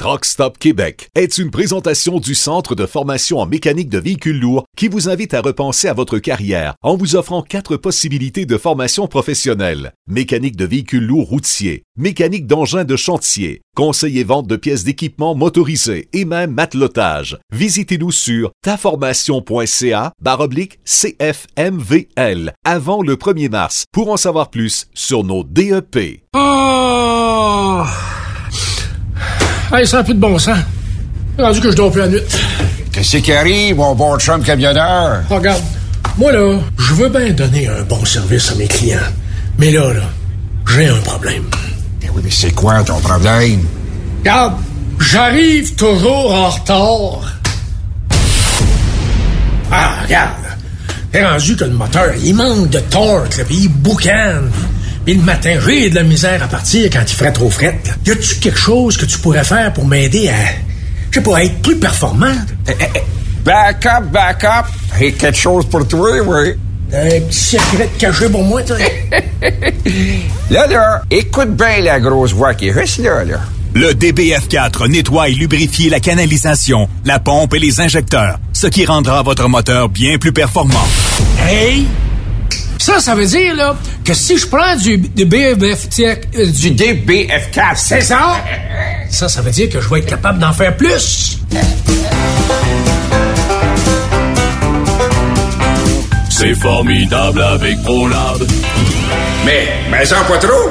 Truck Stop Québec est une présentation du Centre de formation en mécanique de véhicules lourds qui vous invite à repenser à votre carrière en vous offrant quatre possibilités de formation professionnelle. Mécanique de véhicules lourds routiers, mécanique d'engins de chantier, conseil et vente de pièces d'équipement motorisés et même matelotage. Visitez-nous sur taformation.ca baroblique CFMVL avant le 1er mars pour en savoir plus sur nos DEP. Oh! Hey, ça n'a plus de bon sens. Rendu que je dors plus la nuit. Qu'est-ce qui arrive, mon bon chum camionneur? Regarde, moi là, je veux bien donner un bon service à mes clients. Mais là, là, j'ai un problème. Eh oui, mais c'est quoi ton problème? Regarde, j'arrive toujours en retard. Ah, regarde. T'es rendu que le moteur, il manque de torque, là, puis il boucane. Puis le matin, j'ai de la misère à partir quand il ferait trop fret. là. Y a-tu quelque chose que tu pourrais faire pour m'aider à, je sais pas, à être plus performant? Eh, eh, eh, Back up, back up. Hey, quelque chose pour toi, oui. Un petit secret caché pour moi, toi. Là, là, écoute bien la grosse voix qui là, là. Le DBF4 nettoie et lubrifie la canalisation, la pompe et les injecteurs, ce qui rendra votre moteur bien plus performant. hey! Ça, ça veut dire, là, que si je prends du, du BFF, tiens, euh, du Du DBF4. C'est ça? Ça, ça veut dire que je vais être capable d'en faire plus. C'est formidable avec ProLab. Mais, mais ça pas trop.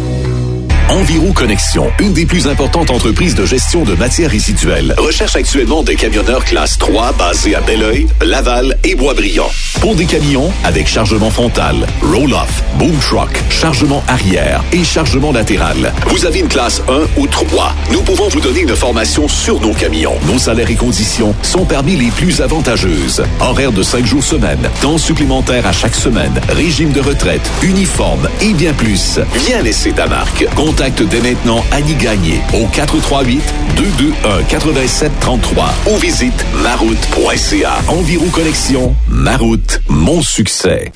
Enviro Connexion, une des plus importantes entreprises de gestion de matières résiduelles, recherche actuellement des camionneurs classe 3 basés à Belleuil, Laval et Boisbriand. Pour des camions avec chargement frontal, roll-off, boom truck, chargement arrière et chargement latéral. Vous avez une classe 1 ou 3. Nous pouvons vous donner une formation sur nos camions. Nos salaires et conditions sont parmi les plus avantageuses. Horaires de 5 jours semaine, temps supplémentaire à chaque semaine, régime de retraite, uniforme et bien plus. Viens laisser ta marque. Contacte dès maintenant Annie Gagné au 438-221-8733 ou visite maroute.ca. Environ Connexion, Maroute, mon succès.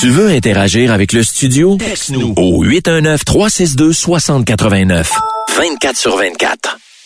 Tu veux interagir avec le studio? Texte-nous au 819-362-6089. 24 sur 24.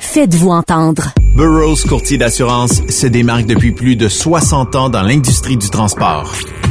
Faites-vous entendre. Burroughs Courtier d'assurance se démarque depuis plus de 60 ans dans l'industrie du transport.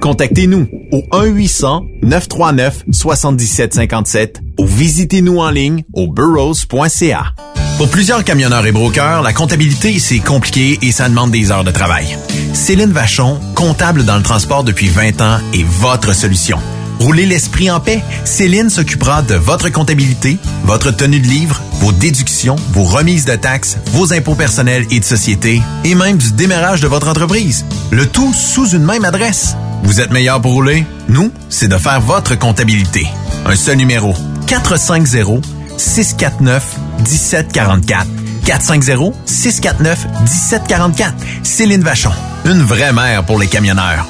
Contactez-nous au 1-800-939-7757 ou visitez-nous en ligne au burrows.ca. Pour plusieurs camionneurs et brokers, la comptabilité, c'est compliqué et ça demande des heures de travail. Céline Vachon, comptable dans le transport depuis 20 ans, est votre solution. Roulez l'esprit en paix. Céline s'occupera de votre comptabilité, votre tenue de livre, vos déductions, vos remises de taxes, vos impôts personnels et de société, et même du démarrage de votre entreprise. Le tout sous une même adresse. Vous êtes meilleur pour rouler? Nous, c'est de faire votre comptabilité. Un seul numéro. 450 649 1744. 450 649 1744. Céline Vachon. Une vraie mère pour les camionneurs.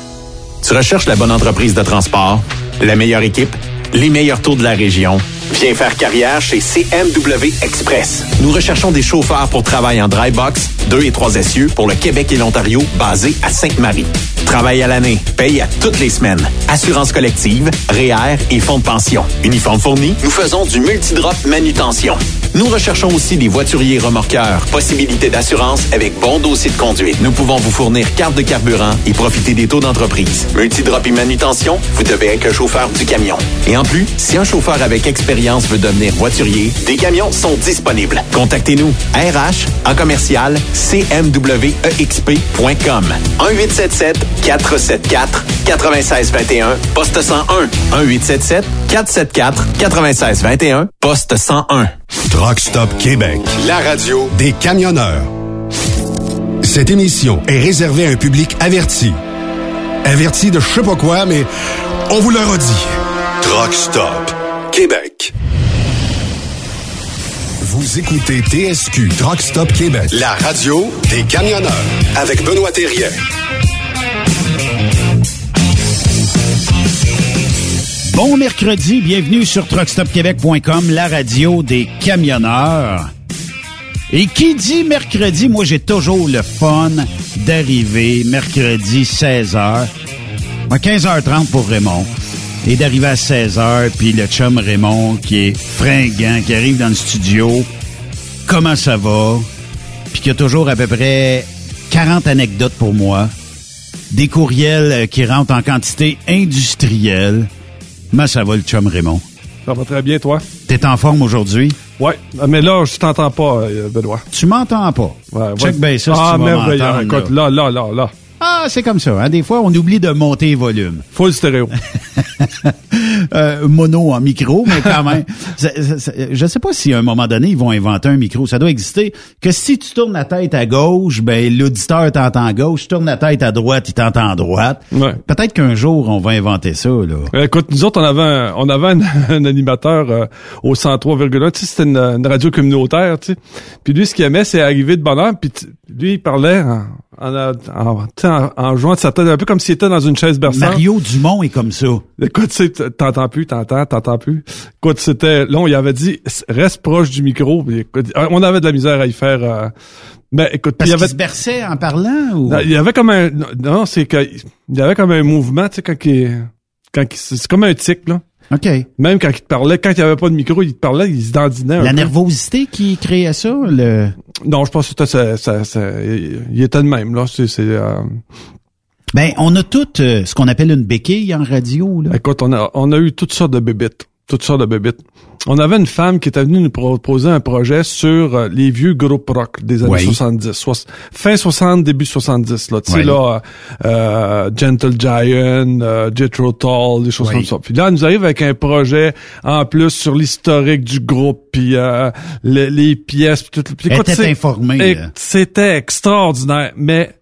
Tu recherches la bonne entreprise de transport, la meilleure équipe, les meilleurs taux de la région. Viens faire carrière chez CMW Express. Nous recherchons des chauffeurs pour travail en dry box, 2 et 3 essieux pour le Québec et l'Ontario, basé à Sainte-Marie. Travail à l'année, paye à toutes les semaines. Assurance collective, REER et fonds de pension. Uniforme fourni, nous faisons du multidrop manutention. Nous recherchons aussi des voituriers remorqueurs. Possibilité d'assurance avec bon dossier de conduite. Nous pouvons vous fournir carte de carburant et profiter des taux d'entreprise. Multidrop et manutention, vous devez être un chauffeur du camion. Et en plus, si un chauffeur avec expérience veut devenir voiturier, des camions sont disponibles. Contactez-nous RH en commercial cmwexp.com 1877 474 9621 poste 101 1877 474 9621 poste 101 Truck Stop Québec, la radio des camionneurs. Cette émission est réservée à un public averti. Averti de je sais pas quoi, mais on vous le redit. Truck Stop Québec. Vous écoutez TSQ Truck Stop Québec, la radio des camionneurs avec Benoît Thérien. Bon mercredi, bienvenue sur truckstopquebec.com, la radio des camionneurs. Et qui dit mercredi, moi j'ai toujours le fun d'arriver mercredi 16h, 15h30 pour Raymond, et d'arriver à 16h, puis le chum Raymond qui est fringant, qui arrive dans le studio, comment ça va, puis qui a toujours à peu près 40 anecdotes pour moi, des courriels qui rentrent en quantité industrielle, Comment ça va, le chum Raymond? Ça va très bien, toi? T'es en forme aujourd'hui? Ouais, mais là, je t'entends pas, euh, Benoît. Tu m'entends pas? Ouais, Check ouais. bien ça, si Ah, tu merveilleux. Écoute, là. là, là, là, là. Ah, c'est comme ça. Hein? Des fois, on oublie de monter les volumes. Full stéréo. Euh, mono en micro, mais quand même. C'est- c'est- c'est- je sais pas si à un moment donné, ils vont inventer un micro. Ça doit exister. Que si tu tournes la tête à gauche, ben l'auditeur t'entend à gauche. Tu tournes la tête à droite, il t'entend à droite. Ouais. Peut-être qu'un jour, on va inventer ça. là. Euh, Écoute, nous autres, on avait un, on avait un, un animateur euh, au 103,1. Tu sais, c'était une, une radio communautaire, tu sais. Puis lui, ce qu'il aimait, c'est arriver de bonne heure. Puis lui, il parlait en, en, en, en, en jouant de sa tête, un peu comme s'il était dans une chaise berçante. Mario Dumont est comme ça. Écoute, tu sais, t'entends plus, t'entends, t'entends plus. Écoute, c'était, là, on y avait dit, reste proche du micro. Puis, écoute, on avait de la misère à y faire. euh, mais écoute, Parce il y avait, se berçait en parlant? Ou... non, il y avait comme un, non, c'est que, il y avait comme un mouvement, tu sais, quand il, quand il, c'est comme un tic, là. OK. Même quand il te parlait, quand il y avait pas de micro, il te parlait, il se dandinait. La peu. nervosité qui créait ça, le... Non, je pense que c'était, ça, ça, ça- il était le même, là. C'est, c'est, euh, Ben, on a tout euh, ce qu'on appelle une béquille en radio. Là. Écoute, on a, on a eu toutes sortes de bébites. Toutes sortes de bébites. On avait une femme qui était venue nous proposer un projet sur euh, les vieux groupes rock des années Oui. 70. Soix- fin 60, début 70, là. Tu sais, Oui. là, euh, Gentle Giant, euh, Jethro Tull, des choses Oui. comme ça. Puis là, elle nous arrive avec un projet en plus sur l'historique du groupe, puis euh, les, les pièces, puis tout. Puis Elle écoute, était c'est- informée. C'était extraordinaire, mais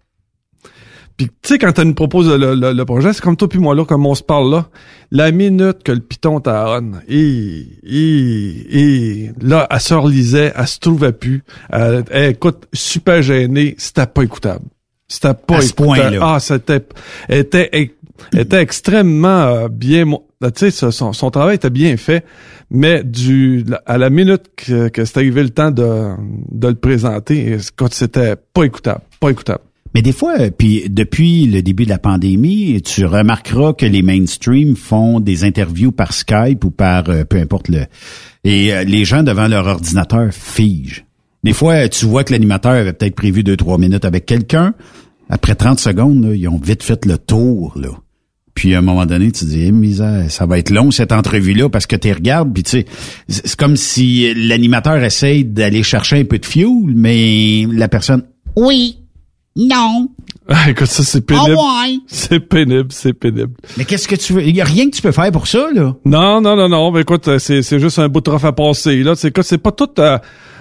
puis tu sais quand elle nous propose le, le- le projet, c'est comme toi puis moi là, comme on se parle là, la minute que le piton t'arronne, et, et, et là, elle se relisait, elle se trouvait plus. Elle, elle, écoute, super gênée, c'était pas écoutable. C'était pas À ce écoutable. Ah, c'était, était, était extrêmement euh, bien, tu sais, son, son travail était bien fait, mais du à la minute que, que c'est arrivé le temps de, de le présenter, écoute, c'était pas écoutable, pas écoutable. Mais des fois, euh, puis depuis le début de la pandémie, tu remarqueras que les mainstream font des interviews par Skype ou par euh, peu importe le et euh, les gens devant leur ordinateur figent. Des fois, tu vois que l'animateur avait peut-être prévu deux trois minutes avec quelqu'un. Après 30 secondes, là, ils ont vite fait le tour là. Puis à un moment donné, tu te dis, eh, misère, ça va être long cette entrevue-là parce que tu regardes, puis tu sais, c'est c'est comme si l'animateur essaye d'aller chercher un peu de fuel, mais la personne, oui, non. Ah, écoute, ça c'est pénible. Ah ouais. C'est pénible, c'est pénible. Mais qu'est-ce que tu veux? Il y a rien que tu peux faire pour ça, là. Non, non, non, non. Mais écoute, euh, c'est, c'est juste un bout de à passer. Là, c'est, que c'est pas tout, euh,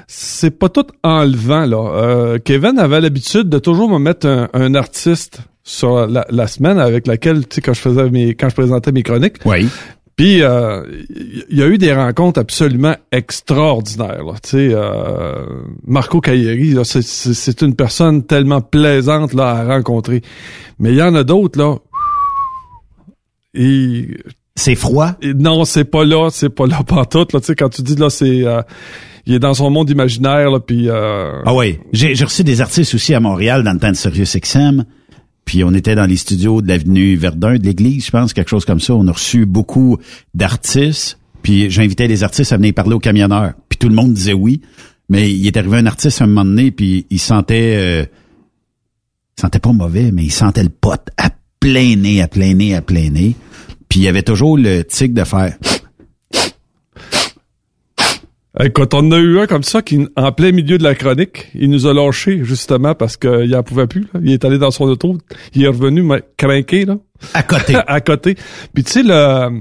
c'est pas tout enlevant. Là, Euh, Kevin avait l'habitude de toujours me mettre un, un artiste sur la, la semaine avec laquelle, tu sais, quand je faisais mes, quand je présentais mes chroniques. Oui. Puis euh, il y a eu des rencontres absolument extraordinaires. Là. Euh, Marco Cagliari, c'est, une personne tellement plaisante là à rencontrer. Mais il y en a d'autres là. Et c'est froid? non, c'est pas là, c'est pas là pantoute. Là, quand tu dis là, c'est euh, il est dans son monde imaginaire là, puis. Euh, Ah oui. J'ai j'ai reçu des artistes aussi à Montréal dans le temps de Sirius XM. Puis on était dans les studios de l'avenue Verdun, de l'église, je pense, quelque chose comme ça. On a reçu beaucoup d'artistes. Puis j'invitais les artistes à venir parler aux camionneurs. Puis tout le monde disait oui. Mais il est arrivé un artiste à un moment donné, puis il sentait... euh, il sentait pas mauvais, mais il sentait le pote à plein nez, à plein nez, à plein nez. Puis il y avait toujours le tic de faire... Écoute, on en a eu un comme ça qui, en plein milieu de la chronique, il nous a lâché justement parce qu'il en pouvait plus. là. Il est allé dans son auto, il est revenu mais craqué là. À côté. à côté. Puis tu sais le,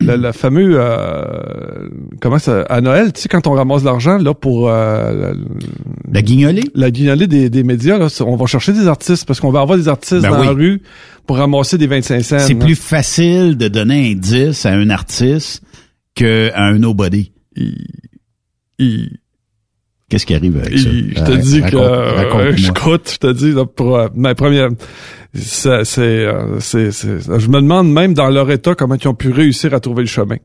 le, le fameux euh, comment ça à Noël, tu sais quand on ramasse l'argent là pour euh, la guignolée, la guignolée des, des médias là, on va chercher des artistes parce qu'on va avoir des artistes Ben dans oui. la rue pour ramasser des 25 cents. C'est plus facile de donner un 10 à un artiste qu'à un nobody. Qu'est-ce qui arrive avec ça? Je te Ra- dis que raconte- euh, je coûte, je te dis là, pour euh, ma première c'est euh, c'est je me demande même dans leur état comment ils ont pu réussir à trouver le chemin.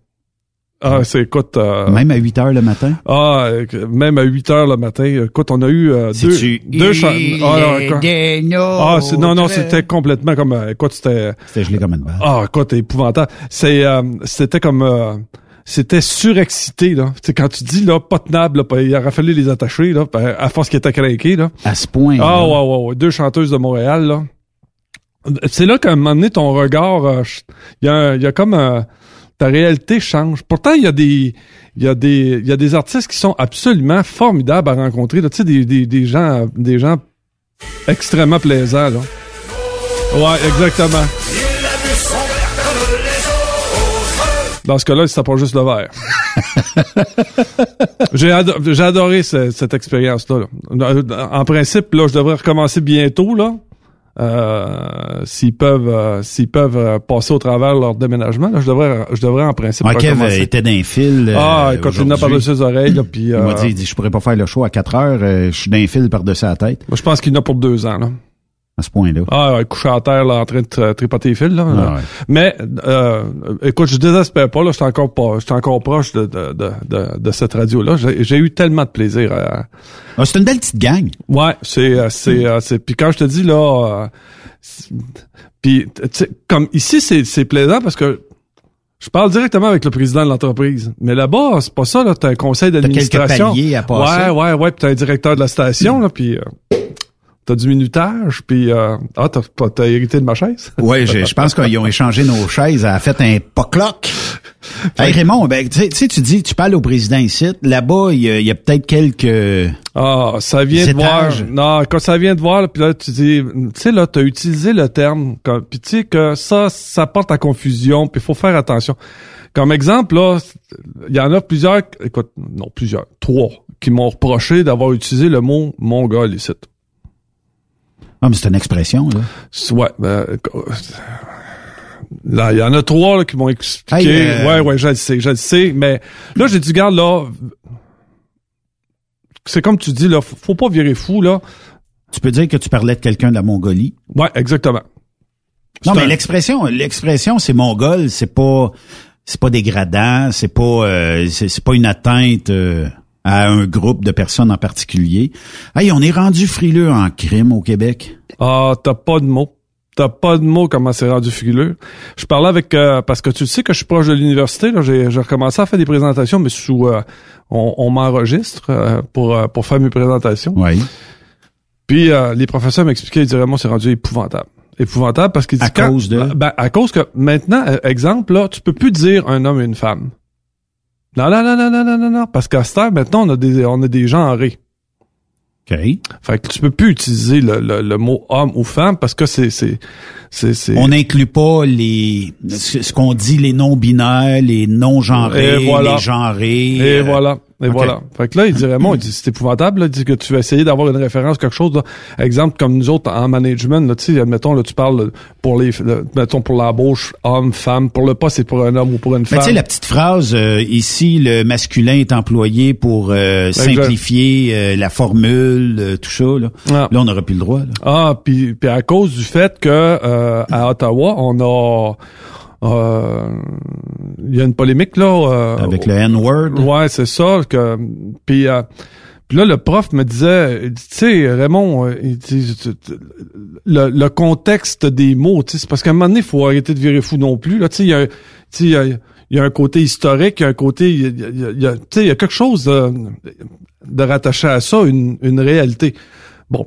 Ah, c'est écoute euh, Même à 8 heures le matin? ah euh, même à 8 heures le matin, écoute, on a eu euh, deux deux cha- Il ah, ah, non non, c'était complètement comme euh, écoute, c'était C'était gelé comme une balle. ah, écoute, épouvantable. C'est, euh, c'était comme, euh, c'était surexcité là. Quand tu dis là, pas tenable, là, il aurait fallu les attacher là, ben, à force qu'ils étaient craqués là. À ce point. Ah là. ouais, ouais, ouais, deux chanteuses de Montréal là. C'est là qu'à un moment donné, ton regard, euh, il y a, un- il y a comme un- ta réalité change. Pourtant, il y a des, il y a des, il y a des artistes qui sont absolument formidables à rencontrer. Là. Tu sais, des, des, des gens, des gens extrêmement plaisants là. Ouais, exactement. Dans ce cas-là, ça pas juste le verre. j'ai, ado- j'ai adoré ce- cette expérience-là. là. En principe, là, je devrais recommencer bientôt, là. Euh, s'ils peuvent, euh, s'ils peuvent euh, passer au travers leur déménagement, là, je devrais, je devrais en principe Ouais, Kev était d'un fil. ah, écoute, il n'a pas par-dessus les oreilles, là, puis, Il euh, m'a dit, il dit, je pourrais pas faire le show à 4 heures, je suis d'un fil par-dessus la tête. moi, je pense qu'il en a pour deux ans, là. À ce point-là. Ah, ouais, couché à terre, là, en train de tra- tripoter les fils, là. Ah, ouais. Mais, euh, écoute, je désespère pas, là, j'étais encore pas, j'étais encore proche de, de, de, de, de cette radio-là. J'ai, j'ai eu tellement de plaisir à, Ah, c'est une belle petite gang. Ouais, c'est euh, c'est euh, c'est puis quand je te dis là euh, puis tu sais comme ici c'est c'est plaisant parce que je parle directement avec le président de l'entreprise. Mais là-bas, c'est pas ça là, t'as un conseil d'administration. quelques paliers à passer. Ouais, ouais, ouais, puis t'as un directeur de la station là puis euh, t'as du minutage puis euh, ah t'as t'as- hérité de ma chaise? Ouais, je, je pense qu'ils ont échangé nos chaises, elle a fait un poc-loc. Hey Raymond, ben, tu sais- tu dis, tu parles au président ici. Là-bas, il y a, il y a peut-être quelques... Ah, ça vient de voir. Non, quand ça vient de voir, puis là, tu dis, tu sais, là, t'as utilisé le terme, puis tu sais que ça, ça porte à confusion, puis il faut faire attention. Comme exemple, là, il y en a plusieurs, écoute, non, plusieurs, trois, qui m'ont reproché d'avoir utilisé le mot mongol ici. Ah, mais c'est une expression, là. Ouais, ben, euh, là, il y en a trois là, qui m'ont expliqué. Hey, euh, Ouais, ouais, je le sais, je le sais, mais là, j'ai dit, garde là, c'est comme tu dis, là, faut pas virer fou, là. Tu peux dire que tu parlais de quelqu'un de la Mongolie? Ouais, exactement. Non, mais un- l'expression, l'expression, c'est mongol, c'est pas, c'est pas dégradant, c'est pas, euh, c'est c'est pas une atteinte euh, à un groupe de personnes en particulier. Hey, on est rendu frileux en crime au Québec. Ah, t'as pas de mots. T'as pas de mots comment c'est rendu frileux. Je parlais avec euh, parce que tu sais que je suis proche de l'université. Là, j'ai, j'ai recommencé à faire des présentations, mais sous euh, on, on m'enregistre euh, pour euh, pour faire mes présentations. Oui. Puis euh, les professeurs m'expliquaient, ils disaient vraiment c'est rendu épouvantable. Épouvantable parce qu'ils À disent quand- cause de? ben, à cause que maintenant, exemple là, tu peux plus dire un homme et une femme. Non non non non non non non non parce qu'à cette heure maintenant on a des on a des genrés. OK. Fait que tu peux plus utiliser le, le, le mot homme ou femme parce que c'est c'est c'est c'est On n'inclut pas les, ce ce qu'on dit les non-binaires, les non-genrés, Et voilà. les genrés. Et euh, voilà. Et voilà. Fait que là, il dit Raymond, il dit, c'est épouvantable, là. Il dit que tu vas essayer d'avoir une référence, quelque chose, là. Exemple, comme nous autres, en management, là, tu sais, admettons, là, tu parles pour les, le- mettons, pour l'embauche, homme, femme. Pour le poste, c'est pour un homme ou pour une femme. tu sais, la petite phrase, euh, ici, le masculin est employé pour euh, simplifier euh, la formule, euh, tout ça. Là, Ah. là on n'aura plus le droit. Là. Ah, puis, puis à cause du fait que euh, à Ottawa, on a euh, il y a une polémique là euh, Avec le N-word? Ouais, c'est ça que puis euh, puis là le prof me disait tu sais Raymond euh, il dit, le, le contexte des mots, tu sais c'est parce qu'à un moment donné, il faut arrêter de virer fou non plus là, tu sais il y a y a, y a un côté historique, il y a un côté il y y a quelque chose de, de rattaché à ça, une, une réalité. Bon,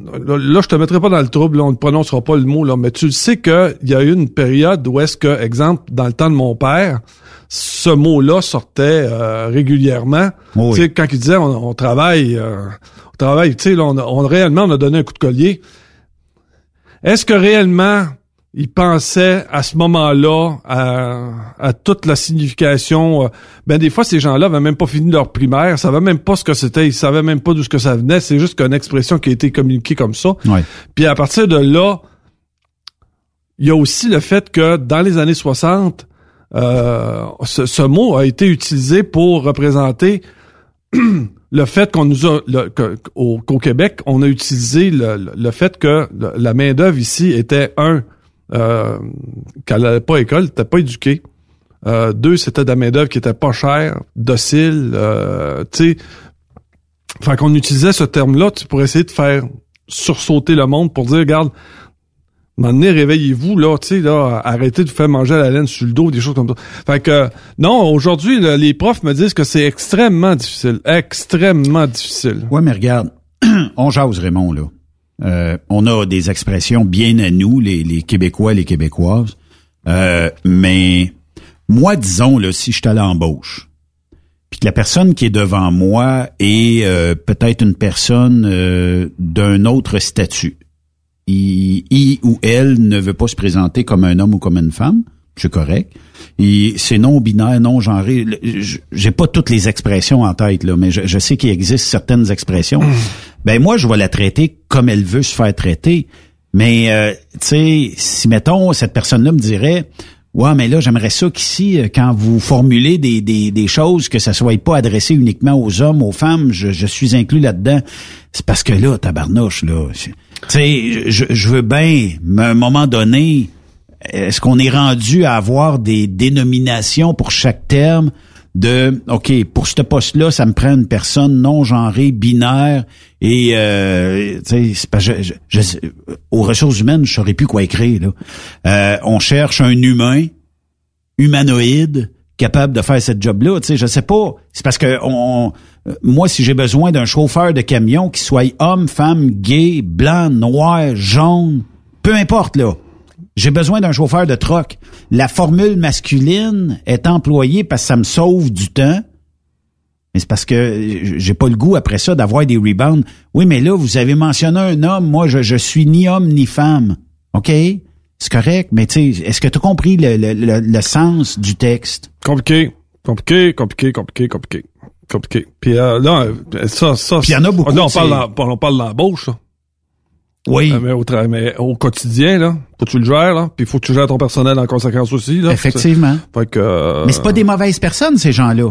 là, je te mettrai pas dans le trouble, là, on ne prononcera pas le mot, là, mais tu le sais qu'il y a eu une période où est-ce que, exemple, dans le temps de mon père, ce mot-là sortait euh, régulièrement. Oui. Tu sais, quand il disait on, on travaille, euh, on travaille, tu sais, là, on, a- on réellement on a donné un coup de collier. Est-ce que réellement il pensait à ce moment-là à, à toute la signification. euh, Ben des fois, ces gens-là avaient même pas fini leur primaire, savaient même pas ce que c'était, ils savaient même pas d'où ce que ça venait. C'est juste qu'une expression qui a été communiquée comme ça. Ouais. Puis à partir de là, il y a aussi le fait que dans les années 60, euh, ce, ce mot a été utilisé pour représenter le fait qu'on nous a qu'au, Québec, on a utilisé le, le- le fait que la main d'œuvre ici était un euh, qu'elle n'allait pas à l'école, n'était pas éduquée. Euh, deux, c'était de la main d'œuvre qui était pas chère, docile, euh, tu sais. Fait qu'on utilisait ce terme-là pour essayer de faire sursauter le monde pour dire, regarde, donné, réveillez-vous, là, là, arrêtez de vous faire manger la laine sur le dos, des choses comme ça. Fait que, non, aujourd'hui, les profs me disent que c'est extrêmement difficile. Extrêmement difficile. Ouais, mais regarde, on jase Raymond, là. Euh, on a des expressions bien à nous, les, les Québécois, les Québécoises. Euh, mais moi, disons, là, si je suis à l'embauche, puis que la personne qui est devant moi est euh, peut-être une personne d'un autre statut. Il, il ou elle ne veut pas se présenter comme un homme ou comme une femme, c'est correct. C'est non binaire, non genré. J'ai pas toutes les expressions en tête là, mais je, je sais qu'il existe certaines expressions. Ben moi, je vais la traiter comme elle veut se faire traiter. Mais euh, tu sais, si mettons cette personne-là me dirait Ouais, mais là, j'aimerais ça qu'ici, euh, quand vous formulez des, des, des choses, que ça soit pas adressé uniquement aux hommes, aux femmes, je, je suis inclus là-dedans. C'est parce que là, tabarnouche, là. Tu sais, je, je veux bien, mais à un moment donné, est-ce qu'on est rendu à avoir des dénominations pour chaque terme de OK, pour ce poste-là, ça me prend une personne non genrée, binaire et euh, pas je, je- je- aux ressources humaines, je saurais plus quoi écrire là. Euh, on cherche un humain humanoïde capable de faire cette job-là. Tu sais, je sais pas. C'est parce que on, euh, moi, si j'ai besoin d'un chauffeur de camion qui soit homme, femme, gay, blanc, noir, jaune, peu importe là. J'ai besoin d'un chauffeur de troc. La formule masculine est employée parce que ça me sauve du temps. Mais c'est parce que j'ai pas le goût après ça d'avoir des rebounds. Oui, mais là, vous avez mentionné un homme. Moi, je, je suis ni homme ni femme. OK? C'est correct, mais tu sais, est-ce que tu as compris le, le, le, le sens du texte? Compliqué, compliqué, compliqué, compliqué, compliqué, compliqué. Puis euh, là, ça, ça. Puis il y en a beaucoup, Là, on tu sais. parle, on parle d'embauche. Oui. Mais, au tra- mais au quotidien, là, faut que tu le gères, là. Puis faut que tu gères ton personnel en conséquence aussi, là. Effectivement. Fait que. euh, Mais c'est pas des mauvaises personnes, ces gens-là.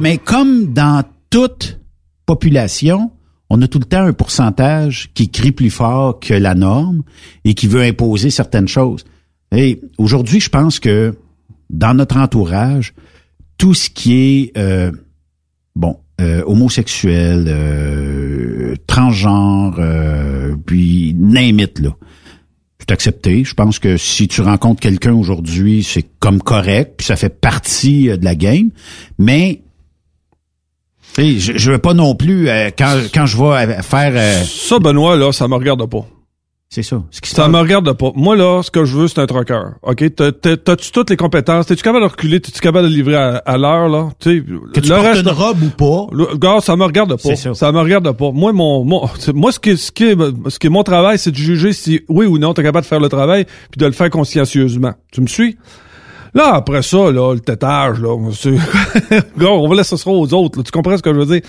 Mais comme dans toute population, on a tout le temps un pourcentage qui crie plus fort que la norme et qui veut imposer certaines choses. Et aujourd'hui, je pense que dans notre entourage, tout ce qui est euh, bon euh, homosexuel, euh, transgenre, euh, puis name it, là. C'est accepté. Je pense que si tu rencontres quelqu'un aujourd'hui, c'est comme correct, puis ça fait partie euh, de la game. Mais je, je veux pas non plus euh, quand je vais euh, faire Ça, Benoît, là, ça me regarde pas. C'est ça. Ce qui se Ça me regarde pas. Moi, là, ce que je veux, c'est un trucker. OK? T'as- t'as- T'as-tu toutes les compétences? T'es-tu capable de reculer? T'es-tu capable de livrer à, à l'heure, là? Tu sais, que tu portes une robe ou pas? Le, gars, ça me regarde pas. C'est ça. me regarde pas. Moi, mon, mon moi, ce qui, est- ce qui est, ce qui est mon travail, c'est de juger si oui ou non t'es capable de faire le travail, puis de le faire consciencieusement. Tu me suis? Là, après ça, là, le tétage, là, on va laisser ça aux autres. là. tu comprends ce que je veux dire?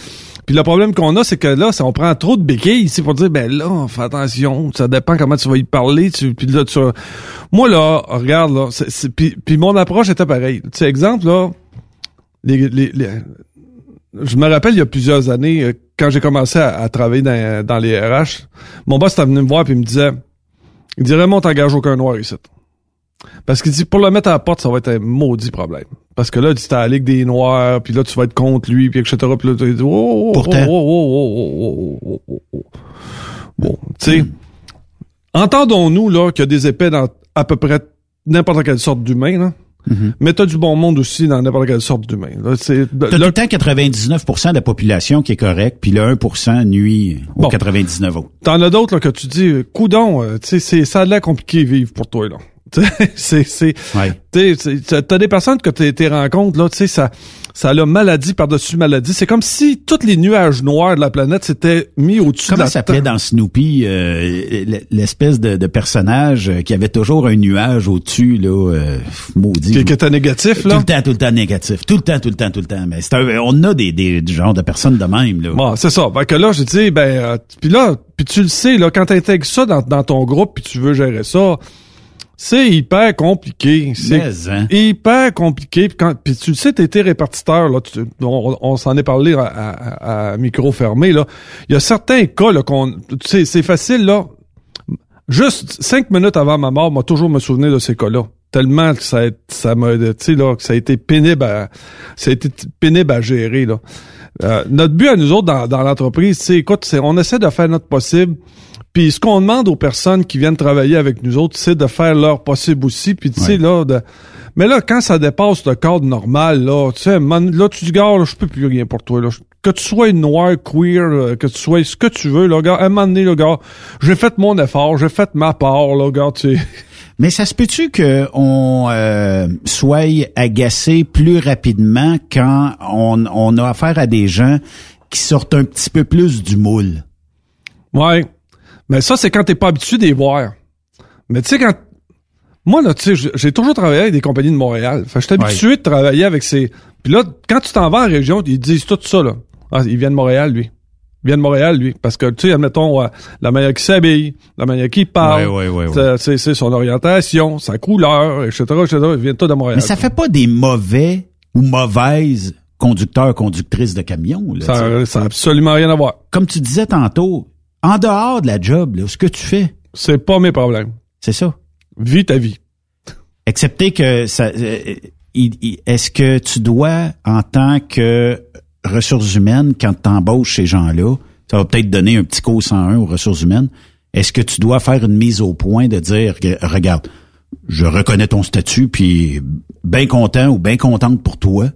Puis le problème qu'on a, c'est que là, ça, on prend trop de béquilles ici pour dire, ben là, fais attention, ça dépend comment tu vas y parler. Tu, puis là, tu, moi là, regarde là, c'est, puis, mon approche était pareille. Tu sais, exemple là, les, les, les- je me rappelle il y a plusieurs années, euh, quand j'ai commencé à, à travailler dans, dans les RH, mon boss était venu me voir il me disait, il dit Raymond, t'engages aucun noir ici. Parce qu'il dit, pour le mettre à la porte, ça va être un maudit problème. Parce que là, tu t'es à la Ligue des Noirs, puis là, tu vas être contre lui, puis etc. Puis là, tu dis, oh, oh, oh, oh, oh, oh, oh, oh, oh, oh, oh. Bon, tu sais, entendons-nous, là, qu'il y a des épais dans à peu près n'importe quelle sorte d'humain, là. Mais t'as du bon monde aussi dans n'importe quelle sorte d'humain. T'as tout le temps 99% de la population qui est correcte, puis le 1% nuit aux Bon. 99 autres. T'en as d'autres que tu dis, euh, coudon, euh, sais, c'est- ça a l'air compliqué vivre pour toi là. C'est, c'est, Ouais. t'as des personnes que t'es, t'es rencontres là, tu sais, ça, ça a maladie par-dessus maladie. C'est comme si tous les nuages noirs de la planète s'étaient mis au-dessus de Comment la ça s'appelait dans Snoopy euh, l'espèce de, de personnage euh, qui avait toujours un nuage au-dessus là, euh, maudit. Qui, qui était négatif tout là. le temps, tout le temps négatif, tout le temps, tout le temps, tout le temps. Mais c'est un- on a des, des du genre de personnes de même là. Bon, c'est ça. Fait que là, j'ai dit, ben, euh, puis là, puis tu le sais, là, quand t'intègres ça dans, dans ton groupe, puis tu veux gérer ça, c'est hyper compliqué. C'est hein. hyper compliqué. Puis, quand, puis tu le sais, t'étais répartiteur, là, tu- on, on s'en est parlé à, à- à micro fermé, là. Il y a certains cas, là, qu'on, tu sais, c'est facile, là. Juste cinq minutes avant ma mort, m'a toujours me souvenir de ces cas-là. Tellement que ça, ça m'a, tu sais, là, que ça a été pénible à, ça a été pénible à gérer, là. Euh, notre but à nous autres dans, dans l'entreprise, c'est, écoute, c'est, on essaie de faire notre possible. Puis ce qu'on demande aux personnes qui viennent travailler avec nous autres, c'est de faire leur possible aussi. Puis tu sais, là, de... mais là, quand ça dépasse le cadre normal, là, tu sais, man- là, tu dis, gars, là, je peux plus rien pour toi, là. Que tu sois noir, queer, euh, que tu sois ce que tu veux, là, gars, à un moment donné, là, gars, j'ai fait mon effort, j'ai fait ma part, là, gars, tu sais. Mais ça se peut-tu qu'on euh, soit agacé plus rapidement quand on, on a affaire à des gens qui sortent un petit peu plus du moule? Ouais. Mais ça, c'est quand t'es pas habitué d'y voir. Mais tu sais, quand. Moi, là, tu sais, j'ai- toujours travaillé avec des compagnies de Montréal. Fait que je suis habitué de travailler avec ces. Puis là, quand tu t'en vas en région, ils disent tout ça, là. Ah, il vient de Montréal, lui. Il vient de Montréal, lui. Parce que, tu sais, admettons, euh, la manière qu'il s'habille, la manière qu'il parle, Ouais, ouais, ouais, ouais. c'est- son orientation, sa couleur, etc., etc. Il vient tout de Montréal. Mais ça fait pas des mauvais ou mauvaises conducteurs, conductrices de camions. Là, ça, ça a absolument rien à voir. Comme tu disais tantôt, en dehors de la job, là, ce que tu fais, C'est pas mes problèmes. c'est ça. Vis ta vie. Excepté que ça, euh, est-ce que tu dois, en tant que ressources humaines, quand tu embauches ces gens-là, ça va peut-être donner un petit co 101 aux ressources humaines, est-ce que tu dois faire une mise au point de dire, regarde, je reconnais ton statut, puis bien content ou bien contente pour toi,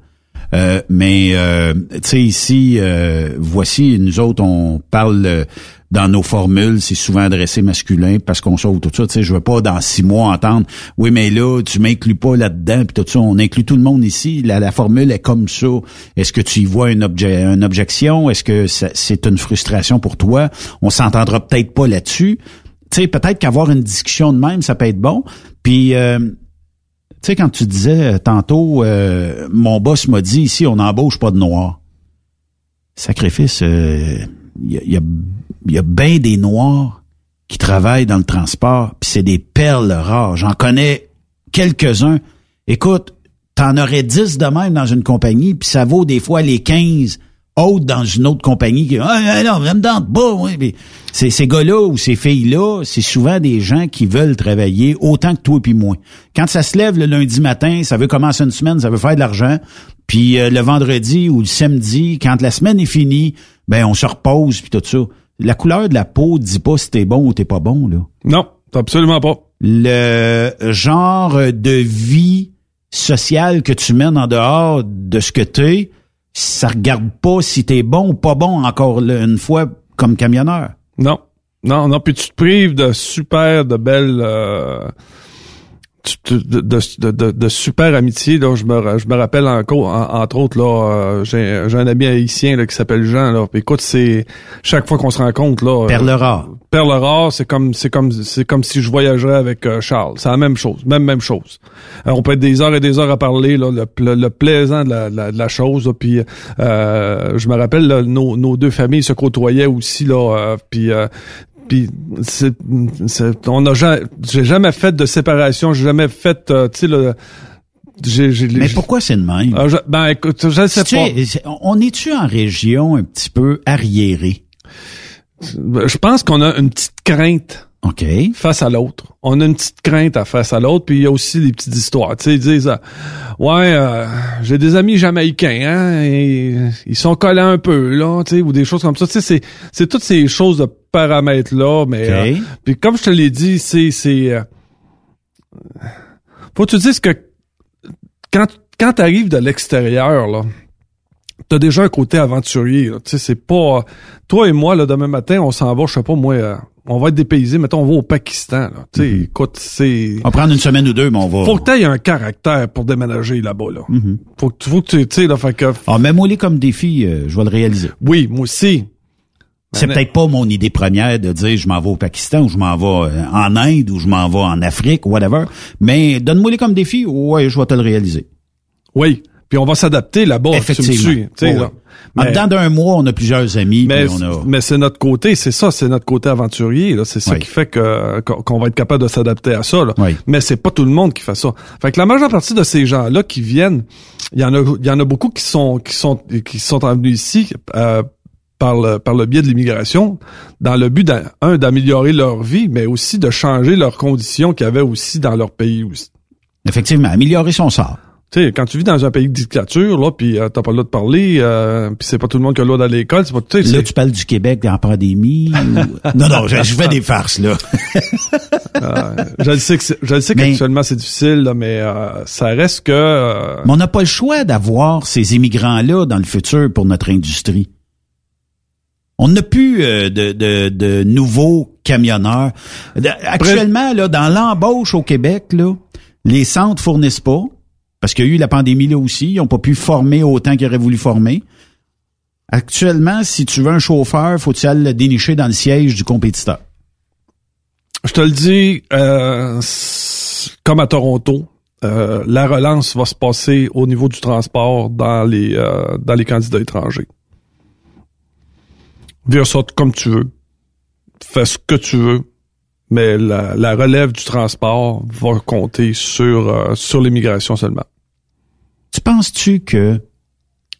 euh, mais euh, tu sais ici, euh, voici nous autres, on parle euh, dans nos formules, c'est souvent adressé masculin parce qu'on sauve tout ça. Tu sais, je veux pas dans six mois entendre, oui mais là tu m'inclus pas là-dedans puis tout ça. On inclut tout le monde ici. La, la formule est comme ça. Est-ce que tu y vois une, une objection? Est-ce que c'est une frustration pour toi? On s'entendra peut-être pas là-dessus. Tu sais, peut-être qu'avoir une discussion de même, ça peut être bon. Puis euh, tu sais, quand tu disais euh, tantôt, euh, mon boss m'a dit ici, on n'embauche pas de noirs. Sacrifice, euh, il y a, y y a bien des noirs qui travaillent dans le transport, puis c'est des perles rares. J'en connais quelques-uns. Écoute, t'en aurais 10 de même dans une compagnie, puis ça vaut des fois les 15 autre dans une autre compagnie qui ah non, ça me tente pas. Puis c'est ces gars-là ou ces filles-là, c'est souvent des gens qui veulent travailler autant que toi puis moi. Quand ça se lève le lundi matin, ça veut commencer une semaine, ça veut faire de l'argent. Puis euh, le vendredi ou le samedi, quand la semaine est finie, ben on se repose puis tout ça. La couleur de la peau dit pas si t'es bon ou t'es pas bon là. Non, absolument pas. Le genre de vie sociale que tu mènes en dehors de ce que t'es, ça regarde pas si t'es bon ou pas bon encore une fois comme camionneur. Non. Non, non, puis tu te prives de super, de belles... euh, de, de, de, de- de super amitié là je me je me rappelle encore en- entre autres là euh, j'ai j'ai un ami haïtien là qui s'appelle Jean là. Puis écoute c'est chaque fois qu'on se rencontre là euh, Perle rare. Perle rare c'est comme c'est comme c'est comme si je voyagerais avec euh, Charles. C'est la même chose même même chose. Euh, on peut être des heures et des heures à parler là le, le- le plaisant de la, de la, de la chose là, puis euh, je me rappelle là, nos, nos deux familles se côtoyaient aussi là euh, puis euh, puis c'est, c'est- on a jamais, j'ai jamais fait de séparation, j'ai jamais fait, euh, tu sais le. J'ai, j'ai, Mais pourquoi c'est de même? Ah, je- ben écoute, je sais pas. on est-tu en région un petit peu arriérée? Je pense qu'on a une petite crainte OK. face à l'autre. On a une petite crainte à face à l'autre, puis il y a aussi des petites histoires. Tu sais, ils disent, euh, ouais, euh, j'ai des amis jamaïcains, hein, et ils sont collants un peu, là, tu sais, ou des choses comme ça. Tu sais, c'est, c'est toutes ces choses de paramètres là, mais euh, puis comme je te l'ai dit, c'est, c'est, euh, faut que tu dises que quand quand t'arrives de l'extérieur là, t'as déjà un côté aventurier. Tu sais, c'est pas toi et moi là demain matin, on s'en va, je sais pas moi, euh, on va être dépaysés. Mettons, on va au Pakistan. Là. Tu sais, écoute, c'est On va prendre une semaine ou deux, mais on va. faut que t'aies un caractère pour déménager là-bas là. Mhm. Faut que tu faut que tu tu sais là, fait que Ah, mets-moi les comme défi, je vais le réaliser. oui, moi aussi. C'est peut-être pas mon idée première de dire je m'en vais au Pakistan ou je m'en vais euh, en Inde ou je m'en vais en Afrique ou whatever. Mais donne-moi les comme défi, ouais, je vais te le réaliser. Oui, puis on va s'adapter là-bas. me Effectivement. tu. En Mais- dedans d'un mois, on a plusieurs amis. Mais, on a... mais c'est notre côté, c'est ça, c'est notre côté aventurier. là. C'est ça Oui. qui fait que qu'on qu'on va être capable de s'adapter à ça. Là. Oui. Mais c'est pas tout le monde qui fait ça. Fait que la majeure partie de ces gens-là qui viennent, il y en a, il y en a beaucoup qui sont qui sont qui sont venus ici euh, par le par le biais de l'immigration, dans le but un d'améliorer leur vie, mais aussi de changer leurs conditions qu'il y avait aussi dans leur pays aussi. Effectivement, améliorer son sort. Tu sais, quand tu vis dans un pays de dictature, là, puis euh, t'as pas le droit de parler, euh, puis c'est pas tout le monde qui a le droit d'aller à l'école, c'est pas, Là, tu parles du Québec en pandémie. ou- non, non, je, je fais des farces, là. Euh, je le sais que je le sais qu'actuellement c'est difficile, là, mais euh, ça reste que euh, Mais on n'a pas le choix d'avoir ces immigrants-là dans le futur pour notre industrie. On n'a plus euh, de, nouveaux camionneurs. Actuellement, là, dans l'embauche au Québec, là, les centres fournissent pas, parce qu'il y a eu la pandémie là aussi, ils n'ont pas pu former autant qu'ils auraient voulu former. Actuellement, si tu veux un chauffeur, faut-il aller le dénicher dans le siège du compétiteur. je te le dis, euh, comme à Toronto, euh, la relance va se passer au niveau du transport dans les dans les candidats étrangers. Vire ça comme tu veux, fais ce que tu veux, mais la, la relève du transport va compter sur euh, sur l'immigration seulement. Tu penses-tu que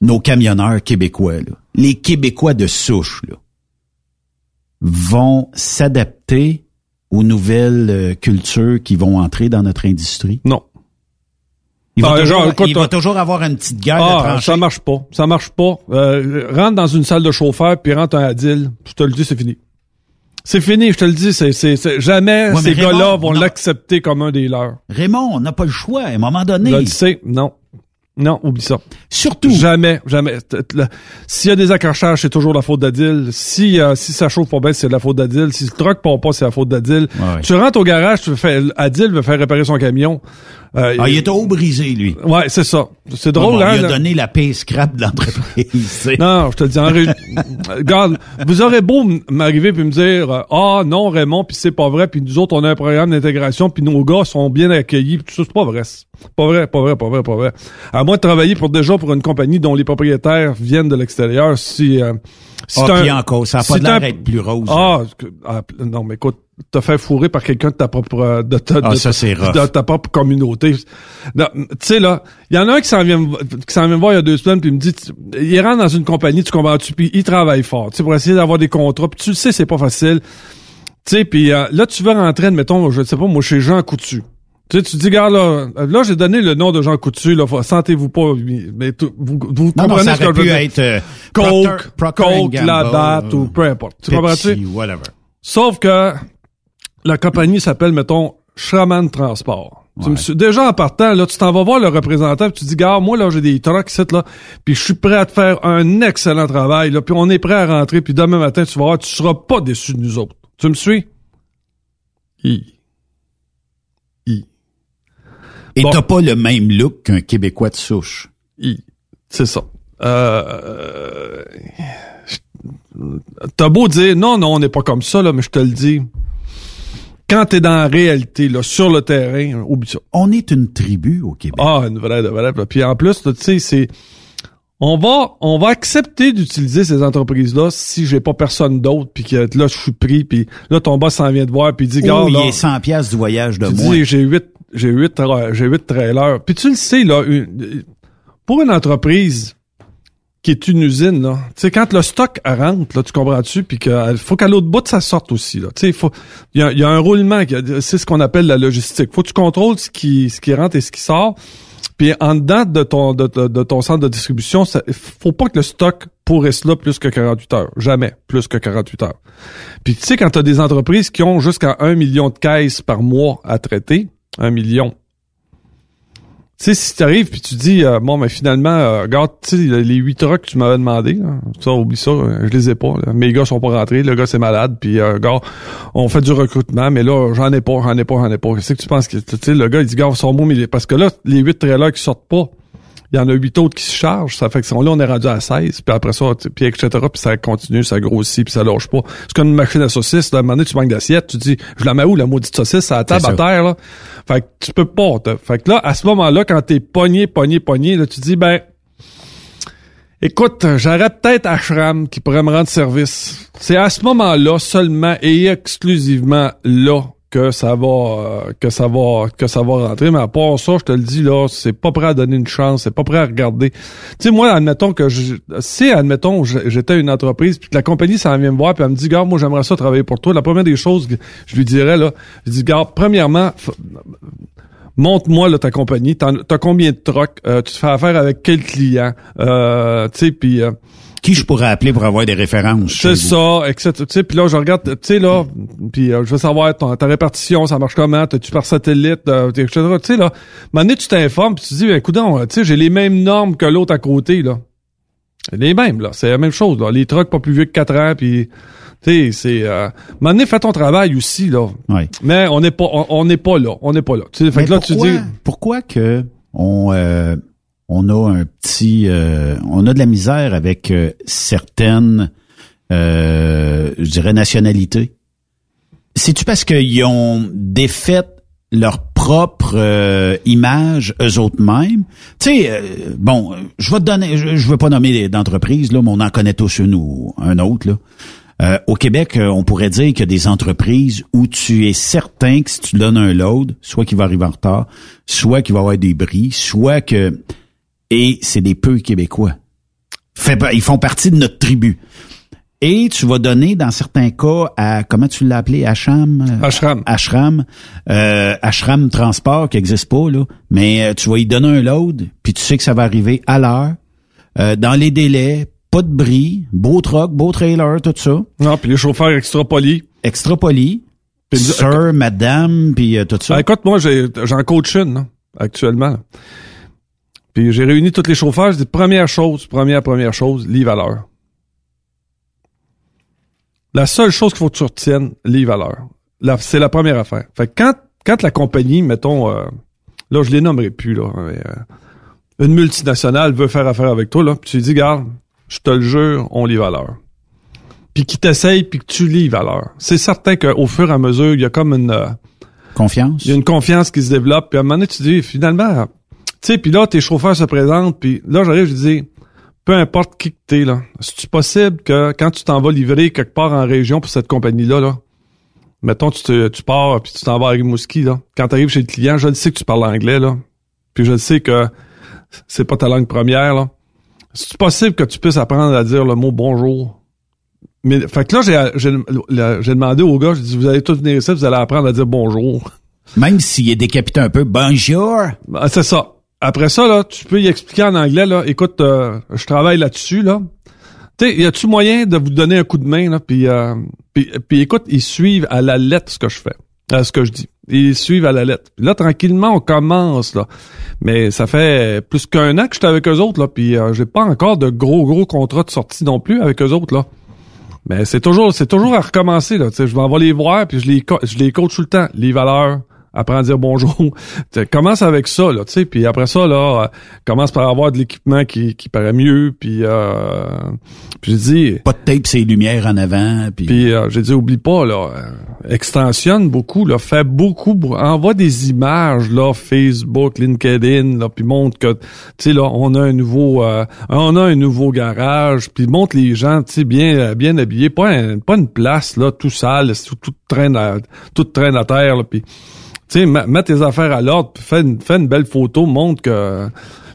nos camionneurs québécois, là, les Québécois de souche, là, vont s'adapter aux nouvelles euh, cultures qui vont entrer dans notre industrie? Non. Il va, Ah, toujours, genre, écoute, il va toujours avoir une petite guerre de Ah, tranchées. ça marche pas. Ça marche pas. Euh, rentre dans une salle de chauffeur puis rentre un Adil. Je te le dis, c'est fini. C'est fini, je te le dis. C'est, c'est, jamais Ouais, ces gars-là vont l'accepter comme un des leurs. Raymond, on n'a pas le choix à un moment donné. Je le sais. Non. Non, oublie ça. Surtout. Jamais, jamais. S'il y a des accrochages, c'est toujours la faute d'Adil. Si, euh, si ça chauffe pas bien, c'est la faute d'Adil. Si le truck part pas, c'est la faute d'Adil. Ouais. Tu rentres au garage, tu fais, Adil veut faire réparer son camion. Euh, Ah, il est au brisé, lui. Ouais, c'est ça. C'est drôle, Bon, hein? Il a là. donné la paix scrap de l'entreprise. Non, je te dis en ré... Regarde, vous aurez beau m'arriver puis me dire euh, ah non Raymond puis c'est pas vrai puis nous autres on a un programme d'intégration puis nos gars sont bien accueillis puis tout ça c'est pas vrai. C'est Pas vrai, pas vrai, pas vrai, pas vrai. À moi de travailler pour déjà pour une compagnie dont les propriétaires viennent de l'extérieur si euh, si Ah, t'as puis encore, ça a pas si l'air t'as un- d'être plus rose. Ah, ah, non mais écoute, te faire fourrer par quelqu'un de ta propre euh, de ta, Ah, de, ça, ta propre communauté. Non, Tu sais là, il y en a un qui s'en vient me- qui s'en vient me voir il y a deux semaines puis il me dit il rentre dans une compagnie, tu comprends-tu puis il travaille fort, tu sais pour essayer d'avoir des contrats, puis tu le sais c'est pas facile. Tu sais puis euh, là tu veux rentrer mettons je sais pas moi chez Jean Coutu. Tu sais, tu dis, regarde, là, là j'ai donné le nom de Jean Coutu, là, sentez-vous pas, mais vous, vous Non, non, comprenez ça ce que je veux dire. être, euh, Coke, Procter- Coke, Gamble, la date, euh, ou peu importe. Tu comprends-tu? whatever. Sauf que la compagnie s'appelle, mettons, Shaman Transport. Tu me suis- déjà en partant, là, tu t'en vas voir le représentant, puis tu dis, gars, moi, là, j'ai des trucks ici, là, puis je suis prêt à te faire un excellent travail, là, puis on est prêt à rentrer, puis demain matin, tu vas voir, tu seras pas déçu de nous autres. Tu me suis? I. I. Et Bon. t'as pas le même look qu'un Québécois de souche? I. C'est ça. Euh, T'as beau dire, non, non, on n'est pas comme ça, là, mais je te le dis. Quand t'es dans la réalité, là, sur le terrain, oublie ça. On est une tribu au Québec. Ah, une vraie, de vraie. Puis en plus, là, tu sais, c'est... On va, on va accepter d'utiliser ces entreprises-là si j'ai pas personne d'autre, puis que là, je suis pris, puis là, ton boss s'en vient te voir, puis il dit, Oh, gars, il là, est 100 piastres du voyage de dis, j'ai huit, j'ai huit, tra- j'ai huit trailers. Puis tu le sais, là, une- pour une entreprise qui est une usine, là, tu sais, quand le stock rentre, là, tu comprends-tu, puis qu'il faut qu'à l'autre bout ça sorte aussi, là. Tu sais, il faut, il y a, y a un roulement, c'est ce qu'on appelle la logistique. Faut que tu contrôles ce qui, ce qui rentre et ce qui sort. Puis en dedans de ton, de, ton centre de distribution, ça, faut pas que le stock pourrisse là plus que 48 heures. Jamais plus que 48 heures. Puis tu sais, quand tu as des entreprises qui ont jusqu'à un million de caisses par mois à traiter, un million. Tu sais, si tu arrives puis tu dis, euh, bon, mais finalement, euh, regarde, tu sais, les huit trucks que tu m'avais demandé, ça, oublie ça, euh, je les ai pas. là. Mes gars sont pas rentrés, le gars c'est malade, puis euh, gars, on fait du recrutement, mais là, j'en ai pas, j'en ai pas, j'en ai pas. Qu'est-ce que tu penses que, tu sais, le gars, il dit, gars, sont bons, mais parce que là, les huit trailers qui sortent pas, il y en a huit autres qui se chargent, ça fait que là, on est rendu à 16, puis après ça, puis etc., puis ça continue, ça grossit, puis ça lâche pas. C'est comme une machine à saucisses, là, à un moment donné, tu manques d'assiette, tu dis, je la mets où, la maudite saucisse, à la table, à terre, là? Fait que tu peux pas, t'as- fait que là, à ce moment-là, quand t'es pogné, pogné, pogné, là, tu dis, ben, écoute, j'aurais peut-être Ashram qui pourrait me rendre service. C'est à ce moment-là, seulement et exclusivement là, que ça va euh, que ça va que ça va rentrer. Mais à part ça je te le dis là c'est pas prêt à donner une chance c'est pas prêt à regarder. Tu sais moi admettons que je si admettons j'étais une entreprise puis que la compagnie s'en vient me voir puis elle me dit gars moi j'aimerais ça travailler pour toi la première des choses que je lui dirais là je dis gars premièrement montre-moi ta compagnie t'as combien de trucks Euh, tu te fais affaire avec quel client euh, tu sais puis euh, Qui je pourrais appeler pour avoir des références? c'est ça, etc. Tu sais, puis là, je regarde, tu sais, là, puis euh, je veux savoir ton- ta répartition, ça marche comment, t'as-tu par satellite, euh, etc. Tu sais, là, donné, tu t'informes, puis tu te dis, écoute, tu sais, j'ai les mêmes normes que l'autre à côté, là. Les mêmes, là. C'est la même chose, là. Les trucks pas plus vieux que 4 ans, puis... Tu sais, c'est... Euh, donné, fais ton travail aussi, là. Ouais. Mais on n'est pas on n'est pas là. On n'est pas là. Tu sais, fait que là, pourquoi, tu dis... pourquoi que on euh, on a un petit euh, on a de la misère avec euh, certaines euh, je dirais nationalités. C'est-tu parce qu'ils ont défait leur propre euh, image eux autres mêmes? Tu sais, euh, bon, je vais te donner, je, veux pas nommer d'entreprise là, mais on en connaît tous une ou un autre là. Euh, au Québec, on pourrait dire qu'il y a des entreprises où tu es certain que si tu donnes un load, soit qu'il va arriver en retard, soit qu'il va avoir des bris, soit que et c'est des peu québécois. Fait, ils font partie de notre tribu. Et tu vas donner, dans certains cas, à, comment tu l'as appelé, Ashram? Ashram. Ashram. Euh, Ashram Transport, qui n'existe pas, là. Mais euh, tu vas y donner un load, puis tu sais que ça va arriver à l'heure, euh, dans les délais, pas de bris, beau truck, beau trailer, tout ça. Non, puis les chauffeurs extra polis. Extra polis. Sir, madame, puis euh, tout ça. Ah, écoute, moi, j'ai, j'en coach une, là, actuellement. là. Puis j'ai réuni tous les chauffeurs. Je dis, première chose, première, première chose, à l'heure. La seule chose qu'il faut que tu retiennes, l'heure. La- c'est la première affaire. Fait que quand, quand la compagnie, mettons, euh, là, je les nommerai plus, là, mais, euh, une multinationale veut faire affaire avec toi, là, puis tu lui dis, garde, je te le jure, on à l'heure. Puis qui t'essaye, puis que tu à l'heure. C'est certain qu'au fur et à mesure, il y a comme une... euh, Confiance. il y a une confiance qui se développe. Puis à un moment donné, tu dis, finalement, tu sais, puis là, tes chauffeurs se présentent, puis là, j'arrive, je dis, peu importe qui que t'es, là, c'est possible que quand tu t'en vas livrer quelque part en région pour cette compagnie-là, là, mettons, tu, te- tu pars puis tu t'en vas à Rimouski, là. Quand tu arrives chez le client, je le sais que tu parles anglais, là. Puis je le sais que c'est pas ta langue première, là. C'est possible que tu puisses apprendre à dire le mot bonjour? Mais, fait que là, j'ai, j'ai, le- j'ai demandé au gars, j'ai dit, vous allez tous venir ici, vous allez apprendre à dire bonjour. Même s'il est décapité un peu, bonjour. Ben, c'est ça. Après ça, là, tu peux y expliquer en anglais, là, écoute, euh, je travaille là-dessus, là. Tu y a-tu moyen de vous donner un coup de main, là, puis, euh, puis, puis écoute, ils suivent à la lettre ce que je fais, euh, ce que je dis. Ils suivent à la lettre. Puis là, tranquillement, on commence, là. Mais ça fait plus qu'un an que j'étais avec eux autres, là, puis euh, j'ai pas encore de gros, gros contrats de sortie non plus avec eux autres, là. Mais c'est toujours, c'est toujours à recommencer, là. Tu sais, je vais les voir, puis je les, je les coach tout le temps. Les valeurs, apprends à dire bonjour. Commence avec ça, là, tu sais, puis après ça, là, euh, commence par avoir de l'équipement qui, qui paraît mieux, puis, euh, puis j'ai dit... Pas de tape, c'est lumières en avant, puis... Puis euh, j'ai dit, oublie pas, là, euh, extensionne beaucoup, là, fais beaucoup, envoie des images, là, Facebook, LinkedIn, là, puis montre que, tu sais, là, on a un nouveau, euh, on a un nouveau garage, puis montre les gens, tu sais, bien, euh, bien habillés, pas, un- pas une place, là, tout sale, tout, tout traîne à, tout traîne à terre, là, puis, tu sais, mets tes affaires à l'ordre, fais une, fais une belle photo, montre que,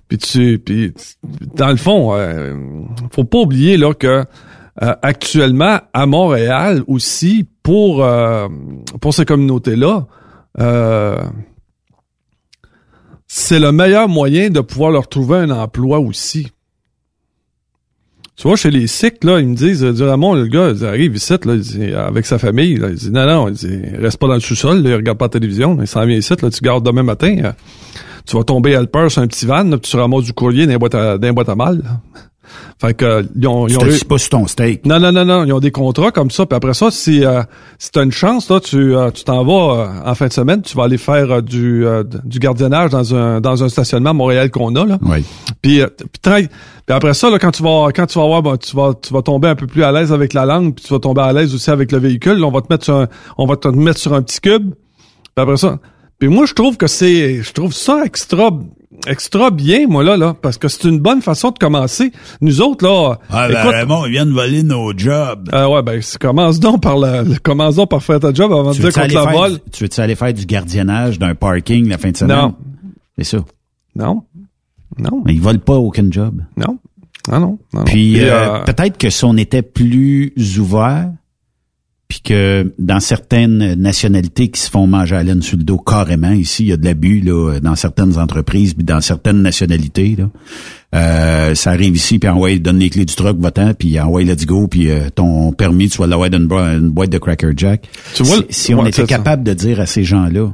puis tu, puis dans le fond, euh, faut pas oublier là que euh, actuellement à Montréal aussi pour euh, pour ces communautés là, c'est le meilleur moyen de pouvoir leur trouver un emploi aussi. Tu vois, chez les Sikhs, là, ils me disent, euh, du Ramon, le gars, il arrive ici, là, dit, avec sa famille, là, il dit, non, non, il dit, reste pas dans le sous-sol, il regarde pas la télévision, il s'en vient ici, là, tu gardes demain matin, euh, tu vas tomber à Helper sur un petit van, là, tu ramasses du courrier dans les boîtes à, dans les boîtes à mal. Fait que, euh, ils ont, ils ont t'assis pas sur ton steak. non, non, non, non. Ils ont des contrats comme ça. Puis après ça, si, euh, si tu as une chance, là, tu euh, tu t'en vas euh, en fin de semaine, tu vas aller faire euh, du, euh, du gardiennage dans un dans un stationnement à Montréal qu'on a. Là. Oui. Puis, euh, puis, après ça, là, quand tu vas quand tu vas voir, ben, tu vas tu vas tomber un peu plus à l'aise avec la langue, puis tu vas tomber à l'aise aussi avec le véhicule. Là, on va te mettre sur un, on va te mettre sur un petit cube. Puis après ça. Puis moi, je trouve que c'est je trouve ça extra extra bien, moi là, là, parce que c'est une bonne façon de commencer. Nous autres, là, Ah, ben, écoute, Raymond, ils viennent voler nos jobs. ah ouais, ben, commence donc par le, le- commence donc par faire ta job avant de dire qu'on te la vole. du- tu veux-tu aller faire du gardiennage d'un parking la fin de semaine? Non. C'est ça. Non. Non. Mais ils volent pas aucun job. Non. Ah non. non, Puis, euh, euh, peut-être que si on était plus ouvert, puis que dans certaines nationalités qui se font manger à la laine sur le dos carrément, ici, il y a de l'abus là, dans certaines entreprises, puis dans certaines nationalités. Là. Euh, ça arrive ici, puis envoie, donne les clés du truck, va-t'en, puis envoie let's go, puis euh, ton permis, tu vas l'avoir dans une, boi- une boîte de Cracker Jack. Tu vois, si, si on ouais, était ça. capable de dire à ces gens-là,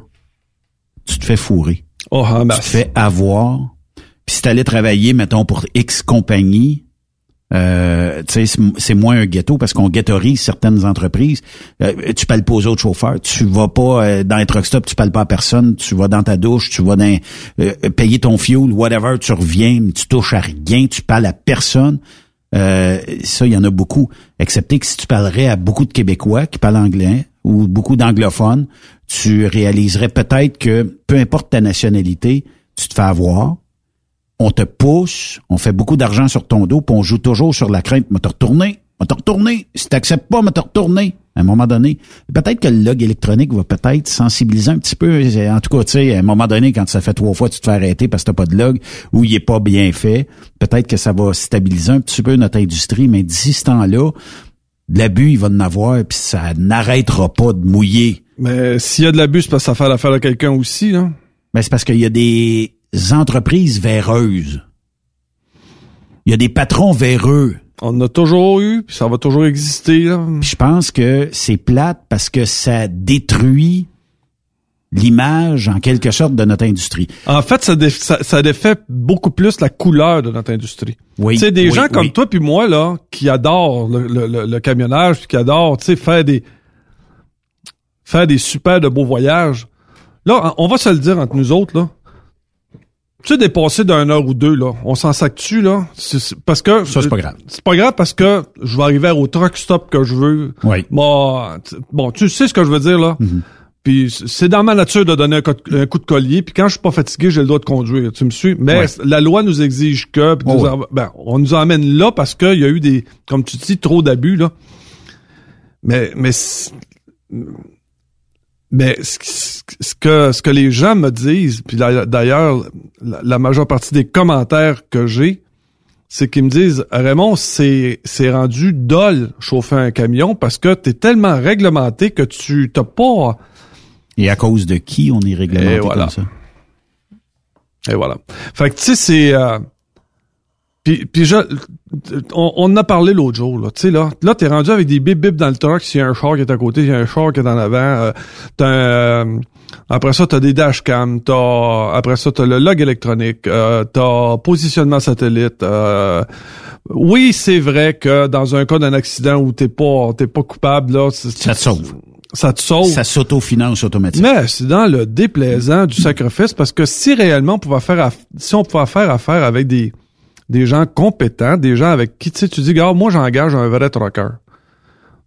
tu te fais fourrer oh, en tu te masse. fais avoir. Puis si t'allais travailler, mettons, pour X compagnie, euh, c'est- moins un ghetto parce qu'on ghettorise certaines entreprises. Euh, tu parles pas aux autres chauffeurs. Tu vas pas euh, dans les truck stops, tu parles pas à personne. Tu vas dans ta douche, tu vas dans euh, payer ton fuel, whatever. Tu reviens, tu touches à rien, tu parles à personne. Euh, ça, il y en a beaucoup. Excepté que si tu parlerais à beaucoup de Québécois qui parlent anglais ou beaucoup d'anglophones, tu réaliserais peut-être que peu importe ta nationalité, tu te fais avoir on te pousse, on fait beaucoup d'argent sur ton dos, puis on joue toujours sur la crainte, mais te retourner, mais te retourner. Si t'acceptes pas, mais te retourner. À un moment donné, peut-être que le log électronique va peut-être sensibiliser un petit peu. En tout cas, tu sais, à un moment donné, quand ça fait trois fois, tu te fais arrêter parce que t'as pas de log ou il est pas bien fait, peut-être que ça va stabiliser un petit peu notre industrie, mais d'ici ce temps-là, de l'abus, il va en avoir, puis ça n'arrêtera pas de mouiller. Mais s'il y a de l'abus, c'est parce que ça fait l'affaire de quelqu'un aussi, là. Ben, c'est parce qu'il y a des entreprises véreuses. Il y a des patrons véreux. On en a toujours eu, puis ça va toujours exister, là. Puis je pense que c'est plate parce que ça détruit l'image, en quelque sorte, de notre industrie. En fait, ça, dé- ça, ça défait beaucoup plus la couleur de notre industrie. Oui. Tu sais, des oui, gens comme toi puis moi, là, qui adorent le, le, le- le camionnage, puis qui adorent, tu sais, faire des faire des super de beaux voyages. Là, on va se le dire entre nous autres, là. Tu sais, dépasser d'une heure ou deux, là, on s'en sac dessus, là. C'est- parce que. Ça, c'est pas grave. C'est pas grave parce que je vais arriver au truck stop que je veux. Oui. Bon, t- bon, tu sais ce que je veux dire, là. Mm-hmm. Puis c'est dans ma nature de donner un, co- un coup de collier. Puis quand je suis pas fatigué, j'ai le droit de conduire. Tu me suis? Mais Ouais. la loi nous exige que. puis nous Oh, en- ben, on nous emmène là parce qu'il y a eu des, comme tu dis, trop d'abus là. Mais mais Mais ce, que ce que les gens me disent, puis d'ailleurs la, la majeure partie des commentaires que j'ai, c'est qu'ils me disent Raymond, c'est c'est rendu dol chauffer un camion parce que tu es tellement réglementé que tu t'as pas Et à cause de qui on est réglementé voilà. comme ça? Et voilà. Fait que tu sais c'est euh, puis, puis je, on, on en a parlé l'autre jour, là. Tu sais, là, là, t'es rendu avec des bip bip dans le truck, s'il y a un char qui est à côté, s'il y a un char qui est en avant. euh, t'as un, euh, après ça, t'as des dashcams, t'as, après ça, t'as le log électronique, euh, t'as positionnement satellite. euh, oui, c'est vrai que dans un cas d'un accident où t'es pas, t'es pas coupable, là, ça te sauve. Ça te sauve. Ça s'autofinance automatiquement. Mais c'est dans le déplaisant du sacrifice parce que si réellement on pouvait faire, si on pouvait faire affaire avec des, des gens compétents, des gens avec qui tu sais, tu dis, gars, moi j'engage un vrai trucker.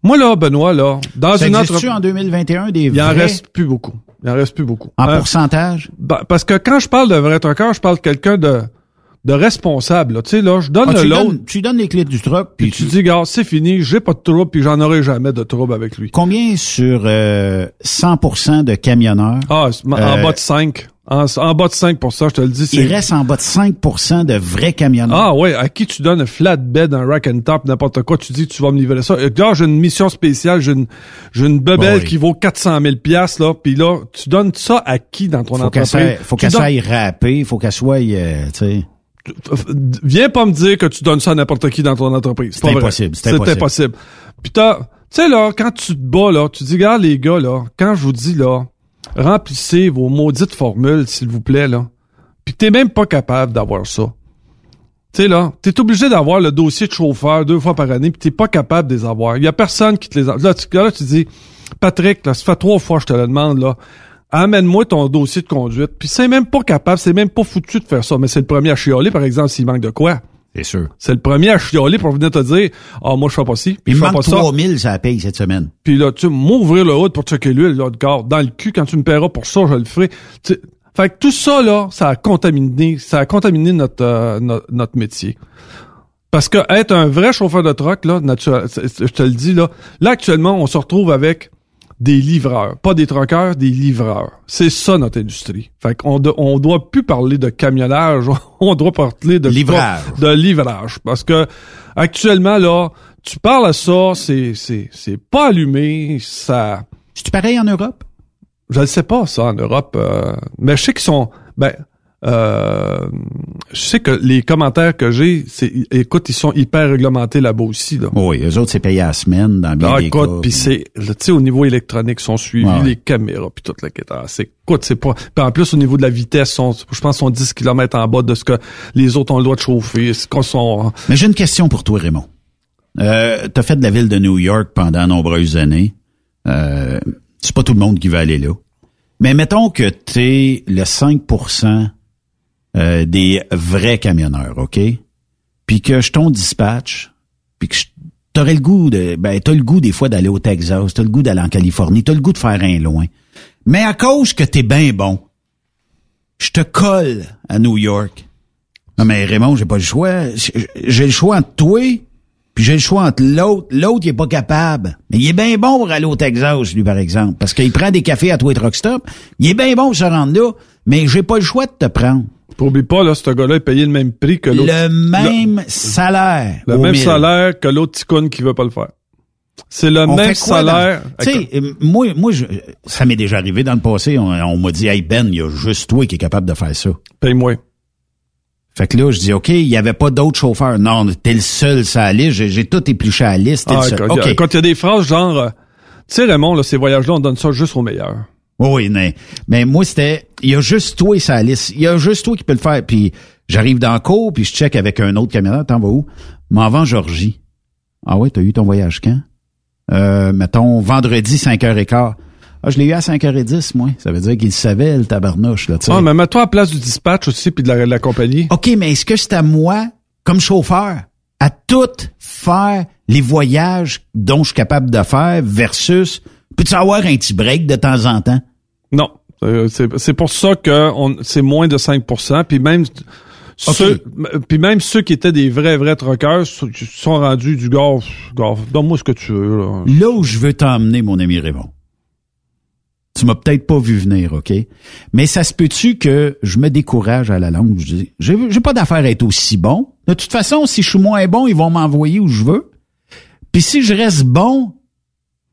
Moi là, Benoît là, dans Ça une entreprise, en 2021 des il en vrais? reste plus beaucoup. Il en reste plus beaucoup. en Hein? pourcentage? Ben, parce que quand je parle de vrai trucker, je parle de quelqu'un de de responsable. là. Tu sais là, je donne Ah, le donnes, tu donnes les clés du truck, puis tu dis, gars, c'est fini, j'ai pas de trouble, puis j'en aurai jamais de trouble avec lui. Combien sur euh, 100% de camionneurs? Ah, en Euh, bas de 5. En, en bas de 5 je te le dis, c'est... Il reste en bas de 5% de vrais camionneurs. Ah ouais, à qui tu donnes un flatbed, un rack and top, n'importe quoi, tu dis que tu vas me livrer ça. Gars, j'ai une mission spéciale, j'ai une, j'ai une bebelle oui. qui vaut 400 000 piastres, là, puis là, tu donnes ça à qui dans ton faut entreprise? faut qu'elle donnes- soit râpée, faut qu'elle soit, euh, tu sais. Viens pas me dire que tu donnes ça à n'importe qui dans ton entreprise. C'est pas vrai. impossible, c'est C'est impossible. impossible. Puis t'as, tu sais là, quand tu te bats là, tu dis, regarde les gars là, quand je vous dis là, remplissez vos maudites formules s'il vous plaît là. Puis t'es même pas capable d'avoir ça. Tu sais là, t'es obligé d'avoir le dossier de chauffeur deux fois par année, puis t'es pas capable de les avoir. Il y a personne qui te les a. Là, tu, là, dis, Patrick, là, ça fait trois fois que je te le demande là. Amène-moi ton dossier de conduite. Puis c'est même pas capable, c'est même pas foutu de faire ça. Mais c'est le premier à chialer, par exemple, s'il manque de quoi. C'est sûr. C'est le premier à chialer pour venir te dire Ah, moi, je fais pas ci, puis Il je pas ça. 3000, ça paye cette semaine. Puis là, tu m'ouvrir le hood pour checker l'huile, là, de gare, dans le cul, quand tu me paieras pour ça, je le ferai. Fait que tout ça, là, ça a contaminé, ça a contaminé notre, euh, notre, notre métier. Parce que être un vrai chauffeur de truck, là, naturel, je te le dis, là, là, actuellement, on se retrouve avec des livreurs. Pas des truckers, des livreurs. C'est ça, notre industrie. Fait qu'on do- on doit plus parler de camionnage, on doit parler de Livrage. de livrage. Parce que, actuellement, là, tu parles à ça, c'est, c'est, c'est pas allumé, ça, C'est pareil en Europe? je ne sais pas ça en Europe, euh, mais je sais qu'ils sont. Ben, euh, je sais que les commentaires que j'ai, c'est, écoute, ils sont hyper réglementés là-bas aussi. Là. Oui, eux autres, c'est payé à la semaine dans bien Ah, des écoute, puis c'est, tu sais, au niveau électronique, ils sont suivis, Ouais. les caméras, puis toute la quête. Ah, c'est, écoute, c'est pas. Puis en plus, au niveau de la vitesse, sont, je pense, sont 10 km en bas de ce que les autres ont le droit de chauffer. Ce qu'on sont. Mais j'ai une question pour toi, Raymond. Euh, t'as fait de la ville de New York pendant nombreuses années. Euh, c'est pas tout le monde qui veut aller là. Mais mettons que t'es le 5% euh, des vrais camionneurs, OK? Puis que je ton dispatch, puis que t'aurais le goût de... Ben, t'as le goût des fois d'aller au Texas, t'as le goût d'aller en Californie, t'as le goût de faire un loin. Mais à cause que t'es bien bon, je te colle à New York. Non, mais Raymond, j'ai pas le choix. J'ai- le choix entre toi, puis j'ai le choix entre l'autre. L'autre, il est pas capable. Mais il est bien bon pour aller au Texas, lui, par exemple. Parce qu'il prend des cafés à toi et. Il est bien bon pour se rendre là, mais j'ai pas le choix de te prendre. Oublie pas, là, ce gars-là est payé le même prix que l'autre. Le même salaire. Le même mille. salaire que l'autre ticoune qui veut pas le faire. C'est le On même dans- salaire. Tu sais, moi, moi, je- ça m'est déjà arrivé dans le passé. On, on m'a dit, hey Ben, il y a juste toi qui est capable de faire ça. Paye-moi. Fait que là, je dis, OK, il y avait pas d'autres chauffeurs. Non, t'es le seul sur la liste. J'ai, tout épluché à la liste. Ah, le seul. quand il y a des phrases genre, euh, tu sais, Raymond, là, ces voyages-là, on donne ça juste aux meilleurs. Oui, mais, mais moi, c'était, il y a juste toi sur la liste. Il y a juste toi qui peux le faire. Puis j'arrive dans le cours, puis je check avec un autre camionneur. T'en vas où? M'en Georgie. Ah ouais, t'as eu ton voyage quand? Euh, mettons, vendredi, 5h15. Ah, je l'ai eu à 5h10, moi. Ça veut dire qu'il savait, le tabarnouche, là, tu sais. Ah, mais mets-toi à la place du dispatch aussi, puis de la, de la compagnie. OK, mais est-ce que c'est à moi, comme chauffeur, à tout faire les voyages dont je suis capable de faire versus, peux-tu avoir un petit break de temps en temps? Non. Euh, c'est pour ça que c'est moins de 5% puis même ceux, puis même ceux qui étaient des vrais vrais truckers sont sont rendus du gars, gars donne-moi ce que tu veux là. Là où je veux t'emmener, mon ami Raymond, Tu m'as peut-être pas vu venir, OK? Mais ça se peut-tu que je me décourage à la longue? Je dis, j'ai j'ai pas d'affaire à être aussi bon. De toute façon, si je suis moins bon, ils vont m'envoyer où je veux. Puis si je reste bon,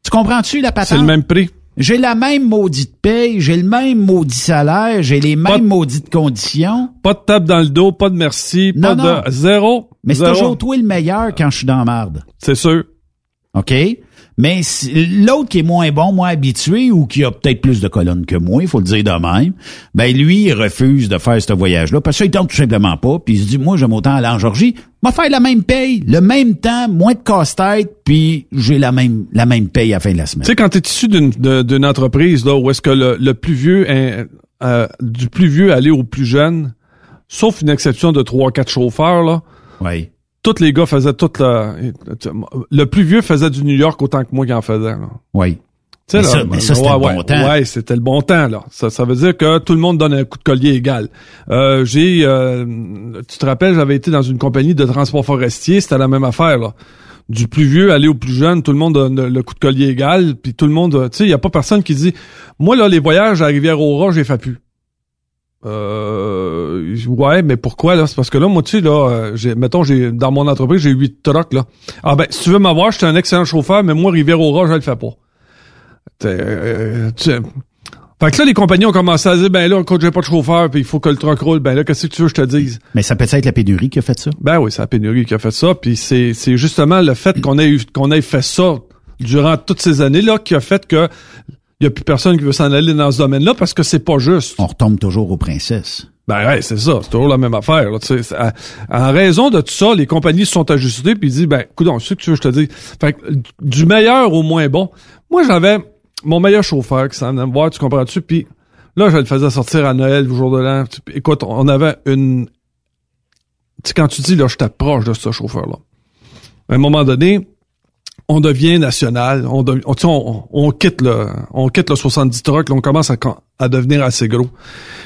tu comprends-tu la patente? C'est le même prix. J'ai la même maudite paye, j'ai le même maudit salaire, j'ai les mêmes maudites conditions. Pas de tape dans le dos, pas de merci, Non, pas non. de zéro. Mais c'est toujours toi le meilleur quand je suis dans la marde. C'est sûr. OK? Mais l'autre qui est moins bon, moins habitué ou qui a peut-être plus de colonnes que moi, il faut le dire de même, ben lui, il refuse de faire ce voyage-là parce qu'il tente tout simplement pas. Puis il se dit, moi, j'aime autant aller en Georgie, m'a faire la même paye, le même temps, moins de casse-tête, puis j'ai la même la même paye à la fin de la Tu semaine. sais, quand tu es issu d'une entreprise là, où est-ce que le, le plus vieux, hein, euh, du plus vieux aller au plus jeune, sauf une exception de trois, quatre chauffeurs, là, oui. Tous les gars faisaient tout le... Le plus vieux faisait du New York autant que moi qui en faisais. Là. Oui. Tu sais, là, ça- mais ça, c'était ouais, le ouais, bon temps. Ouais, c'était le bon temps, là. Ça, ça veut dire que tout le monde donne un coup de collier égal. Euh, j'ai, euh, tu te rappelles, j'avais été dans une compagnie de transport forestier, c'était la même affaire, là. Du plus vieux aller au plus jeune, tout le monde donne le coup de collier égal, puis tout le monde, tu sais, il y a pas personne qui dit, moi, là, les voyages à Rivière-au-Rouge, j'ai fait plus. Euh, ouais, mais pourquoi là? C'est parce que là, moi, tu sais, là, euh, j'ai, mettons, j'ai dans mon entreprise, j'ai huit trucks là. Ah ben, si tu veux m'avoir, je suis un excellent chauffeur, mais moi, Rivière-au-Rouge, je le fais pas. T'es, euh, sais. Fait que là, les compagnies ont commencé à dire, ben là, quand j'ai pas de chauffeur, puis il faut que le truck roule, ben là, qu'est-ce que tu veux que je te dise? Mais ça peut être la pénurie qui a fait ça. Ben oui, c'est la pénurie qui a fait ça, puis c'est, c'est justement le fait qu'on ait eu, qu'on ait fait ça durant toutes ces années-là qui a fait que il y a plus personne qui veut s'en aller dans ce domaine-là parce que c'est pas juste. On retombe toujours aux princesses. Ben ouais, c'est ça, c'est toujours la même affaire. Là, à- en raison de tout ça, les compagnies se sont ajustées puis ils disent ben, écoute, c'est ce que tu veux je te dis. Fait que, du meilleur au moins bon. Moi, j'avais mon meilleur chauffeur qui s'en venait me voir, tu comprends-tu? Puis là, je le faisais sortir à Noël, le jour de l'an. Écoute, on avait une. Tu sais, quand tu dis là, je t'approche de ce chauffeur-là. À un moment donné, on devient national, on, on, on, quitte le, on quitte le 70 truck, on commence à, à devenir assez gros.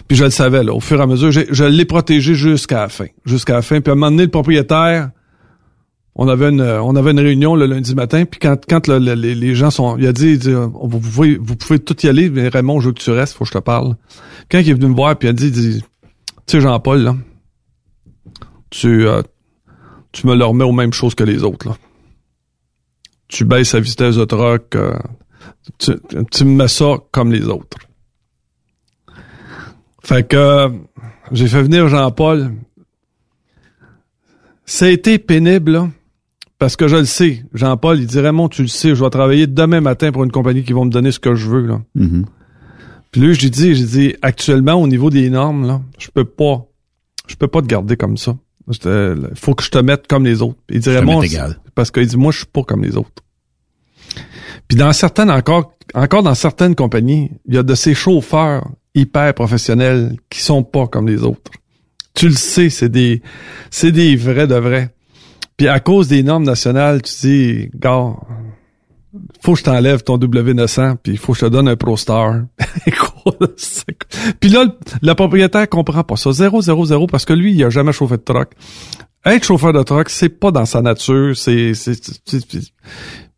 Puis je le savais, là, au fur et à mesure, je l'ai protégé jusqu'à la fin, jusqu'à la fin. Puis à un moment donné, le propriétaire, on avait une, on avait une réunion le lundi matin, puis quand, quand le- le- les, gens sont, il a dit, il dit, vous pouvez, vous pouvez tout y aller, mais Raymond, je veux que tu restes, faut que je te parle. Quand il est venu me voir, puis il a dit, dit, tu sais Jean-Paul, là, tu, euh, tu me le remets aux mêmes choses que les autres, là tu baisses la vitesse de truck, euh, tu, tu me mets ça comme les autres. Fait que euh, j'ai fait venir Jean-Paul. Ça a été pénible, là, parce que je le sais. Jean-Paul, il dit Raymond, tu le sais, je vais travailler demain matin pour une compagnie qui va me donner ce que je veux. Là. Mhm. Puis lui, j'ai dit, j'ai dit, actuellement, au niveau des normes, là, je peux pas, je peux pas te garder comme ça. Il faut que je te mette comme les autres. Il égal. c'est- parce qu'il dit, moi, je suis pas comme les autres. Puis dans certaines, encore, encore dans certaines compagnies, il y a de ces chauffeurs hyper professionnels qui sont pas comme les autres. Tu le sais, c'est des, c'est des vrais de vrais. Puis à cause des normes nationales, tu dis, gars, faut que je t'enlève ton W900, puis faut que je te donne un Pro Star. Écoute, c'est- puis là, le, le propriétaire comprend pas ça. 0, 0, 0, parce que lui, il a jamais chauffé de truck. Être chauffeur de truck, c'est pas dans sa nature, c'est...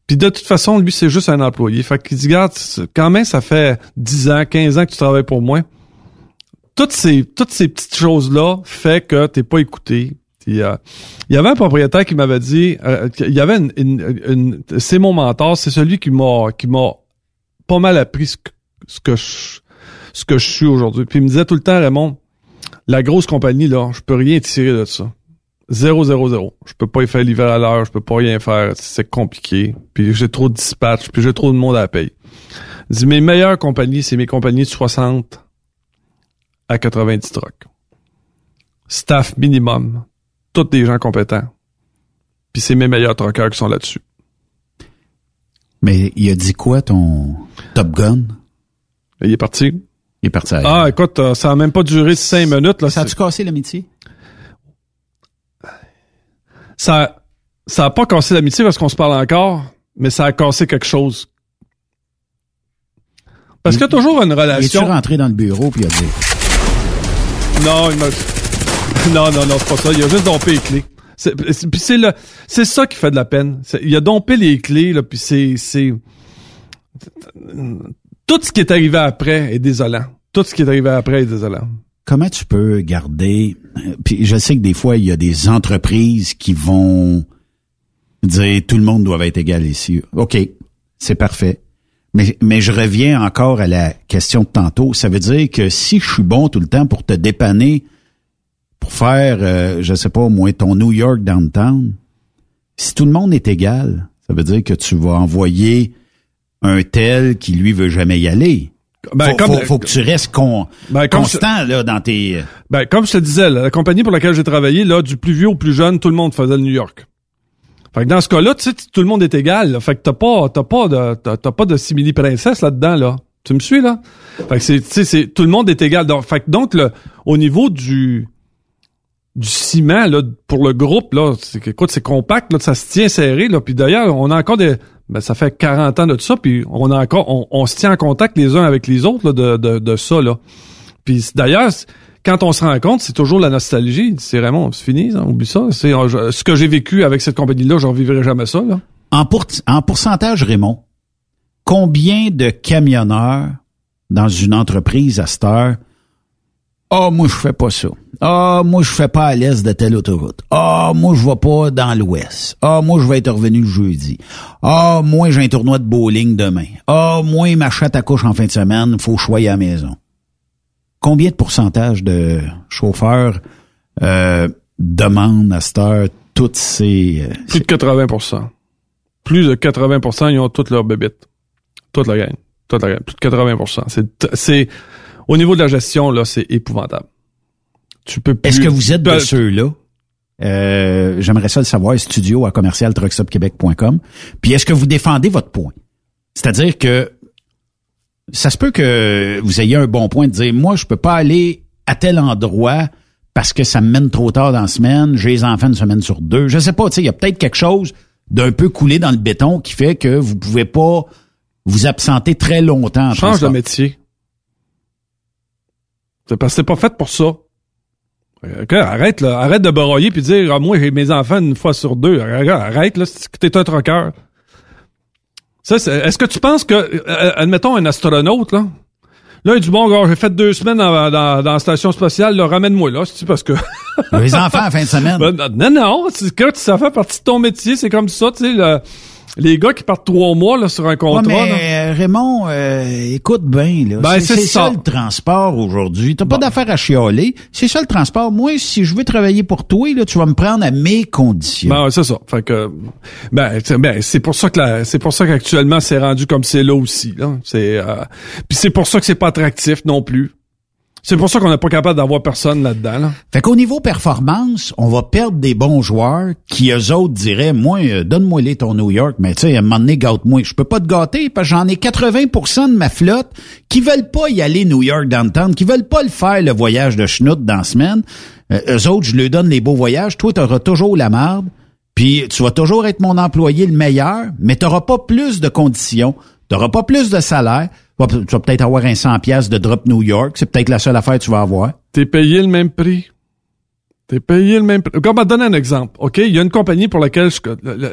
Puis de toute façon, lui, c'est juste un employé. Fait qu'il dit, regarde, quand même, ça fait 10 ans, 15 ans que tu travailles pour moi. Toutes ces, toutes ces petites choses-là fait que t'es pas écouté. Il y avait un propriétaire qui m'avait dit, euh, il y avait une, une- une- c'est mon mentor, c'est celui qui m'a, qui m'a pas mal appris ce que, ce que je, ce que je suis aujourd'hui. Puis il me disait tout le temps, Raymond, la grosse compagnie là, je peux rien tirer de ça. Zéro, zéro, zéro. Je peux pas y faire l'hiver à l'heure, je peux pas rien faire, c'est compliqué. Puis j'ai trop de dispatch, puis j'ai trop de monde à payer. Il dit, mes meilleures compagnies, c'est mes compagnies de 60 à 90 trucks. Staff minimum. Tous des gens compétents. Puis c'est mes meilleurs truckers qui sont là-dessus. Mais il a dit quoi ton Top Gun? Il est parti. Il est parti à Ah, écoute, euh, ça a même pas duré cinq minutes. Là, Ça a-tu cassé l'amitié? ça, ça a pas cassé l'amitié parce qu'on se parle encore, mais ça a cassé quelque chose. Parce qu'il y a toujours une Il est-tu relation. rentré dans le bureau puis il a dit Non, il m'a... Non, non, non, c'est pas ça. Il a juste dompé les clés. C'est, puis c'est le, c'est ça qui fait de la peine. Il a dompé les clés, là, puis c'est, c'est, tout ce qui est arrivé après est désolant. Tout ce qui est arrivé après est désolant. Comment tu peux garder... euh, Puis je sais que des fois, il y a des entreprises qui vont dire tout le monde doit être égal ici. OK, c'est parfait. Mais, mais je reviens encore à la question de tantôt. Ça veut dire que si je suis bon tout le temps pour te dépanner, pour faire, euh, je sais pas, au moins ton New York downtown, si tout le monde est égal, ça veut dire que tu vas envoyer un tel qui, lui, veut jamais y aller. Ben, faut, comme- faut, faut que tu restes con- Ben, constant là, dans tes... Ben, comme je te disais, la compagnie pour laquelle j'ai travaillé, là, du plus vieux au plus jeune, tout le monde faisait le New York. Fait que dans ce cas-là, tu sais, tout le monde est égal. là. Fait que t'as pas, t'as pas de, t'as, pas de simili-princesse là-dedans, là. Tu me suis, là? Fait que c'est, c'est, tout le monde est égal. Donc, fait que donc, le, au niveau du, du ciment, là, pour le groupe, là, c'est, écoute, c'est compact, là, ça se tient serré, là. Puis d'ailleurs, on a encore des, ben, ça fait 40 ans de ça, puis on a encore, on, on se tient en contact les uns avec les autres, là, de, de, de ça, là. Puis d'ailleurs, quand on se rend compte, c'est toujours la nostalgie. C'est vraiment, c'est fini, ça, oublie ça. C'est je- ce que j'ai vécu avec cette compagnie-là, je revivrai jamais ça. Là. En, pour- en pourcentage, Raymond, combien de camionneurs dans une entreprise à cette heure Ah, moi, je fais pas ça. Ah, moi, je fais pas à l'est de telle autoroute. Ah, moi, je vais pas dans l'ouest. Ah, moi, je vais être revenu le jeudi. Ah, moi, j'ai un tournoi de bowling demain. Ah, moi, ma chatte accouche en fin de semaine, faut sois à la maison. Combien de pourcentage de chauffeurs euh, demandent à cette heure toutes ces... euh, Plus de 80% Plus de 80% ils ont toutes leurs bébites. Toute la gang. Toute la gang. Plus de 80 C'est, c'est, au niveau de la gestion, là, c'est épouvantable. Tu peux plus- Est-ce que vous êtes de ceux-là? Euh, J'aimerais ça le savoir, studio à commercialtruckstopquebec.com. Puis est-ce que vous défendez votre point? C'est-à-dire que ça se peut que vous ayez un bon point de dire, moi, je peux pas aller à tel endroit parce que ça me mène trop tard dans la semaine, j'ai les enfants une semaine sur deux. Je sais pas, tu sais, il y a peut-être quelque chose d'un peu coulé dans le béton qui fait que vous pouvez pas vous absenter très longtemps. Change de métier. C'est parce que c'est pas fait pour ça. Euh, ok, arrête, là. Arrête de broyer puis dire, ah, moi, j'ai mes enfants une fois sur deux. Arrête, là. c'est que T'es un troqueur. Ça, c'est- est-ce que tu penses que, euh, admettons, un astronaute, là, là, il dit, bon, gars, j'ai fait deux semaines dans, dans, dans la station spatiale, là, ramène-moi, là, c'est parce que... Les enfants à fin de semaine. Ben, non, non, c'est que ça fait partie de ton métier, c'est comme ça, tu sais, les gars qui partent trois mois, là, sur un contrat, Ouais, mais euh, Raymond, euh, écoute bien, là. Ben, c'est ça. ça. le transport aujourd'hui. T'as pas d'affaire à chialer. C'est ça le transport. Moi, si je veux travailler pour toi, là, tu vas me prendre à mes conditions. Ben, c'est ça. Fait que, ben, ben, c'est pour ça que la- c'est pour ça qu'actuellement c'est rendu comme c'est là aussi. Là. C'est, euh, puis c'est pour ça que c'est pas attractif non plus. C'est pour ça qu'on n'est pas capable d'avoir personne là-dedans. Là. Fait qu'au niveau performance, on va perdre des bons joueurs qui, eux autres, diraient, moi, euh, donne-moi les ton New York, mais tu sais, à un moment donné, gâte-moi. Je peux pas te gâter parce que j'en ai 80% de ma flotte qui veulent pas y aller New York downtown, qui veulent pas le faire, le voyage de schnout dans la semaine. Euh, eux autres, je leur donne les beaux voyages. Toi, tu auras toujours la marde. Puis tu vas toujours être mon employé le meilleur, mais tu n'auras pas plus de conditions, tu n'auras pas plus de salaire. Tu vas peut-être avoir un 100 pièces de drop New York, c'est peut-être la seule affaire que tu vas avoir. T'es payé le même prix. T'es payé le même prix. Vais te donner un exemple. OK? Il y a une compagnie pour laquelle je,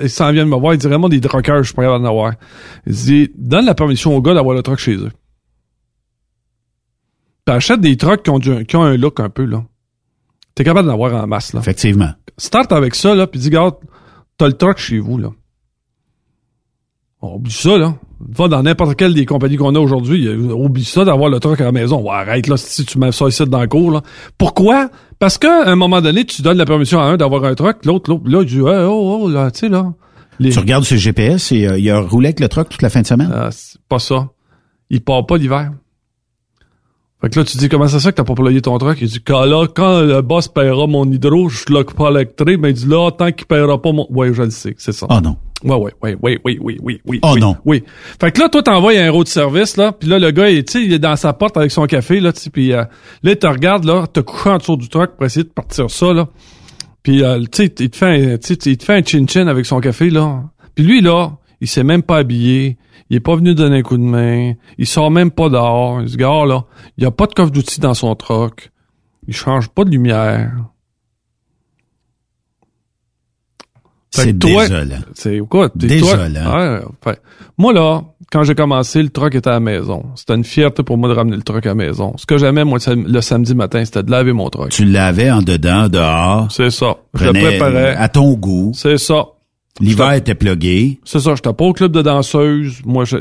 ils s'en viennent me voir. Ils disent vraiment des truckers, je suis pas capable d'en avoir. Ils disent, donne la permission aux gars d'avoir le truck chez eux. Puis achète des trucks qui ont, du- qui ont un look un peu, là. T'es capable d'en avoir en masse, là. Effectivement. Start avec ça, là, puis dis, regarde, t'as le truck chez vous, là. On oublie ça, là. Va dans n'importe quelle des compagnies qu'on a aujourd'hui, euh, oublie ça d'avoir le truck à la maison. Ouais, arrête, là, si tu mets ça ici dans le cours, là. Pourquoi? Parce qu'à un moment donné, tu donnes la permission à un d'avoir un truck, l'autre, l'autre, là, il dit, Hey, oh, oh, là, tu sais, là. Les- Tu regardes sur le GPS et euh, il a roulé avec le truck toute la fin de semaine. Ah, c'est pas ça. Il part pas l'hiver. Fait que là, tu dis, comment ça se fait que t'as pas payé ton truck? Il dit, quand, là, quand le boss paiera mon hydro, je le pas électrique, mais il dit, là, tant qu'il paiera pas mon... Ouais, je le sais, c'est ça. Oh non. Ouais, ouais, ouais, ouais, oui, oui, oui, oui. Oh oui, non. Oui. Fait que là, toi, t'envoies un road service, là, puis là, le gars, il, tu sais, il est dans sa porte avec son café, là, puis euh, là, il te regarde, là, te couché en dessous du truck pour essayer de partir ça, là. Puis, euh, tu sais, il te fait un, il te fait un chin-chin avec son café, là. Puis lui, là, il s'est même pas habillé, il est pas venu donner un coup de main, il sort même pas dehors. Ce gars, là, il a pas de coffre d'outils dans son truck, il change pas de lumière. Fait C'est désolant. C'est quoi? Désolant. ouais, moi, là, quand j'ai commencé, le truck était à la maison. C'était une fierté pour moi de ramener le truck à la maison. Ce que j'aimais, moi, le sam- le samedi matin, c'était de laver mon truck. Tu l'avais en dedans, dehors. C'est ça. Je le préparais. à ton goût. C'est ça. L'hiver était plugué. C'est ça, j'étais pas au club de danseuses. Moi, je...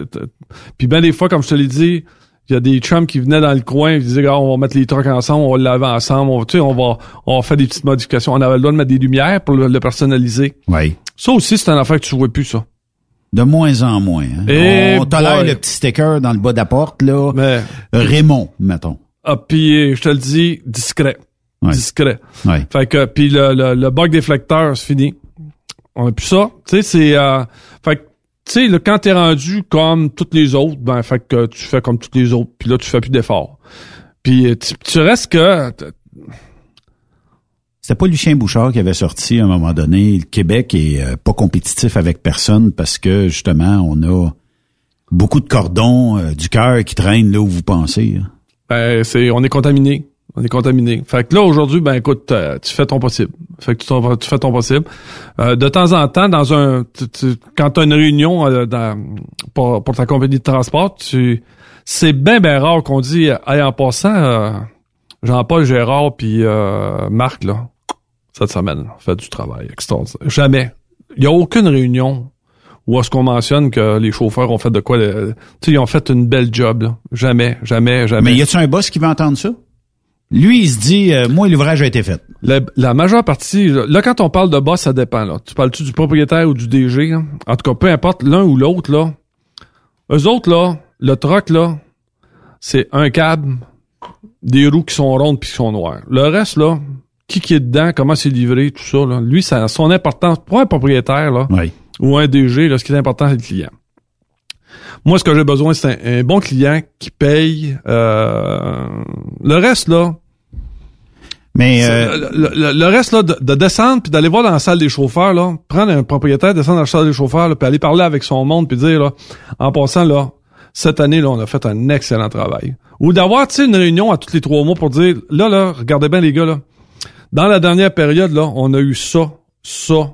Puis ben des fois, comme je te l'ai dit, il y a des chums qui venaient dans le coin, ils disaient, Gars, on va mettre les trucks ensemble, on va le laver ensemble, on, va- tu sais, on va, on va faire des petites modifications. On avait le droit de mettre des lumières pour le, le personnaliser. Oui. Ça aussi, c'est une affaire que tu vois plus, ça. De moins en moins. hein. Eh on tolère le petit sticker dans le bas de la porte, là. Mais, Raymond, mettons. ah, puis je te le dis, discret. Ouais. Discret. Ouais. Fait que, puis le, le, le bug déflecteur, c'est fini. On a plus ça. Tu sais, c'est... euh, tu sais, quand t'es rendu comme toutes les autres, ben, fait que tu fais comme toutes les autres, puis là, tu fais plus d'efforts. Puis euh, tu, tu restes que... C'était pas Lucien Bouchard qui avait sorti à un moment donné, le Québec est euh, pas compétitif avec personne parce que justement, on a beaucoup de cordons euh, du cœur qui traînent là où vous pensez. hein. Ben, c'est, on est contaminé. On est contaminé. Fait que là, aujourd'hui, ben, écoute, euh, tu fais ton possible. Fait que tu, fais ton possible. Euh, de temps en temps, dans un, tu- tu- quand tu as une réunion euh, dans, pour, pour ta compagnie de transport, tu, c'est bien, bien rare qu'on dit, hey, en passant, euh, Jean-Paul Gérard puis euh, Marc, là, cette semaine, là, fait du travail extraordinaire. Jamais. Il y a aucune réunion où est-ce qu'on mentionne que les chauffeurs ont fait de quoi, tu sais, ils ont fait une belle job, là. Jamais, jamais, jamais. Mais y a-tu un boss qui veut entendre ça? Lui, il se dit, euh, moi, l'ouvrage a été fait. La, la majeure partie, là, quand on parle de boss, ça dépend. Là. Tu parles-tu du propriétaire ou du DG? là? En tout cas, peu importe, l'un ou l'autre, là. Eux autres, là, le truck, là, c'est un câble, des roues qui sont rondes puis qui sont noires. Le reste, là, qui qui est dedans, comment c'est livré, tout ça, là, lui, ça, son importance, pour un propriétaire, là, Oui. ou un DG, là, ce qui est important, c'est le client. Moi, ce que j'ai besoin, c'est un, un bon client qui paye. euh, le reste, là, Mais euh, le, le- le reste là, de, de descendre puis d'aller voir dans la salle des chauffeurs là, prendre un propriétaire, descendre dans la salle des chauffeurs là, puis aller parler avec son monde puis dire là, en passant là, cette année là, on a fait un excellent travail. Ou d'avoir tu sais une réunion à tous les trois mois pour dire là là, regardez bien les gars là, dans la dernière période là, on a eu ça, ça.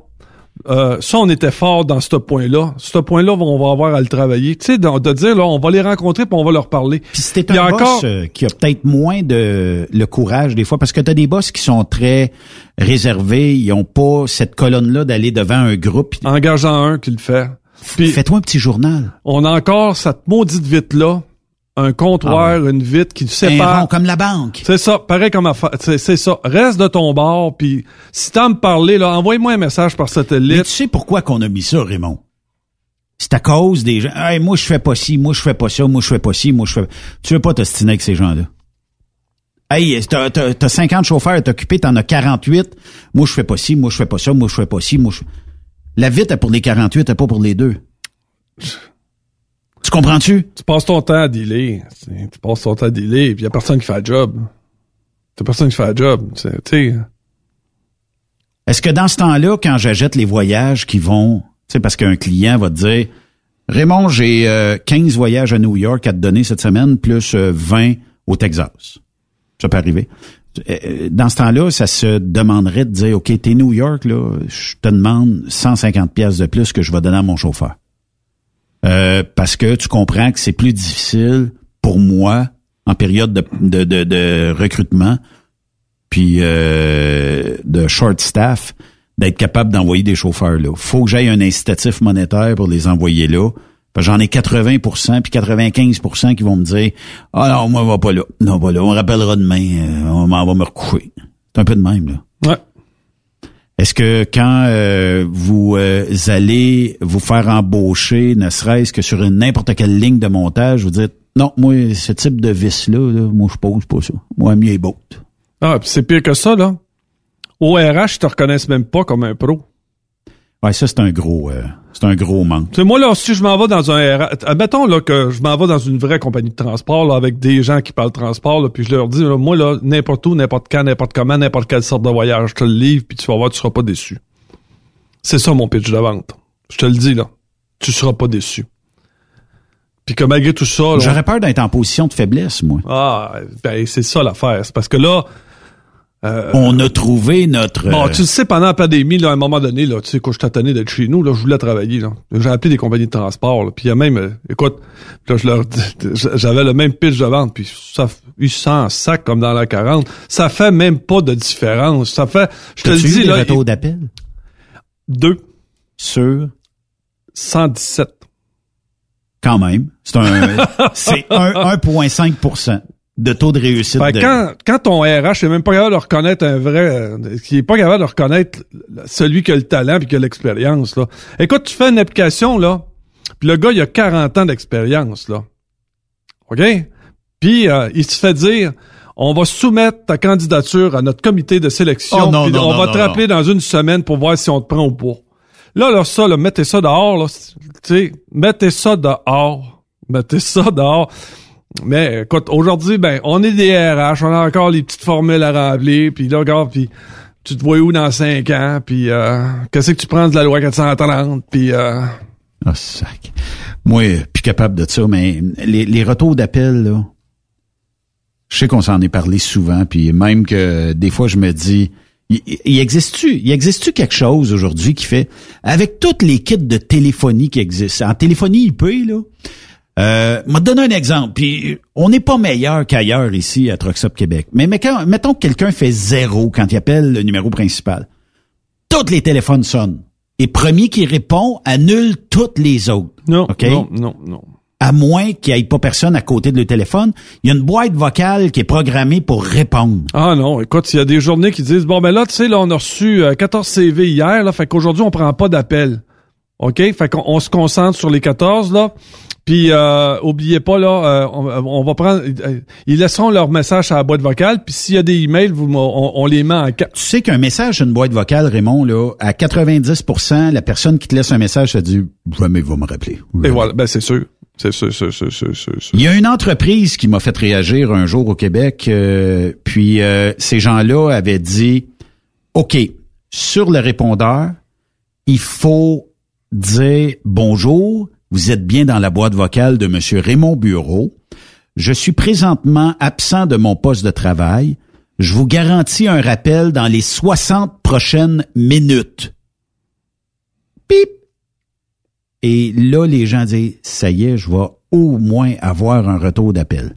Euh, ça, on était fort dans ce point-là. Ce point-là, on va avoir à le travailler. Tu sais, de, de dire, là, on va les rencontrer puis on va leur parler. Puis c'était Il y un boss encore- euh, qui a peut-être moins de le courage des fois, parce que tu as des boss qui sont très réservés, ils ont pas cette colonne-là d'aller devant un groupe. Engageant un qui le fait. Fais-toi un petit journal. on a encore cette maudite vitre-là, un comptoir, une vitre qui Un sépare. rond comme la banque. C'est ça, pareil comme affaire. C'est c'est ça. Reste de ton bord, puis si t'as à me parler, là, envoie-moi un message par Mais satellite. tu sais pourquoi qu'on a mis ça, Raymond? C'est à cause des gens. Hey, moi, je fais pas ci, moi, je fais pas ça, moi, je fais pas ci, moi, je fais... Tu veux pas t'ostiner avec ces gens-là. Hey, t'as, t'as, t'as 50 chauffeurs à t'occuper, t'en as 48. Moi, je fais pas ci, moi, je fais pas ça, moi, je fais pas ci, moi, je... La vite est pour les 48, elle pas pour les deux. Tu comprends-tu? Tu passes ton temps à dealer. Tu passes ton temps à dealer, puis y a personne qui fait le job. T'as personne qui fait le job. Est-ce que dans ce temps-là, quand j'achète les voyages qui vont, tu sais, parce qu'un client va te dire, Raymond, j'ai euh, 15 voyages à New York à te donner cette semaine, plus euh, 20 au Texas. Ça peut arriver. Euh, Dans ce temps-là, ça se demanderait de dire, OK, t'es New York, là, je te demande 150 pièces de plus que je vais donner à mon chauffeur. Euh, parce que tu comprends que c'est plus difficile pour moi en période de, de, de, de recrutement puis euh, de short staff d'être capable d'envoyer des chauffeurs là. Faut que j'aille un incitatif monétaire pour les envoyer là. J'en ai 80% puis 95% qui vont me dire Ah non, moi, on va pas là. Non, pas là. On rappellera demain. euh, on va me recoucher. C'est un peu de même, là. Ouais. Est-ce que quand euh, vous euh, allez vous faire embaucher, ne serait-ce que sur n'importe quelle ligne de montage, vous dites non, moi, ce type de vis-là, là, moi, je pose pas ça. Moi, mieux est beau. Ah, c'est pire que ça, là. Au RH, ils te reconnaissent même pas comme un pro. Ouais, ça, c'est un gros euh, c'est un gros manque. Moi, là, si je m'en vais dans un admettons, là, que je m'en vais dans une vraie compagnie de transport, là, avec des gens qui parlent transport, là, puis je leur dis, là, moi, là, n'importe où, n'importe quand, n'importe comment, n'importe quelle sorte de voyage, je te le livre, puis tu vas voir, tu seras pas déçu. C'est ça, mon pitch de vente. Je te le dis, là. Tu seras pas déçu. Puis que malgré tout ça, J'aurais peur d'être en position de faiblesse, moi. ah, ben, c'est ça l'affaire. C'est parce que là, Euh, On a trouvé notre... Bon, euh, tu le sais, pendant la pandémie, là, à un moment donné, là, tu sais, quand je t'attendais d'être chez nous, là, je voulais travailler, là. J'ai appelé des compagnies de transport, là, puis il y a même, euh, écoute, là, je leur, j'avais le même pitch de vente, puis ça, 800 sacs comme dans la 40, ça fait même pas de différence. Ça fait, je te le eu dis, là, retours d'appel? deux. Sur? 117. Quand même. C'est un, c'est un- 1,5 de taux de réussite. De- que quand, quand ton RH est même pas capable de reconnaître un vrai, euh, qui est pas capable de reconnaître celui qui a le talent puis qui a l'expérience, là. Écoute, tu fais une application, là, puis le gars, il a 40 ans d'expérience, là. OK? Puis, euh, il se fait dire, on va soumettre ta candidature à notre comité de sélection, Oh non, non, on non, va te rappeler dans une semaine pour voir si on te prend ou pas. Là, là, ça, là, mettez ça dehors, là. Tu sais, mettez ça dehors. Mettez ça dehors. Mais écoute, aujourd'hui, ben, on est des RH, on a encore les petites formules à remplir, puis là, regarde, puis tu te vois où dans cinq ans, puis euh, qu'est-ce que tu prends de la loi 430, puis euh, Ah, sac. Moi, euh, plus capable de ça, mais les, retours d'appel, là, je sais qu'on s'en est parlé souvent, puis même que des fois, je me dis, il existe-tu, il existe-tu quelque chose aujourd'hui qui fait, avec toutes les kits de téléphonie qui existent, en téléphonie IP, là, euh, m'a donné un exemple, puis on n'est pas meilleur qu'ailleurs ici à Truckstop Québec. Mais, mais quand, mettons que quelqu'un fait zéro quand il appelle le numéro principal. Tous les téléphones sonnent. Et premier qui répond annule toutes les autres. non, non, non, non. À moins qu'il n'y ait pas personne à côté de le téléphone, il y a une boîte vocale qui est programmée pour répondre. Ah non, écoute, il y a des journées qui disent, bon, ben là, tu sais, là, on a reçu euh, 14 CV hier, là, fait qu'aujourd'hui, on prend pas d'appel. OK? Fait qu'on on se concentre sur les 14, là. Puis, euh, oubliez pas, là, euh, on, on va prendre... euh, ils laisseront leur message à la boîte vocale, puis s'il y a des emails, vous, on, on les met en... Tu sais qu'un message sur une boîte vocale, Raymond, là, à 90% la personne qui te laisse un message se dit jamais va me rappeler. Et voilà, ben c'est sûr. C'est sûr, c'est sûr, c'est sûr, c'est sûr. Il y a une entreprise qui m'a fait réagir un jour au Québec, euh, puis euh, ces gens-là avaient dit OK, sur le répondeur, il faut dire bonjour, vous êtes bien dans la boîte vocale de monsieur Raymond Bureau. Je suis présentement absent de mon poste de travail. Je vous garantis un rappel dans les 60 prochaines minutes. Pip. Et là, les gens disent, ça y est, je vais au moins avoir un retour d'appel.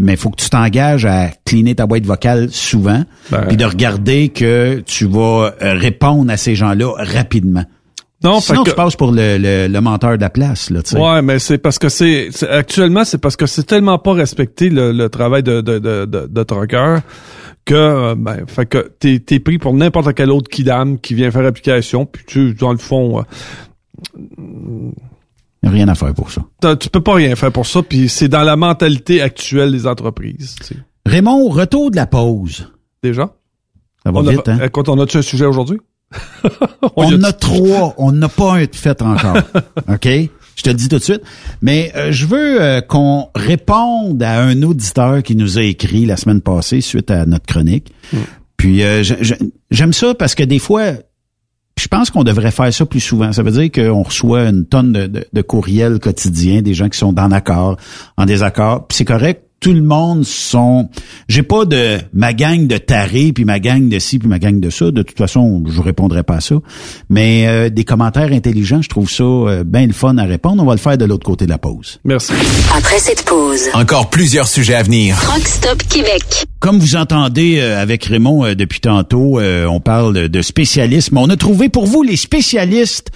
Mais il faut que tu t'engages à cleaner ta boîte vocale souvent, Ben. puis de regarder que tu vas euh, répondre à ces gens-là rapidement. Non, Sinon, fait tu que- passes pour le, le, le menteur de la place, là, tu sais. Ouais, mais c'est parce que c'est actuellement c'est parce que c'est tellement pas respecté le, le travail de de de de, de trucker que euh, ben fait que t'es t'es pris pour n'importe quel autre kidam qui vient faire application puis tu dans le fond euh, Rien à faire pour ça. tu peux pas rien faire pour ça puis c'est dans la mentalité actuelle des entreprises. tu sais. Raymond, retour de la pause. Déjà? Ça va On a- vite, hein? Écoute, on a-tu un sujet aujourd'hui? On y a- en a trois. On n'a pas un de fait encore. OK? Je te le dis tout de suite. Mais euh, je veux euh, qu'on réponde à un auditeur qui nous a écrit la semaine passée suite à notre chronique. Puis euh, j'aime ça parce que des fois, je pense qu'on devrait faire ça plus souvent. Ça veut dire qu'on reçoit une tonne de, de, de courriels quotidiens, des gens qui sont en accord, en désaccord. Puis c'est correct. Tout le monde sont. J'ai pas de ma gang de tarés puis ma gang de ci puis ma gang de ça. De toute façon, je répondrai pas à ça. Mais euh, des commentaires intelligents, je trouve ça euh, bien le fun à répondre. On va le faire de l'autre côté de la pause. Merci. Après cette pause, Encore plusieurs sujets à venir. Truck Stop Québec. Comme vous entendez euh, avec Raymond euh, depuis tantôt, euh, on parle de- de spécialistes, mais on a trouvé pour vous les spécialistes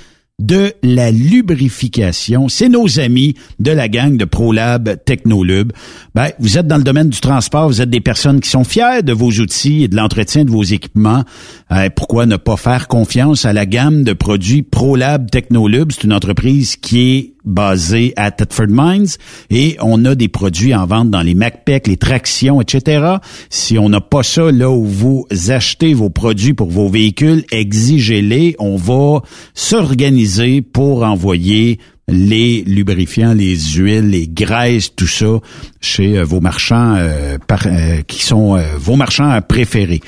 de la lubrification. C'est nos amis de la gang de ProLab Technolub. Ben, vous êtes dans le domaine du transport, vous êtes des personnes qui sont fiers de vos outils et de l'entretien de vos équipements. Euh, pourquoi ne pas faire confiance à la gamme de produits ProLab Technolub? C'est une entreprise qui est basée à Thetford Mines et on a des produits en vente dans les MacPac, les tractions, etc. Si on n'a pas ça là où vous achetez vos produits pour vos véhicules, exigez-les. On va s'organiser pour envoyer les lubrifiants, les huiles, les graisses, tout ça chez euh, vos marchands euh, par- euh, qui sont euh, vos marchands préférés.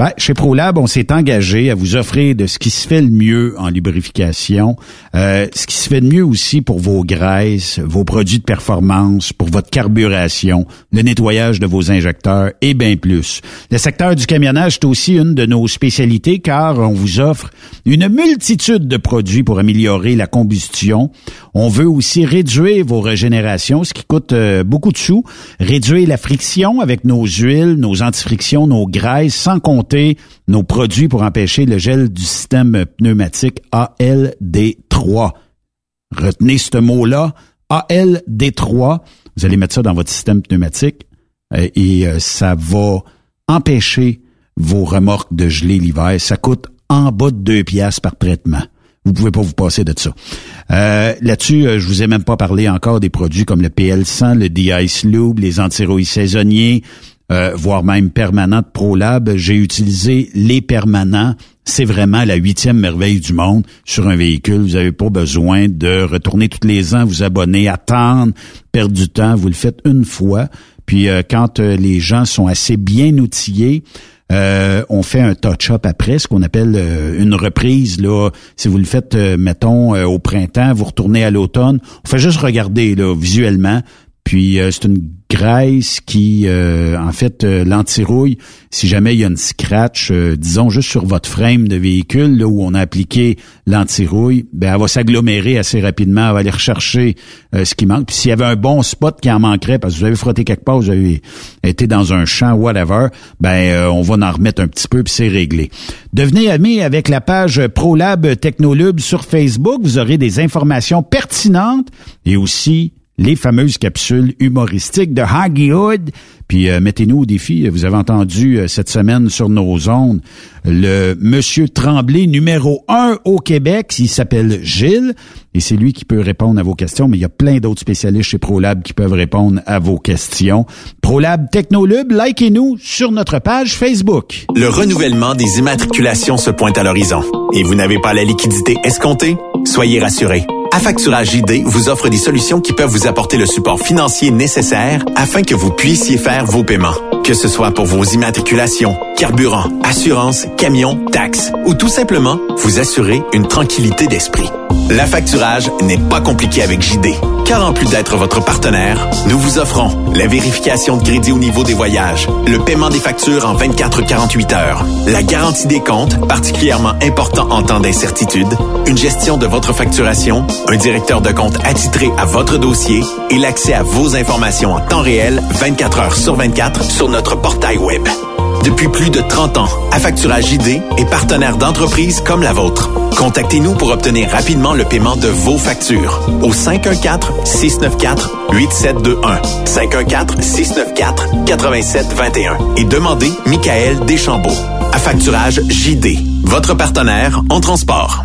Ben, chez ProLab, on s'est engagé à vous offrir de ce qui se fait le mieux en lubrification, euh, ce qui se fait de mieux aussi pour vos graisses, vos produits de performance, pour votre carburation, le nettoyage de vos injecteurs et bien plus. Le secteur du camionnage est aussi une de nos spécialités car on vous offre une multitude de produits pour améliorer la combustion. On veut aussi réduire vos régénérations, ce qui coûte euh, beaucoup de sous, réduire la friction avec nos huiles, nos antifrictions, nos graisses, sans compter nos produits pour empêcher le gel du système pneumatique ALD3. Retenez ce mot-là, ALD3. Vous allez mettre ça dans votre système pneumatique euh, et euh, ça va empêcher vos remorques de geler l'hiver. Ça coûte en bas de deux piastres par traitement. Vous pouvez pas vous passer de ça. Euh, Là-dessus, je vous ai même pas parlé encore des produits comme le PL100, le D-Ice Lube, les antirouilles saisonniers, euh, voire même permanent ProLab. J'ai utilisé les permanents. C'est vraiment la huitième merveille du monde sur un véhicule. Vous n'avez pas besoin de retourner tous les ans, vous abonner, attendre, perdre du temps. Vous le faites une fois. Puis euh, quand euh, les gens sont assez bien outillés, on fait un touch-up après, ce qu'on appelle une reprise. Là, si vous le faites, mettons, au printemps, vous retournez à l'automne, on fait juste regarder là, visuellement. Puis c'est une graisse qui, euh, en fait, euh, l'antirouille, si jamais il y a une scratch, euh, disons juste sur votre frame de véhicule, là où on a appliqué l'antirouille, ben elle va s'agglomérer assez rapidement, elle va aller rechercher ce qui manque. Puis s'il y avait un bon spot qui en manquerait, parce que vous avez frotté quelque part, vous avez été dans un champ, whatever, ben on va en remettre un petit peu, puis c'est réglé. Devenez ami avec la page ProLab Technolube sur Facebook, vous aurez des informations pertinentes et aussi les fameuses capsules humoristiques de Haggy Hood. Puis euh, mettez-nous au défi. Vous avez entendu euh, cette semaine sur nos ondes le Monsieur Tremblay numéro un au Québec. Il s'appelle Gilles et c'est lui qui peut répondre à vos questions. Mais il y a plein d'autres spécialistes chez ProLab qui peuvent répondre à vos questions. ProLab Technolube, likez-nous sur notre page Facebook. Le renouvellement des immatriculations se pointe à l'horizon et vous n'avez pas la liquidité escomptée? Soyez rassurés. Affacturage ID vous offre des solutions qui peuvent vous apporter le support financier nécessaire afin que vous puissiez faire vos paiements. Que ce soit pour vos immatriculations, carburant, assurance, camions, taxes ou tout simplement vous assurer une tranquillité d'esprit. L'affacturage n'est pas compliqué avec JD, car en plus d'être votre partenaire, nous vous offrons la vérification de crédit au niveau des voyages, le paiement des factures en 24-48 heures, la garantie des comptes, particulièrement important en temps d'incertitude, une gestion de votre facturation, un directeur de compte attitré à votre dossier et l'accès à vos informations en temps réel 24 heures sur 24 sur notre portail web. Depuis plus de 30 ans, Affacturage ID est partenaire d'entreprises comme la vôtre. Contactez-nous pour obtenir rapidement le paiement de vos factures au 514-694-8721. 514-694-8721 et demandez Michael Deschambault. Affacturage JD, votre partenaire en transport.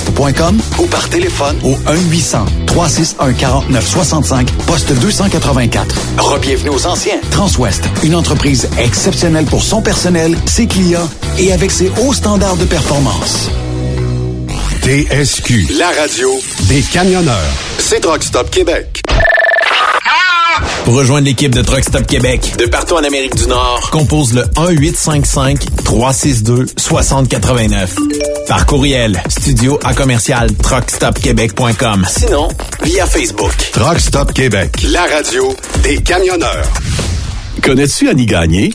ou par téléphone au 1-800-361-4965, poste 284. Rebienvenue aux anciens. Transwest, une entreprise exceptionnelle pour son personnel, ses clients et avec ses hauts standards de performance. TSQ, la radio des camionneurs. C'est Rock Stop Québec. Pour rejoindre l'équipe de Truck Stop Québec, de partout en Amérique du Nord, compose le 1-855-362-6089. Par courriel, studio à commercial truckstopquebec.com. Sinon, via Facebook. Truck Stop Québec, la radio des camionneurs. Connais-tu Annie Gagné?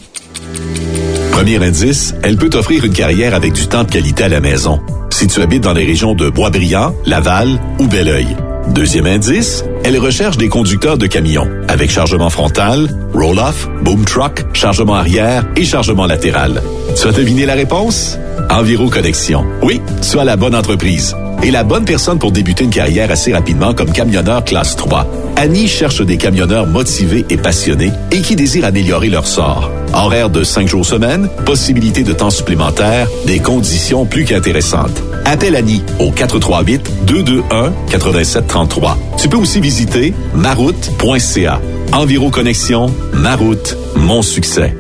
Premier indice, elle peut t'offrir une carrière avec du temps de qualité à la maison. Si tu habites dans les régions de Boisbriand, Laval ou Belleuil. Deuxième indice, elle recherche des conducteurs de camions avec chargement frontal, roll-off, boom truck, chargement arrière et chargement latéral. Tu as deviné la réponse? Enviro Connexion. Oui, as la bonne entreprise. Est la bonne personne pour débuter une carrière assez rapidement comme camionneur classe 3. Annie cherche des camionneurs motivés et passionnés et qui désirent améliorer leur sort. Horaire de 5 jours semaine, possibilité de temps supplémentaire, des conditions plus qu'intéressantes. Appelle Annie au 438-221-8733. Tu peux aussi visiter maroute.ca. Enviro Connexion, Maroute, mon succès.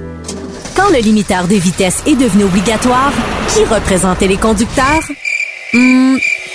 Quand le limiteur de vitesse est devenu obligatoire, qui représentait les conducteurs? Hmm,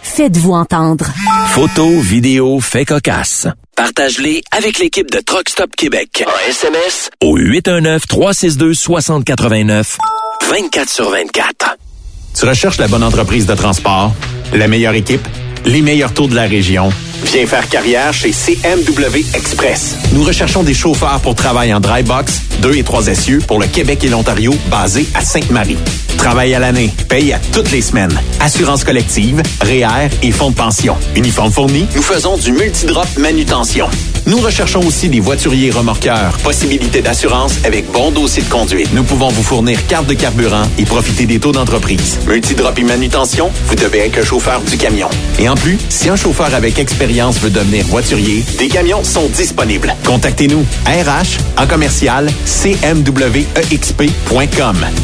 Faites-vous entendre. Photos, vidéos, faits cocasse. Partage-les avec l'équipe de Truck Stop Québec. En SMS au 819-362-6089. 24 sur 24. Tu recherches la bonne entreprise de transport, la meilleure équipe, les meilleurs taux de la région. Viens faire carrière chez CMW Express. Nous recherchons des chauffeurs pour travail en dry box, 2 et 3 essieux pour le Québec et l'Ontario, basé à Sainte-Marie. Travail à l'année, paye à toutes les semaines. Assurance collective, REER et fonds de pension. Uniforme fourni, nous faisons du multidrop manutention. Nous recherchons aussi des voituriers remorqueurs. Possibilité d'assurance avec bon dossier de conduite. Nous pouvons vous fournir carte de carburant et profiter des taux d'entreprise. Multidrop et manutention, vous devez être un chauffeur du camion. Et en plus, si un chauffeur avec expérience veut devenir voiturier, des camions sont disponibles. Contactez-nous. RH en commercial cmwexp.com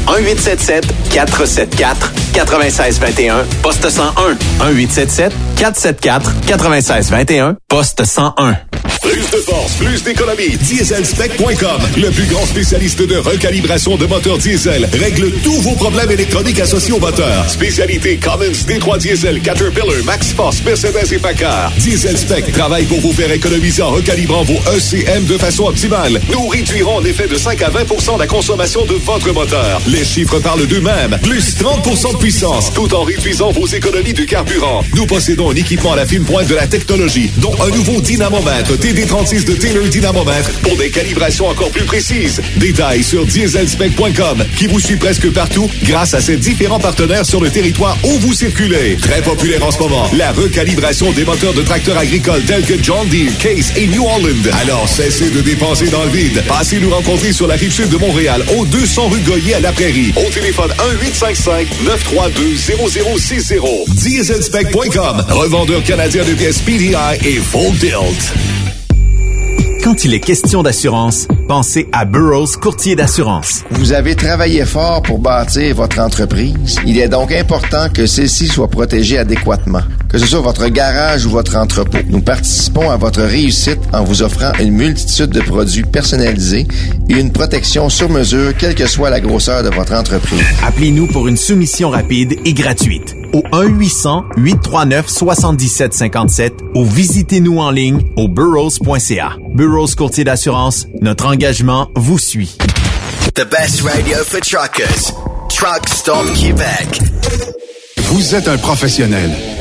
1877 474 9621 poste 101 1877 474 9621 poste 101 Plus de force, plus d'économie. Dieselspec.com, le plus grand spécialiste de recalibration de moteurs diesel, règle tous vos problèmes électroniques associés au moteur. Spécialité Cummins, D3 Diesel, Caterpillar, Max Force, Mercedes et Packard. Dieselspec travaille pour vous faire économiser en recalibrant vos ECM de façon optimale. Nous réduirons en effet de 5 à 20% la consommation de votre moteur. Les chiffres parlent d'eux-mêmes. Plus 30% de puissance, tout en réduisant vos économies de carburant. Nous possédons un équipement à la fine pointe de la technologie, dont un nouveau dynamomètre TD36 de Taylor Dynamomètre pour des calibrations encore plus précises. Détails sur dieselspec.com qui vous suit presque partout grâce à ses différents partenaires sur le territoire où vous circulez. Très populaire en ce moment, la recalibration des moteurs de tracteurs agricoles tels que John Deere, Case et New Holland. Alors cessez de dépenser dans le vide. Passez nous rencontrer sur la rive sud de Montréal, au 200 rue Goyer à la Prairie. Au téléphone 1-855-932-0060. Dieselspec.com, revendeur canadien de pièces PDI et Full Tilt. Quand il est question d'assurance, pensez à Burroughs Courtier d'assurance. Vous avez travaillé fort pour bâtir votre entreprise. Il est donc important que celle-ci soit protégée adéquatement, que ce soit votre garage ou votre entrepôt. Nous participons à votre réussite en vous offrant une multitude de produits personnalisés et une protection sur mesure, quelle que soit la grosseur de votre entreprise. Appelez-nous pour une soumission rapide et gratuite au 1-800-839-7757 ou visitez-nous en ligne au burrows.ca. Burrows Courtier d'assurance, notre engagement vous suit. The best radio for truckers. Truck Stop Québec. Vous êtes un professionnel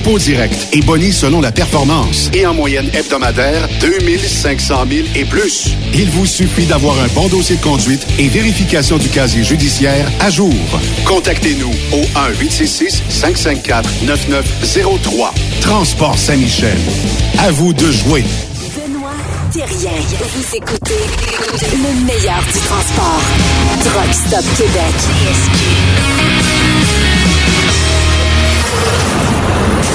dépôt direct et boni selon la performance. Et en moyenne hebdomadaire, 2500 000 et plus. Il vous suffit d'avoir un bon dossier de conduite et vérification du casier judiciaire à jour. Contactez-nous au 1-866-554-9903. Transport Saint-Michel. À vous de jouer. Benoît. Vous écoutez le meilleur du transport. Truck Stop Québec.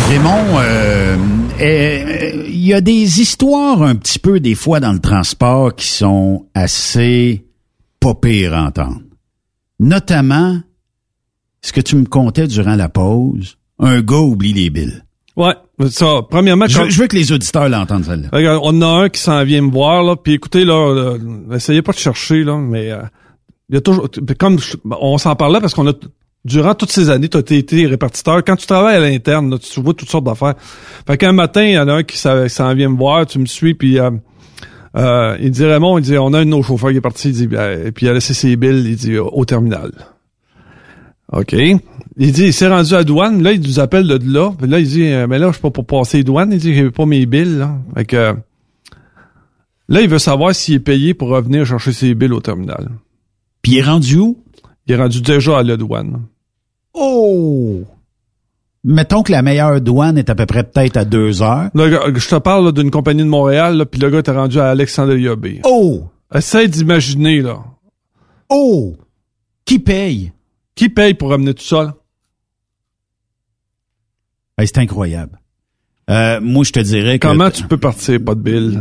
Raymond, euh, euh, il y a des histoires un petit peu des fois dans le transport qui sont assez pas pires à entendre. Notamment, ce que tu me contais durant la pause, un gars oublie les billes. Ouais, ça, premièrement... Je, je veux que les auditeurs l'entendent, celle-là. Regarde, on a un qui s'en vient me voir, là, puis écoutez, là, euh, essayez pas de chercher, là, mais euh, il y a toujours... Comme je- on s'en parlait parce qu'on a... Durant toutes ces années, tu as été répartiteur. Quand tu travailles à l'interne, là, tu vois toutes sortes d'affaires. Fait qu'un matin, il y en a un qui s'en vient me voir, tu me suis, puis euh, euh, il dit Raymond, il dit on a un de nos chauffeurs qui est parti, il dit ben, puis il a laissé ses billes, il dit au terminal. OK. Il dit, il s'est rendu à douane, là, il nous appelle de là. Puis là, il dit, euh, mais là, je suis pas pour passer les douanes. Il dit, j'ai pas mes billes, là. Fait que, là, il veut savoir s'il est payé pour revenir chercher ses billes au terminal. Puis il est rendu où? Il est rendu déjà à la douane. Oh! Mettons que la meilleure douane est à peu près peut-être à deux heures. Gars, je te parle d'une compagnie de Montréal, puis le gars était rendu à Alexandria Bay. Oh! Essaye d'imaginer, là. Oh! Qui paye? Qui paye pour ramener tout ça, là? Hey, c'est incroyable. Euh, moi, je te dirais que... Comment tu peux partir, pas de billes?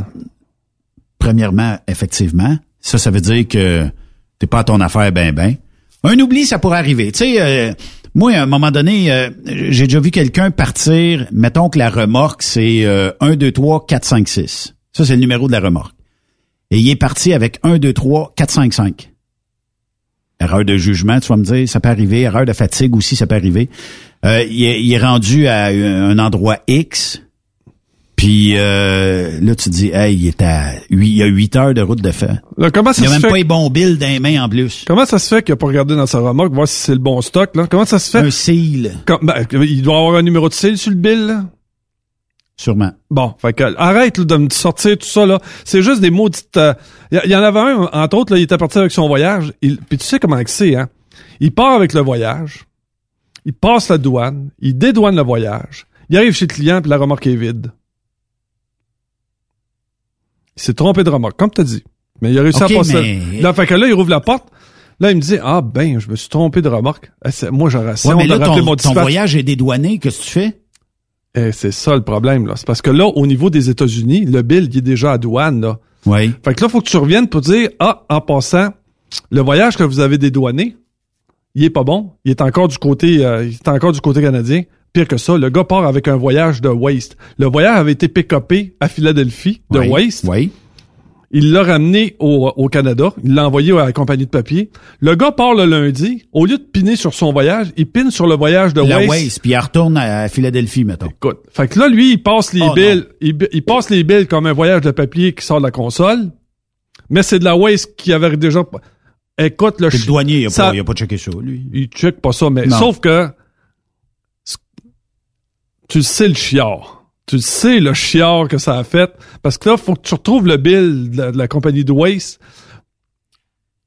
Premièrement, effectivement, ça, ça veut dire que t'es pas à ton affaire ben ben. Un oubli, ça pourrait arriver. Tu sais, euh, moi, à un moment donné, euh, j'ai déjà vu quelqu'un partir, mettons que la remorque, c'est euh, 1, 2, 3, 4, 5, 6. Ça, c'est le numéro de la remorque. Et il est parti avec 1, 2, 3, 4, 5, 5. Erreur de jugement, tu vas me dire, ça peut arriver. Erreur de fatigue aussi, ça peut arriver. Euh, il, est, il est rendu à un endroit X. Puis euh, là, tu te dis, hey, il est à huit- il y a 8 heures de route de fait. Là, comment ça il n'y a même fait? pas les bons billes dans les mains en plus. Comment ça se fait qu'il a pas regardé dans sa remorque, voir si c'est le bon stock, là? Comment ça se fait? Un seal. Comme- ben, il doit avoir un numéro de seal sur le bill, là? Sûrement. Bon, fait que, arrête là, de me sortir tout ça là. C'est juste des maudites. euh, Il y, y en avait un entre autres là, il était parti avec son voyage. Il, puis tu sais comment c'est hein? Il part avec le voyage. Il passe la douane. Il dédouane le voyage. Il arrive chez le client puis la remorque est vide. Il s'est trompé de remorque, comme t'as dit. Mais il a réussi à passer. mais- Là, fait que là, il rouvre la porte. Là, il me dit ah ben, je me suis trompé de remorque. Eh, c'est- Moi, j'aurais essayé Ouais, mais là, ton, mon ton voyage est dédouané. Qu'est-ce que tu fais? Eh, c'est ça le problème, là. C'est parce que là, au niveau des États-Unis, le bill, il est déjà à douane, là. Oui. Fait que là, faut que tu reviennes pour dire, ah, en passant, le voyage que vous avez dédouané, il est pas bon. Il est encore du côté, euh, il est encore du côté canadien. Pire que ça, le gars part avec un voyage de waste. Le voyage avait été pick-upé à Philadelphie de Oui, waste. Oui. Il l'a ramené au, au Canada. Il l'a envoyé à la compagnie de papier. Le gars part le lundi. Au lieu de piner sur son voyage, il pine sur le voyage de La waste. Puis il retourne à, Philadelphie, mettons. Écoute, fait que là, lui, il passe les Oh, billes, il, il passe les billes comme un voyage de papier qui sort de la console, mais c'est de la waste qui avait déjà... Écoute, le... Le douanier, il a, ça- pas, il a pas checké ça, lui. Il check pas ça, mais Non. sauf que... Tu sais, le chiard. Tu sais, le chiard que ça a fait, parce que là, faut que tu retrouves le bill de la, compagnie de waste.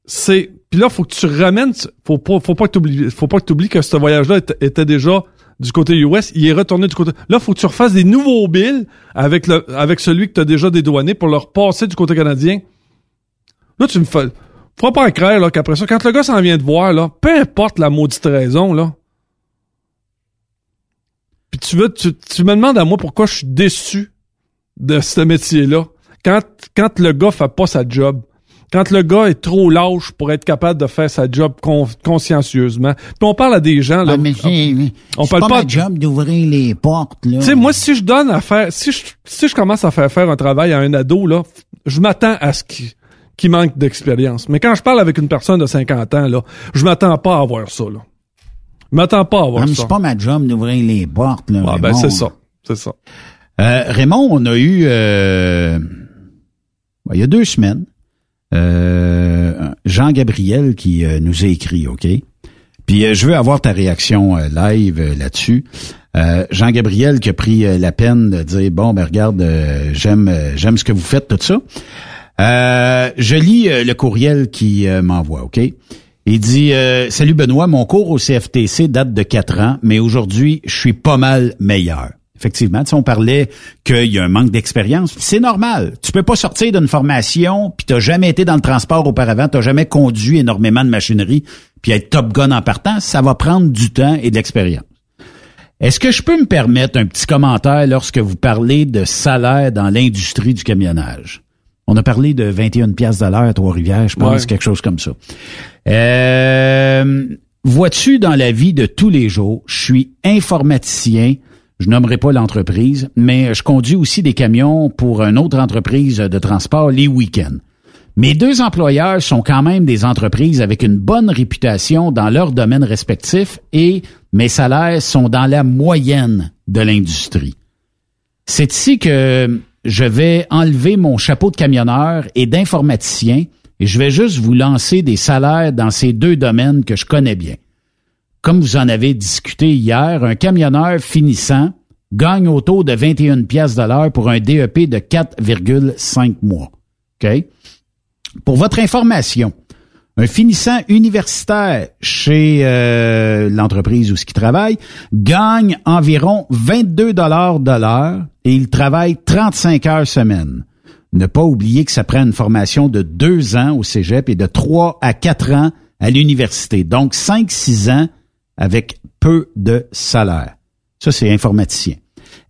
C'est... Puis là, faut que tu ramènes... Faut pas, faut pas que t'oublies, faut pas que t'oublies que ce voyage-là était, déjà du côté US, il est retourné du côté. Là, faut que tu refasses des nouveaux bills avec le avec celui que tu as déjà dédouané pour le repasser du côté canadien. Là, tu me fais. Faut pas croire là qu'après ça, quand le gars s'en vient de voir, là, peu importe la maudite raison, là. Puis tu veux, tu, tu me demandes à moi pourquoi je suis déçu de ce métier-là. Quand, quand le gars fait pas sa job. Quand le gars est trop lâche pour être capable de faire sa job con- consciencieusement. Puis on parle à des gens, là. Ah, mais on parle pas, pas ma job d'ouvrir les portes, là. tu sais, moi, si je donne à faire, si je, si je commence à faire faire un travail à un ado, là, je m'attends à ce qu'il qu'il manque d'expérience. Mais quand je parle avec une personne de 50 ans, là, je m'attends pas à avoir ça, là. Je m'attends pas à mais ça. c'est pas ma job d'ouvrir les portes, là. Ah, ben, c'est ça. C'est ça. Euh, Raymond, on a eu, euh, ben, il y a deux semaines, euh, Jean-Gabriel qui euh, nous a écrit, OK? Puis euh, je veux avoir ta réaction euh, live là-dessus. Euh, Jean-Gabriel qui a pris la peine de dire, bon, ben regarde, j'aime j'aime ce que vous faites, tout ça. Euh, je lis le courriel qui m'envoie, OK? Il dit euh, Salut Benoît, mon cours au CFTC date de quatre ans, mais aujourd'hui, je suis pas mal meilleur. Effectivement, tu sais, on parlait qu'il y a un manque d'expérience. C'est normal. Tu peux pas sortir d'une formation, puis t'as jamais été dans le transport auparavant, t'as jamais conduit énormément de machinerie, puis être top gun en partant, ça va prendre du temps et de l'expérience. Est-ce que je peux me permettre un petit commentaire lorsque vous parlez de salaire dans l'industrie du camionnage? On a parlé de 21 pièces de l'heure à Trois-Rivières, je pense, Ouais. quelque chose comme ça. Euh, vois-tu, dans la vie de tous les jours, je suis informaticien, je nommerai pas l'entreprise, mais je conduis aussi des camions pour une autre entreprise de transport les week-ends. Mes deux employeurs sont quand même des entreprises avec une bonne réputation dans leur domaine respectif et mes salaires sont dans la moyenne de l'industrie. C'est ici que je vais enlever mon chapeau de camionneur et d'informaticien et je vais juste vous lancer des salaires dans ces deux domaines que je connais bien. Comme vous en avez discuté hier, un camionneur finissant gagne autour de 21 pièces de l'heure pour un DEP de 4,5 mois. OK? Pour votre information, un finissant universitaire chez euh, l'entreprise où ce qui travaille gagne environ 22 dollars de l'heure et il travaille 35 heures semaine. Ne pas oublier que ça prend une formation de deux ans au cégep et de trois à quatre ans à l'université. Donc, cinq, six ans avec peu de salaire. Ça, c'est informaticien.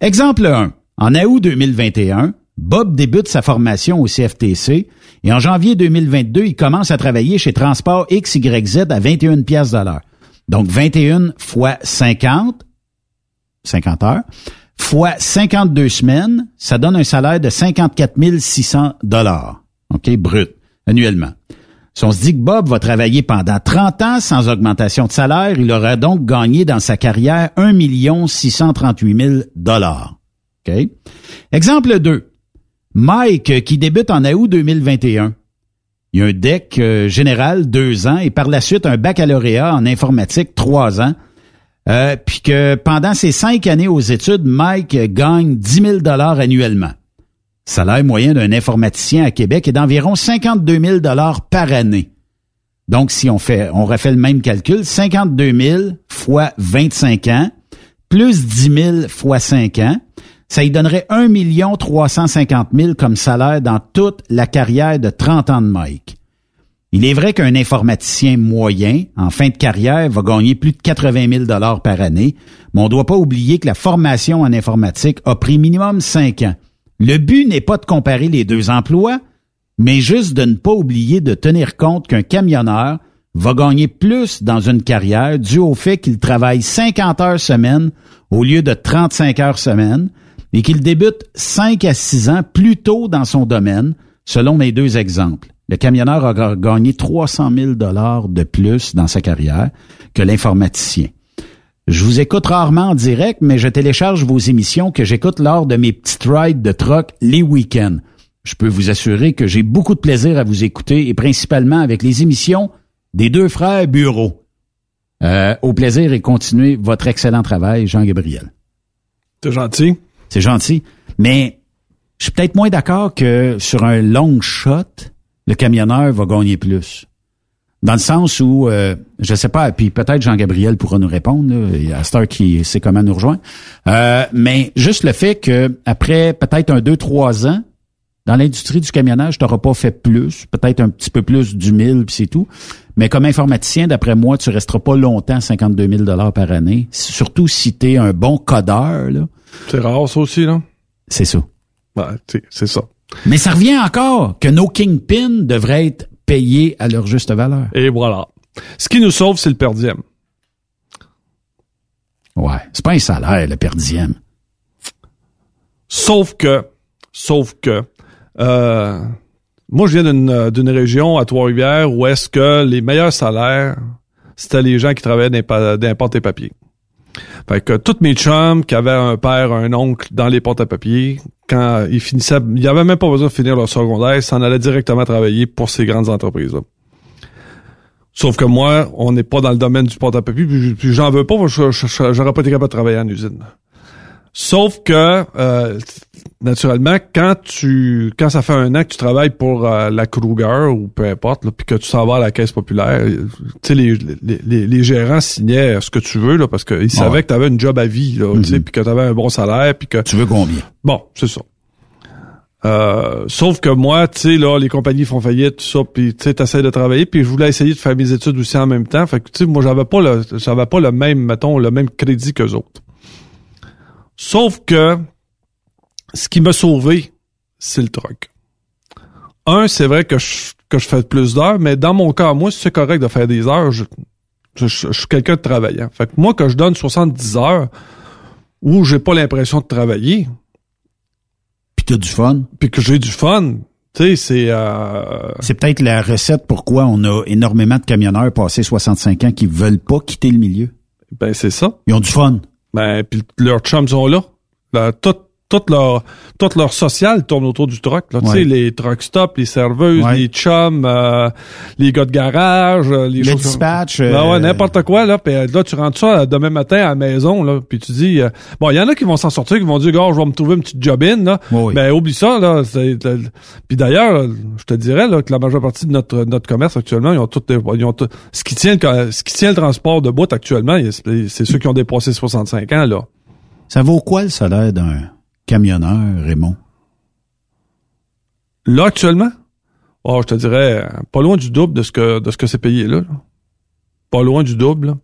Exemple 1. En août 2021, Bob débute sa formation au CFTC et en janvier 2022, il commence à travailler chez Transport XYZ à 21 pièces de. Donc 21 fois 50, 50 heures, fois 52 semaines, ça donne un salaire de 54 600 dollars, OK, brut, annuellement. Si on se dit que Bob va travailler pendant 30 ans sans augmentation de salaire, il aura donc gagné dans sa carrière 1 638 000 dollars. OK? Exemple 2. Mike, qui débute en août 2021. Il y a un deck euh, général deux ans et par la suite un baccalauréat en informatique trois ans. Euh, puis que pendant ces cinq années aux études, Mike gagne 10 000 dollars annuellement. Salaire moyen d'un informaticien à Québec est d'environ 52 000 dollars par année. Donc, si on fait, on refait le même calcul, 52 000 fois 25 ans, plus 10 000 fois 5 ans, ça y donnerait 1 350 000 comme salaire dans toute la carrière de 30 ans de Mike. Il est vrai qu'un informaticien moyen, en fin de carrière, va gagner plus de 80 000 dollars par année, mais on ne doit pas oublier que la formation en informatique a pris minimum 5 ans. Le but n'est pas de comparer les deux emplois, mais juste de ne pas oublier de tenir compte qu'un camionneur va gagner plus dans une carrière dû au fait qu'il travaille 50 heures semaine au lieu de 35 heures semaine, et qu'il débute 5 à 6 ans plus tôt dans son domaine, selon mes deux exemples. Le camionneur a gagné 300 000 dollars de plus dans sa carrière que l'informaticien. Je vous écoute rarement en direct, mais je télécharge vos émissions que j'écoute lors de mes petites rides de truck les week-ends. Je peux vous assurer que j'ai beaucoup de plaisir à vous écouter et principalement avec les émissions des deux frères Bureau. Euh, au plaisir et continuez votre excellent travail, Jean-Gabriel. C'est gentil. C'est gentil. Mais je suis peut-être moins d'accord que sur un long shot, le camionneur va gagner plus. Dans le sens où, euh, je sais pas, puis peut-être Jean-Gabriel pourra nous répondre, il y a Star qui sait comment nous rejoindre, euh, mais juste le fait que après peut-être un, deux, trois ans, dans l'industrie du camionnage, tu n'auras pas fait plus, peut-être un petit peu plus du mille, puis c'est tout. Mais comme informaticien, d'après moi, tu resteras pas longtemps 52 000 dollars par année, surtout si tu es un bon codeur. Là. C'est rare, ça aussi, là. C'est ça. Ouais, c'est ça. Mais ça revient encore que nos kingpins devraient être payés à leur juste valeur. Et voilà. Ce qui nous sauve, c'est le perdième. Ouais, c'est pas un salaire, le perdième. Sauf que, sauf que, euh, moi, je viens d'une, d'une région à Trois-Rivières où est-ce que les meilleurs salaires, c'était les gens qui travaillaient dans les portes et papiers. Fait que tous mes chums qui avaient un père, un oncle dans les portes à papier, quand ils finissaient, il n'y avait même pas besoin de finir leur secondaire, ils s'en allaient directement travailler pour ces grandes entreprises-là. Sauf que moi, on n'est pas dans le domaine du porte à papier, puis, j'en veux pas, j'aurais pas été capable de travailler en usine. Sauf que euh, naturellement, quand tu quand ça fait un an que tu travailles pour euh, la Kruger ou peu importe, puis que tu s'en vas à la caisse populaire, tu sais, les, les, les, gérants signaient ce que tu veux là, parce qu'ils savaient que tu avais une job à vie, là, tu mhm. puis que tu avais un bon salaire, puis que... Tu veux combien? Bon, c'est ça. Euh, sauf que moi, tu sais, là, les compagnies font faillite, tout ça, puis tu sais, t'essayes de travailler, puis je voulais essayer de faire mes études aussi en même temps. Fait que, tu sais, moi, j'avais pas le, j'avais pas le même, mettons, le même crédit qu'eux autres. Sauf que ce qui m'a sauvé, c'est le truc. Un, c'est vrai que je, que je fais plus d'heures, mais dans mon cas, moi, si c'est correct de faire des heures, je, Je, suis quelqu'un de travaillant. Fait que moi, que je donne 70 heures où j'ai pas l'impression de travailler, Puis t'as du fun. puis que j'ai du fun, tu sais, c'est... Euh, C'est peut-être la recette pourquoi on a énormément de camionneurs passés 65 ans qui veulent pas quitter le milieu. ben, c'est ça. Ils ont du fun. Ben, puis leurs chums sont là. Là, tout, tout leur, tout leur social tourne autour du truck. Là. Tu sais, les truck stops, les serveuses, Ouais. les chums, euh, les gars de garage, euh, les Le dispatch, Ben euh, ouais, n'importe quoi, là. Puis euh, là, tu rentres ça euh, demain matin à la maison, là. Puis tu dis, euh, bon, il y en a qui vont s'en sortir, qui vont dire, gars, je vais me trouver une petite job-in, là. Ben, oublie ça, là. Puis d'ailleurs, euh, je te dirais, là, que la majeure partie de notre, notre commerce actuellement, ils ont tout, ils ont tout- ce qui tient, le- ce qui tient le transport de bout actuellement, c'est c'est ceux qui ont dépassé 65 ans, là. Ça vaut quoi le salaire d'un camionneur, Raymond? Là, actuellement? Oh, je te dirais, pas loin du double de ce que, de ce que c'est payé, là. Pas loin du double, là.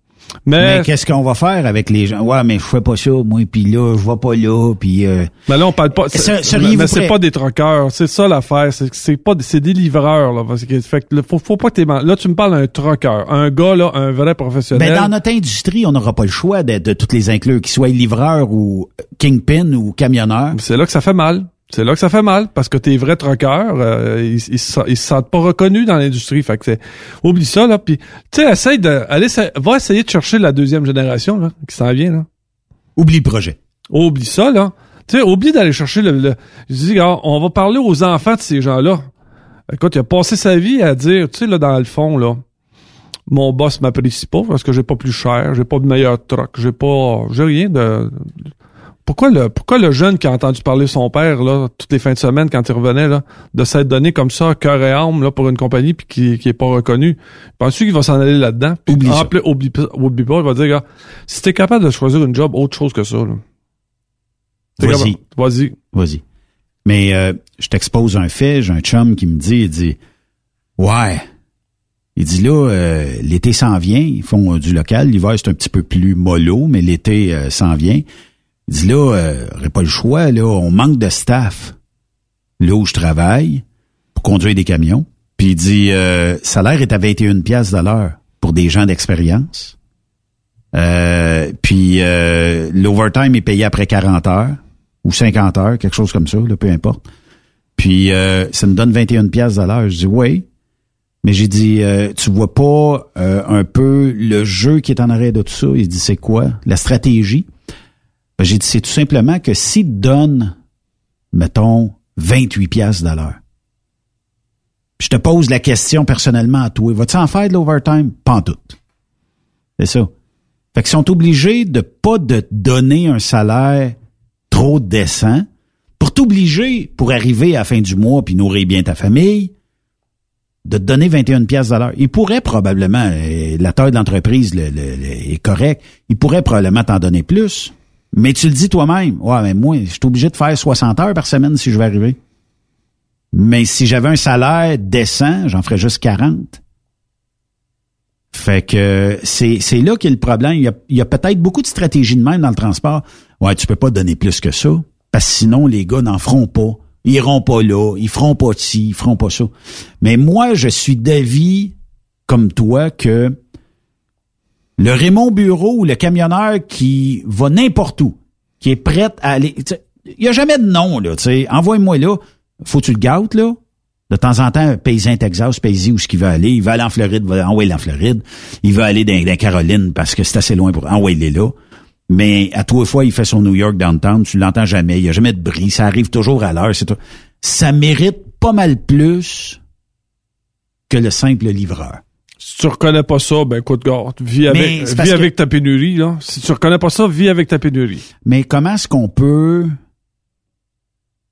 Mais, Mais qu'est-ce qu'on va faire avec les gens? Ouais, mais je fais pas ça, moi, puis là, je vais pas là, puis... euh, mais là, on parle pas, c'est- mais, mais c'est pas des troqueurs. C'est ça l'affaire. C'est, c'est pas, des- c'est des livreurs, là. Parce que, fait que, là, faut, faut pas que t'es, là, tu me parles d'un troqueur. Un gars, là, un vrai professionnel. Ben, dans notre industrie, on n'aura pas le choix de, de toutes les inclure, qu'ils soient livreurs ou kingpin ou camionneurs. C'est là que ça fait mal. C'est là que ça fait mal parce que tes vrais troqueurs, euh, ils, ils, se ils se sentent pas reconnus dans l'industrie. Fait que c'est, oublie ça là. Puis tu sais, essaye de, allez, va essayer de chercher la deuxième génération là qui s'en vient là. Oublie le projet. Oublie ça là. Tu sais, oublie d'aller chercher le. le je dis, on va parler aux enfants de ces gens-là. Écoute, il a passé sa vie à dire, tu sais là dans le fond là. Mon boss m'apprécie pas parce que j'ai pas plus cher, j'ai pas de meilleur truck, j'ai pas, j'ai rien de. Pourquoi le, pourquoi le jeune qui a entendu parler de son père là toutes les fins de semaine quand il revenait là, de s'être donné comme ça cœur et âme là pour une compagnie puis qui, qui est pas reconnu, penses-tu qu'il va s'en aller là-dedans? Oublie ça. plus, oublie, oublie pas, il va dire gars, si t'es capable de choisir une job autre chose que ça, Vas-y. vas-y. Vas-y. Mais euh, je t'expose un fait, j'ai un chum qui me dit, il dit, ouais. Il dit là, euh, l'été s'en vient, ils font euh, du local, l'hiver c'est un petit peu plus mollo, mais l'été euh, s'en vient. Il dit là, euh, j'aurais pas le choix, là, on manque de staff. Là où je travaille, pour conduire des camions. Puis il dit, euh, salaire est à 21 pièces de l'heure pour des gens d'expérience. Euh, puis euh, l'overtime est payé après 40 heures ou 50 heures, quelque chose comme ça, là, peu importe. Puis euh, ça me donne 21 pièces de l'heure. Je dis oui. Mais j'ai dit, euh, tu vois pas euh, un peu le jeu qui est en arrière de tout ça? Il dit, c'est quoi? La stratégie? Ben, j'ai dit, c'est tout simplement que s'il te donne, mettons, 28 pièces de l'heure, je te pose la question personnellement à toi, vas-tu en faire de l'overtime? Pas en tout. C'est ça. Fait qu'ils sont obligés de pas de te donner un salaire trop décent pour t'obliger, pour arriver à la fin du mois puis nourrir bien ta famille, de te donner 21 pièces de l'heure. Ils pourraient probablement, euh, la taille de l'entreprise le- le- le- est correcte, ils pourraient probablement t'en donner plus. Mais tu le dis toi-même, ouais, mais moi, je suis obligé de faire 60 heures par semaine si je veux arriver. Mais si j'avais un salaire décent, j'en ferais juste 40. Fait que c'est c'est là qu'est le problème. Il y a, peut-être beaucoup de stratégies de même dans le transport. Ouais, tu peux pas donner plus que ça. Parce que sinon, les gars n'en feront pas. Ils iront pas là. Ils feront pas ci. Ils feront pas ça. Mais moi, je suis d'avis, comme toi, que le Raymond Bureau ou le camionneur qui va n'importe où, qui est prêt à aller. Il y a jamais de nom, là. Envoie-moi là. Faut que tu le gâtes, là. De temps en temps, un paysan Texas, paysan où ce qu'il veut aller. Il veut aller en Floride, va envoyer en Floride. Il veut aller dans, Caroline parce que c'est assez loin pour envoyer là. Mais à trois fois, il fait son New York downtown, tu l'entends jamais, il y a jamais de bris, ça arrive toujours à l'heure. Ça mérite pas mal plus que le simple livreur. Si tu reconnais pas ça, ben écoute, gars, vis avec, vis que- avec ta pénurie, là. Si tu reconnais pas ça, vis avec ta pénurie. Mais comment est-ce qu'on peut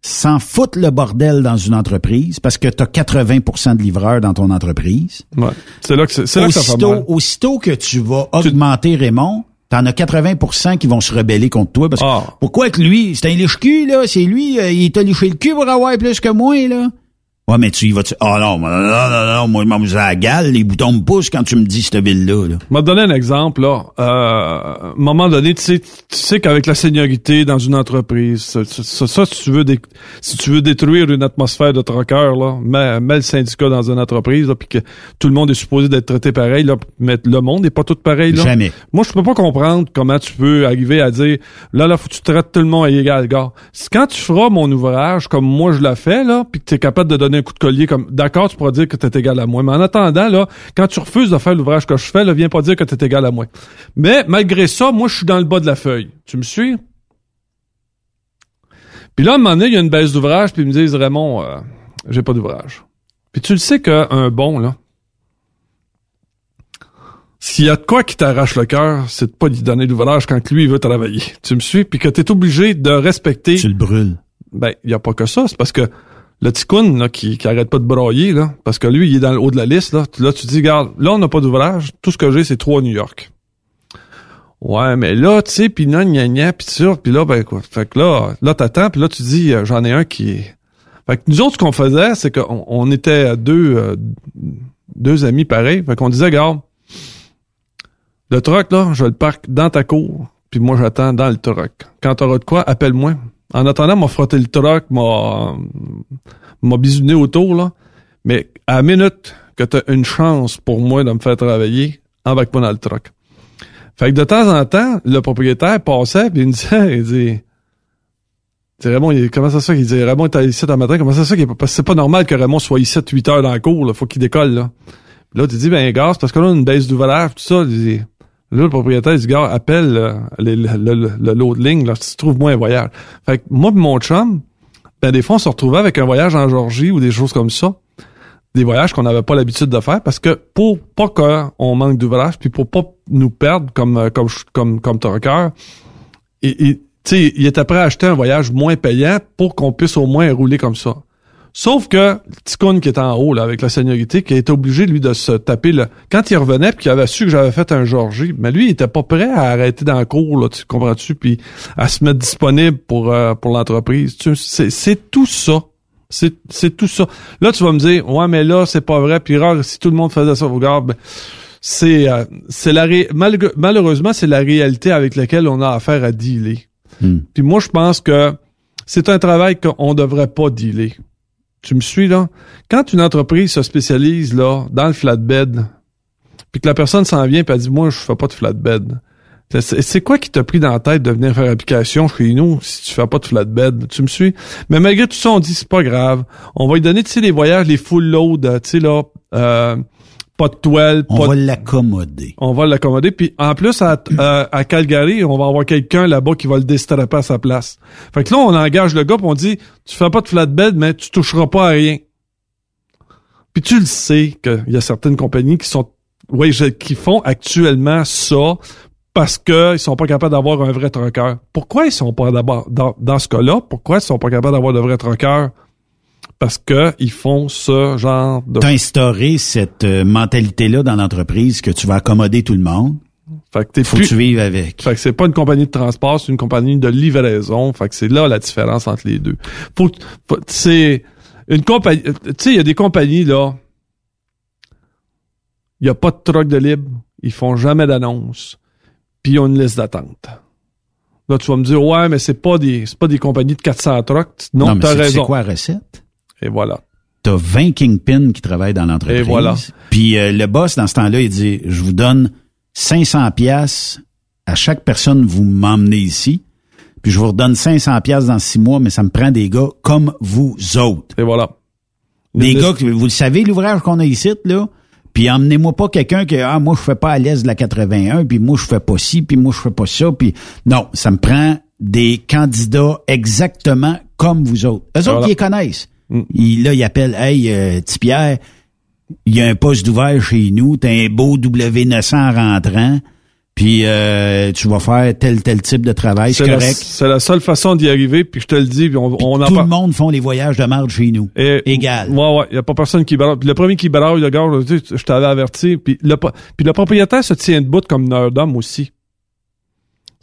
s'en foutre le bordel dans une entreprise parce que tu as 80% de livreurs dans ton entreprise? Ouais. C'est là que c'est, c'est là que ça fait aussitôt, mal. aussitôt que tu vas augmenter Raymond, t'en as 80% qui vont se rebeller contre toi. Parce que Ah. pourquoi que lui, c'est un liche-cul, là? C'est lui, euh, il t'a liché le cul pour avoir plus que moi, là? Ouais, mais tu y vas-tu? Ah non, non, non, non, non, moi, je à la gale, les boutons me poussent quand tu me dis cette ville-là. Là. Je vais te donner un exemple, là. Euh, à un moment donné, tu sais, tu sais qu'avec la seniorité dans une entreprise, ça, ça, ça, si tu veux dé- si tu veux détruire une atmosphère de troqueur, là, mets, mets le syndicat dans une entreprise, là, puis que tout le monde est supposé d'être traité pareil, là, mais le monde n'est pas tout pareil, là. Jamais. Moi, je peux pas comprendre comment tu peux arriver à dire, là, là, faut que tu traites tout le monde à égal, gars. C'est Quand tu feras mon ouvrage comme moi je l'ai fait, là, puis que tu es capable de donner un coup de collier comme, d'accord, tu pourras dire que tu es égal à moi. Mais en attendant, là, quand tu refuses de faire l'ouvrage que je fais, là, viens pas dire que tu es égal à moi. Mais, malgré ça, moi, je suis dans le bas de la feuille. Tu me suis? Puis là, à un moment donné, il y a une baisse d'ouvrage, puis ils me disent, Raymond, euh, j'ai pas d'ouvrage. Puis tu le sais qu'un bon, là, s'il y a de quoi qui t'arrache le cœur, c'est de pas lui donner l'ouvrage quand lui il veut travailler. Tu me suis? Puis que t'es obligé de respecter. Tu le brûles. Ben, il y a pas que ça. C'est parce que le ticoun, là, qui, qui arrête pas de brailler, là, parce que lui, il est dans le haut de la liste, là. Là, tu dis, regarde, là, on n'a pas d'ouvrage. Tout ce que j'ai, c'est trois New York. Ouais, mais là, tu sais, pis non, gna gna, pis ça, pis là, ben quoi. Fait que là, là, t'attends, pis là, tu dis, euh, j'en ai un qui est... Fait que nous autres, ce qu'on faisait, c'est qu'on on était deux, euh, deux amis pareils. Fait qu'on disait, regarde, le truck, là, je le parque dans ta cour, puis moi, j'attends dans le truck. Quand t'auras de quoi, appelle-moi. En attendant, m'a frotté le truck, m'a, m'a bisouné autour, là. Mais à la minute que t'as une chance pour moi de me faire travailler, embarque-moi dans le truck. Fait que de temps en temps, le propriétaire passait, puis il me disait, il dit, sais, Raymond, il- comment ça fait? Qu'il dit, Raymond est ici un matin, comment ça fait qu'il parce que c'est pas normal que Raymond soit ici 8 heures dans la cour, là, faut qu'il décolle, là. Puis là, tu dis, ben, gars, c'est parce que là, a une baisse d'ouvrage, tout ça, il dit, là, le propriétaire, dit, gars, appelle euh, le, le, le, lot de ligne, là, si tu trouves moins un voyage. Fait que moi pis mon chum, ben, des fois, on se retrouvait avec un voyage en Georgie ou des choses comme ça. Des voyages qu'on n'avait pas l'habitude de faire parce que pour pas qu'on manque d'ouvrage puis pour pas nous perdre comme, euh, comme, comme, comme trucker, et, et, il était prêt à acheter un voyage moins payant pour qu'on puisse au moins rouler comme ça. Sauf que Ticoun qui est en haut là, avec la seniorité, qui était obligé lui de se taper le. Quand il revenait puis qu'il avait su que j'avais fait un Georgie, mais lui il était pas prêt à arrêter dans le cours là, tu comprends-tu, puis à se mettre disponible pour euh, pour l'entreprise. Tu- C'est c'est tout ça. C'est c'est tout ça. Là tu vas me dire ouais mais là c'est pas vrai puis rare si tout le monde faisait ça regarde ben, c'est euh, c'est la ré- malgré- malheureusement c'est la réalité avec laquelle on a affaire à dealer. Puis moi je pense que c'est un travail qu'on devrait pas dealer. Tu me suis là? Quand une entreprise se spécialise là dans le flatbed, puis que la personne s'en vient elle dit moi je fais pas de flatbed. C'est quoi qui t'a pris dans la tête de venir faire application chez nous si tu fais pas de flatbed? Tu me suis? Mais malgré tout ça, on dit c'est pas grave. On va lui donner, tu sais, les voyages, les full load, euh, tu sais, là, euh, pas de toile, On pas va de- l'accommoder. on va l'accommoder. Puis en plus, à, à, à Calgary, on va avoir quelqu'un là-bas qui va le déstrapper à sa place. Fait que là, on engage le gars puis on dit, tu fais pas de flatbed, mais tu toucheras pas à rien. Puis tu le sais qu'il y a certaines compagnies qui sont, ouais, qui font actuellement ça parce que ils sont pas capables d'avoir un vrai trucker. Pourquoi ils sont pas d'abord dans, dans ce cas-là Pourquoi ils sont pas capables d'avoir de vrais truckers Parce que ils font ce genre de T'as instauré cette euh, mentalité-là dans l'entreprise que tu vas accommoder tout le monde? Fait que t'es Faut plus- que tu vives avec. Fait que c'est pas une compagnie de transport, c'est une compagnie de livraison. Fait que c'est là la différence entre les deux. Faut, faut- c'est une compagnie. Tu sais, il y a des compagnies là. Il y a pas de truck de libre. Ils font jamais d'annonce. Puis ils ont une liste d'attente. Là, tu vas me dire, ouais, mais c'est pas des, c'est pas des compagnies de 400 trucks. Non, Non, t'as raison. c'est quoi la recette? Et voilà. T'as 20 kingpins qui travaillent dans l'entreprise. Et voilà. Puis euh, le boss, dans ce temps-là, il dit, je vous donne 500 pièces à chaque personne vous m'emmenez ici. Puis je vous redonne 500 pièces dans six mois, mais ça me prend des gars comme vous autres. Et voilà. Des gars, que- vous le savez, l'ouvrage qu'on a ici, là? Puis emmenez-moi pas quelqu'un que ah moi je fais pas à l'aise de la 81, puis moi je fais pas ci, puis moi je fais pas ça, puis non, ça me prend des candidats exactement comme vous autres. Eux autres, ils les connaissent. Ils, là, ils appellent Hey, euh, petit Pierre, il y a un poste d'ouvert chez nous, t'as un beau W900 en rentrant, puis euh, tu vas faire tel tel type de travail, c'est correct. c'est la seule façon d'y arriver, puis je te le dis, puis on, on en Tout le monde font les voyages de marde chez nous. Égal. Ouais, ouais, y a pas personne qui. Puis le premier qui braille, le gars, je t'avais averti. Puis le, puis le propriétaire se tient debout comme un homme aussi.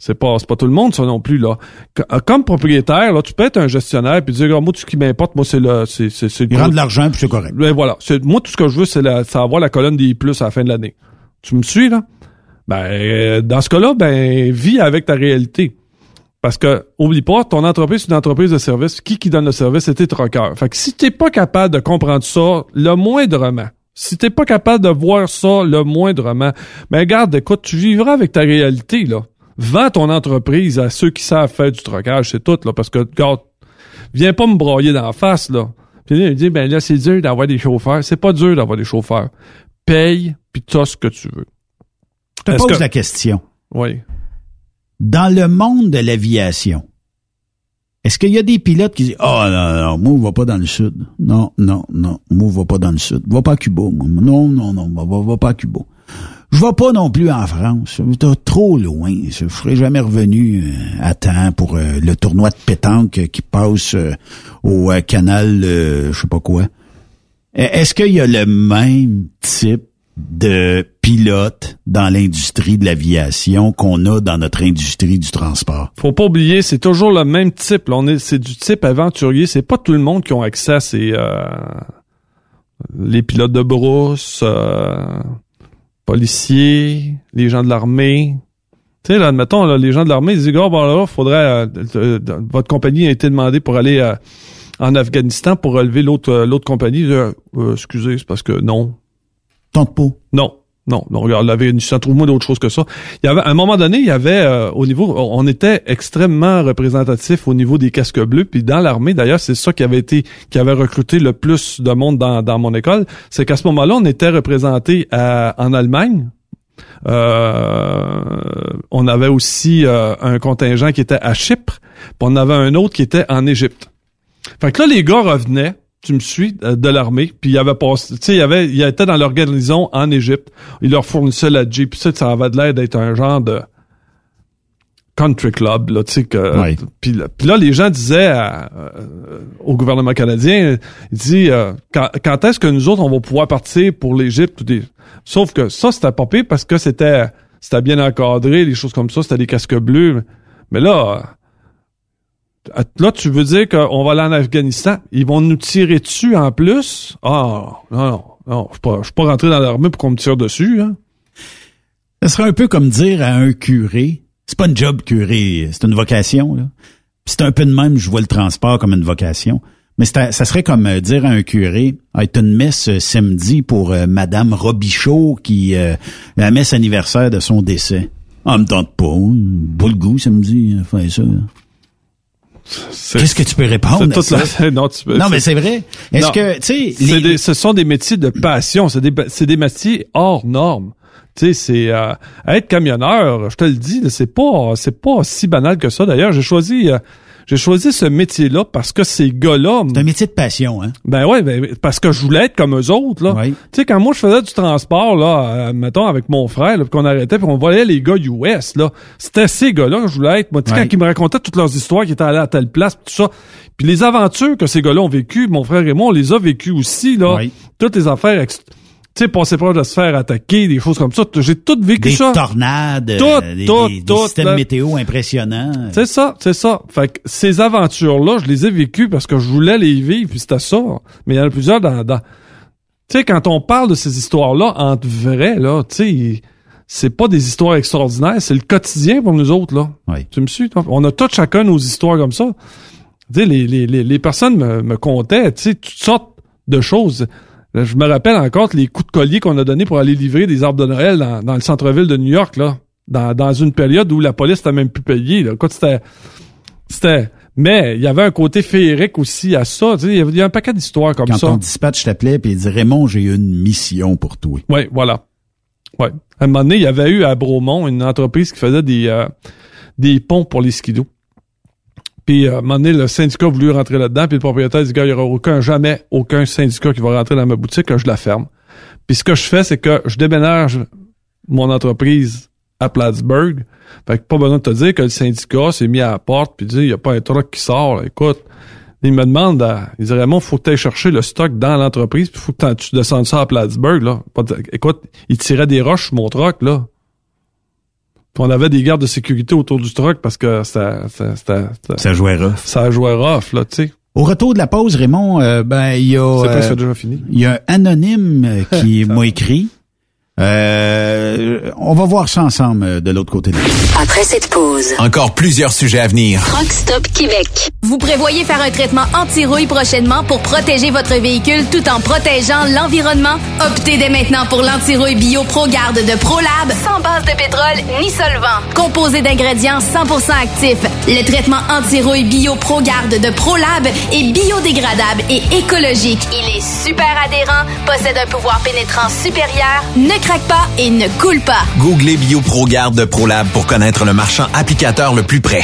C'est pas, c'est pas tout le monde, ça non plus, là. Euh, Comme propriétaire, là, tu peux être un gestionnaire puis dire, Regarde, moi, tout ce qui m'importe, moi, c'est le, c'est, c'est, Il gros- rend de l'argent, puis c'est correct. Ben voilà. C'est- moi, tout ce que je veux, c'est, la, c'est avoir la colonne des plus à la fin de l'année. Tu me suis, là? Ben, euh, dans ce cas-là, ben, vis avec ta réalité. Parce que, oublie pas, ton entreprise, c'est une entreprise de service. Qui qui donne le service, c'est tes troqueurs. Fait que si t'es pas capable de comprendre ça, le moindrement, si t'es pas capable de voir ça, le moindrement, ben, garde, écoute, tu vivras avec ta réalité, là. Vends ton entreprise à ceux qui savent faire du trocage, c'est tout, là. Parce que, regarde, viens pas me broyer dans la face, là. Puis là, il dit, ben là, c'est dur d'avoir des chauffeurs. C'est pas dur d'avoir des chauffeurs. Paye, puis t'as ce que tu veux. Je te pose que- la question. Oui. Dans le monde de l'aviation, est-ce qu'il y a des pilotes qui disent Ah non, non, moi, on va pas dans le sud. Non, non, non, moi, on va pas dans le sud. Va pas à Cuba, moi. Non, non, non, va, va, va pas à Cuba. Je vais pas non plus en France. T'es trop loin. Je serais jamais revenu euh, à temps pour euh, le tournoi de pétanque qui passe euh, au canal, je sais pas quoi. E- Est-ce qu'il y a le même type de pilote dans l'industrie de l'aviation qu'on a dans notre industrie du transport? Faut pas oublier, c'est toujours le même type. On est, c'est du type aventurier. C'est pas tout le monde qui ont accès à ces, les pilotes de brousse, policiers, les gens de l'armée. Tu sais, là, admettons, là, les gens de l'armée ils disent, oh, bon, là, faudrait, euh, votre compagnie a été demandée pour aller euh, en Afghanistan pour relever l'autre, euh, l'autre compagnie. Excusez, c'est parce que non. Tente pas. Non. Non, non, regarde, l'Afghanistan, trouve-moi d'autres choses que ça. Il y avait, à un moment donné, il y avait, euh, au niveau, on était extrêmement représentatif au niveau des casques bleus, puis dans l'armée, d'ailleurs, c'est ça qui avait été, qui avait recruté le plus de monde dans, mon école, c'est qu'à ce moment-là, on était représenté en Allemagne, euh, on avait aussi euh, un contingent qui était à Chypre, puis on avait un autre qui était en Égypte. Fait que là, les gars revenaient, tu me suis, euh, de l'armée, puis il y avait passé, tu sais, il y avait, il était dans leur garnison en Égypte, il leur fournissait la Jeep, puis ça, ça avait de l'air d'être un genre de country club, là, tu sais, que, puis là, puis là, les gens disaient à- euh, au gouvernement canadien, il dit, euh, quand, quand est-ce que nous autres, on va pouvoir partir pour l'Égypte? ou des- Sauf que ça, c'était pas pire parce que c'était, c'était bien encadré, les choses comme ça, c'était des casques bleus. Mais là, là, tu veux dire qu'on va aller en Afghanistan, ils vont nous tirer dessus en plus? Ah, non, non, non, je suis pas, pas rentré dans l'armée pour qu'on me tire dessus, hein. Ce serait un peu comme dire à un curé, c'est pas une job curé, c'est une vocation. Là. C'est un peu de même, je vois le transport comme une vocation. Mais ça serait comme euh, dire à un curé, ah, t'as une messe euh, samedi pour euh, Madame Robichaud qui euh, la messe anniversaire de son décès. Ah, me tente pas, hein, pas le goût samedi, euh, faire ça. Qu'est-ce que tu peux répondre C'est à toute ça? la- non, tu peux- Non, mais c'est vrai. Est-ce que, tu sais, les- ce sont des métiers de passion, c'est des, c'est des métiers hors normes. Tu sais, c'est euh, être camionneur, je te le dis, c'est pas c'est pas si banal que ça. D'ailleurs, j'ai choisi euh, j'ai choisi ce métier-là parce que ces gars-là. C'est un métier de passion, hein? Ben ouais, ben, parce que je voulais être comme eux autres, là. Tu sais, quand moi je faisais du transport, là, euh, mettons, avec mon frère, là, puis qu'on arrêtait, puis on voyait les gars US, là. C'était ces gars-là que je voulais être. Moi, tu sais, quand ils me racontaient toutes leurs histoires, qui étaient allés à telle place, pis tout ça. Puis les aventures que ces gars-là ont vécues, mon frère et moi, on les a vécues aussi, là. Toutes les affaires, ex- sais, passer proche de se faire attaquer, des choses comme ça. J'ai tout vécu des ça. tornades, Tout, euh, des, tout, des- systèmes là. météo impressionnants. C'est ça, c'est ça. Fait que ces aventures-là, je les ai vécues parce que je voulais les vivre, puis c'était ça. Mais il y en a plusieurs dans... dans... Tu sais, quand on parle de ces histoires-là, entre vrais, là, tu sais, c'est pas des histoires extraordinaires, c'est le quotidien pour nous autres, là. Tu me suis, toi? On a tous chacun nos histoires comme ça. Tu sais, les, les, les, les personnes me, me contaient, tu sais, toutes sortes de choses. Là, Je me rappelle encore les coups de collier qu'on a donnés pour aller livrer des arbres de Noël dans, dans le centre-ville de New York, là. Dans, dans une période où la police t'a même plus payé, là. Écoute, c'était... C'était... Mais il y avait un côté féerique aussi à ça. Il y avait- un paquet d'histoires comme Quand ça. ton dispatch t'appelait puis il dit Raymond, j'ai une mission pour toi. Oui, voilà. Ouais. À un moment donné, il y avait eu à Bromont une entreprise qui faisait des, euh, des ponts pour les skidos. Puis à un moment donné, le syndicat a voulu rentrer là-dedans, puis le propriétaire dit, gars, il n'y aura aucun, jamais aucun syndicat qui va rentrer dans ma boutique, que je la ferme. Puis ce que je fais, c'est que je déménage mon entreprise à Plattsburgh. Fait que pas besoin de te dire que le syndicat s'est mis à la porte puis dit, il n'y a pas un truck qui sort, écoute. Il me demande, à- il dit, Raymond, faut que chercher le stock dans l'entreprise, puis faut que tu descendes ça à Plattsburgh, là. Écoute, il tirait des roches sur mon truck, là. Puis on avait des gardes de sécurité autour du truck parce que ça, ça, ça, Ça jouait rough. Ça jouait rough, là, tu sais. Au retour de la pause, Raymond, euh, ben il y a euh, déjà fini. il y a un anonyme qui m'a écrit. Euh, on va voir ça ensemble euh, de l'autre côté Après cette pause, Encore plusieurs sujets à venir. Truck Stop Québec. Vous prévoyez faire un traitement anti-rouille prochainement pour protéger votre véhicule tout en protégeant l'environnement? Optez dès maintenant pour l'anti-rouille bio ProGarde de ProLab sans base de pétrole ni solvant. Composé d'ingrédients 100% actifs, le traitement anti-rouille bio ProGarde de ProLab est biodégradable et écologique. Il est super adhérent, possède un pouvoir pénétrant supérieur, ne craque pas et ne coule pas. Googlez BioProGarde de ProLab pour connaître le marchand applicateur le plus près.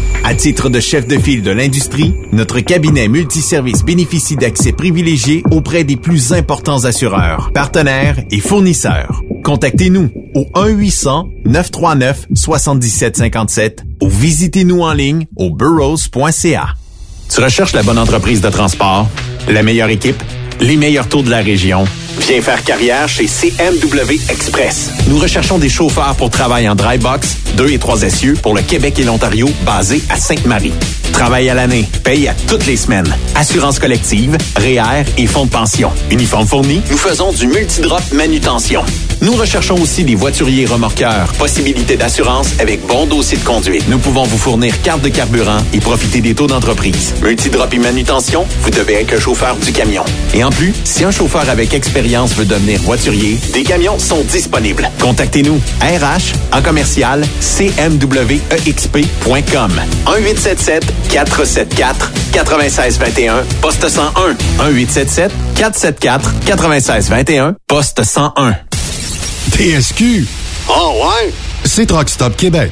À titre de chef de file de l'industrie, notre cabinet multiservice bénéficie d'accès privilégié auprès des plus importants assureurs, partenaires et fournisseurs. Contactez-nous au 1-800-939-7757 ou visitez-nous en ligne au burrows.ca. Tu recherches la bonne entreprise de transport, la meilleure équipe, les meilleurs taux de la région. Viens faire carrière chez CMW Express. Nous recherchons des chauffeurs pour travail en dry box, 2 et 3 essieux pour le Québec et l'Ontario, basés à Sainte-Marie. Travail à l'année, paye à toutes les semaines. Assurance collective, REER et fonds de pension. Uniforme fourni, nous faisons du multidrop manutention. Nous recherchons aussi des voituriers remorqueurs. Possibilité d'assurance avec bon dossier de conduite. Nous pouvons vous fournir carte de carburant et profiter des taux d'entreprise. Multidrop et manutention, vous devez être un chauffeur du camion. Et en plus, si un chauffeur avec expérience veut devenir voiturier, des camions sont disponibles. Contactez-nous. RH en commercial cmwexp.com 1877 474 9621 poste 101 1877 474 9621 poste 101 TSQ. Oh ouais? C'est Truck Stop Québec.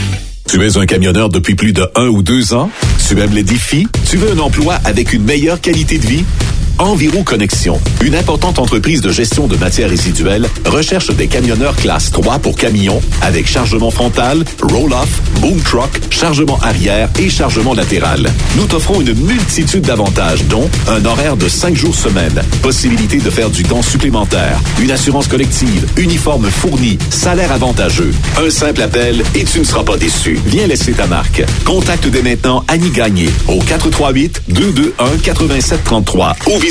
Tu es un camionneur depuis plus de un ou deux ans? Tu aimes les défis? Tu veux un emploi avec une meilleure qualité de vie? Enviro Connexion, une importante entreprise de gestion de matières résiduelles, recherche des camionneurs classe 3 pour camions avec chargement frontal, roll-off, boom truck, chargement arrière et chargement latéral. Nous t'offrons une multitude d'avantages, dont un horaire de 5 jours semaine, possibilité de faire du temps supplémentaire, une assurance collective, uniforme fourni, salaire avantageux. Un simple appel et tu ne seras pas déçu. Viens laisser ta marque. Contacte dès maintenant Annie Gagné au 438 221 8733 ou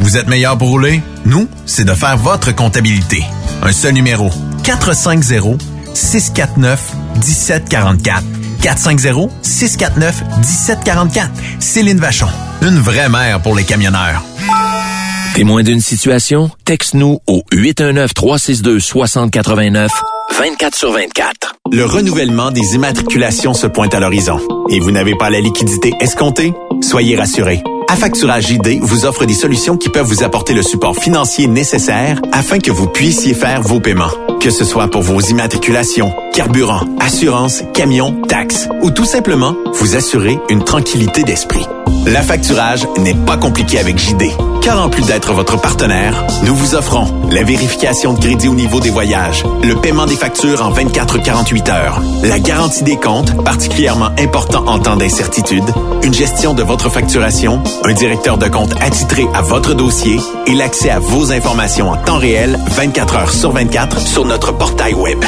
Vous êtes meilleur pour rouler? Nous, c'est de faire votre comptabilité. Un seul numéro. 450-649-1744. 450-649-1744. Céline Vachon. Une vraie mère pour les camionneurs. Témoin d'une situation? Texte-nous au 819-362-6089, 24 sur 24. Le renouvellement des immatriculations se pointe à l'horizon. Et vous n'avez pas la liquidité escomptée? Soyez rassurés. Affacturage JD vous offre des solutions qui peuvent vous apporter le support financier nécessaire afin que vous puissiez faire vos paiements. Que ce soit pour vos immatriculations, carburant, assurance, camion, taxes ou tout simplement vous assurer une tranquillité d'esprit. L'affacturage n'est pas compliqué avec JD, car en plus d'être votre partenaire, nous vous offrons la vérification de crédit au niveau des voyages, le paiement des factures en 24-48 heures, la garantie des comptes, particulièrement important en temps d'incertitude, une gestion de votre facturation, un directeur de compte attitré à votre dossier et l'accès à vos informations en temps réel 24 heures sur 24 sur notre portail web.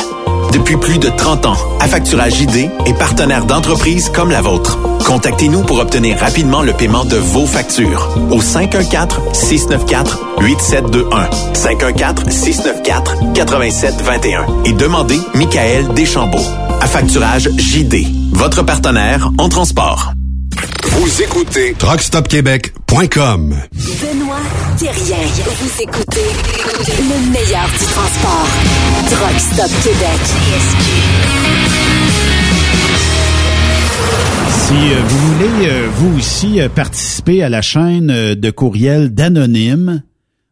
Depuis plus de 30 ans, Affacturage JD est partenaire d'entreprises comme la vôtre. Contactez-nous pour obtenir rapidement le paiement de vos factures au 514-694-8721. 514-694-8721 et demandez Michael Deschambault. Affacturage JD, votre partenaire en transport. Vous écoutez TruckStopQuébec.com. Benoît Thérien. Vous écoutez le meilleur du transport. Truck Stop Québec. Si euh, vous voulez, euh, vous aussi, euh, participer à la chaîne euh, de courriel d'Anonyme,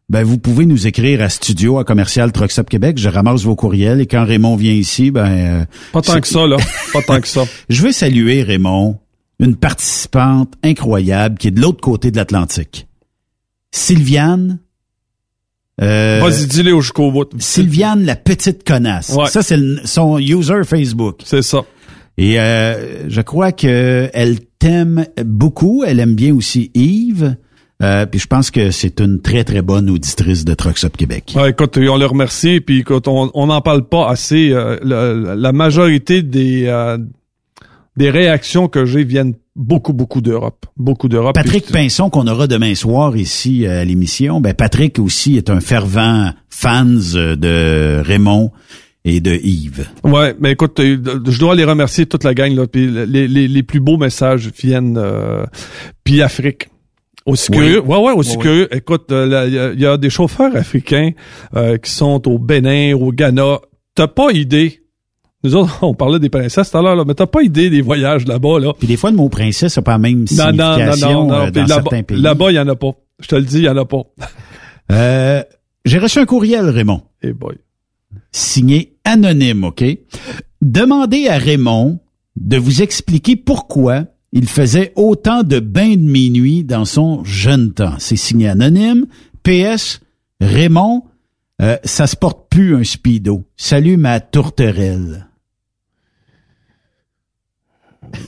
ben vous pouvez nous écrire à studio à commercial Truck Stop Québec. Je ramasse vos courriels et quand Raymond vient ici, ben euh, Pas tant que ça, là. Pas tant que ça. Je veux saluer Raymond, une participante incroyable qui est de l'autre côté de l'Atlantique. Sylviane. euh, Vas-y, dis-le au jusqu'au bout. Sylviane la petite connasse. Ouais. Ça c'est son user Facebook. C'est ça. Et euh, je crois que elle t'aime beaucoup. Elle aime bien aussi Yves. Euh, puis je pense que c'est une très très bonne auditrice de Trucks Up Québec. Ouais, écoute, on le remercie, puis écoute, on on n'en parle pas assez. euh, la majorité des euh, des réactions que j'ai viennent beaucoup, beaucoup d'Europe. Beaucoup d'Europe. Patrick Puis- Pinson qu'on aura demain soir ici euh, à l'émission. Ben Patrick aussi est un fervent fan euh, de Raymond et de Yves. Ouais, mais écoute, euh, je dois les remercier toute la gang là. Puis les, les, les plus beaux messages viennent. Euh, puis Afrique. Aussi Oui. curieux. Ouais, ouais, aussi curieux. Écoute, il y, a- il y a des chauffeurs africains euh, qui sont au Bénin, au Ghana. T'as pas idée. Nous autres, on parlait des princesses tout à l'heure, là, mais t'as pas idée des voyages là-bas, là. Puis des fois le mot princesse n'a pas la même Non, non, non, signification non, non. euh, dans là-bas- certains pays. Là-bas, il y en a pas. Je te le dis, il y en a pas. Euh, J'ai reçu un courriel, Raymond. Eh boy. signé anonyme, OK? Demandez à Raymond de vous expliquer pourquoi il faisait autant de bains de minuit dans son jeune temps. C'est signé anonyme. PS, Raymond, euh, ça se porte plus un speedo. Salut ma tourterelle.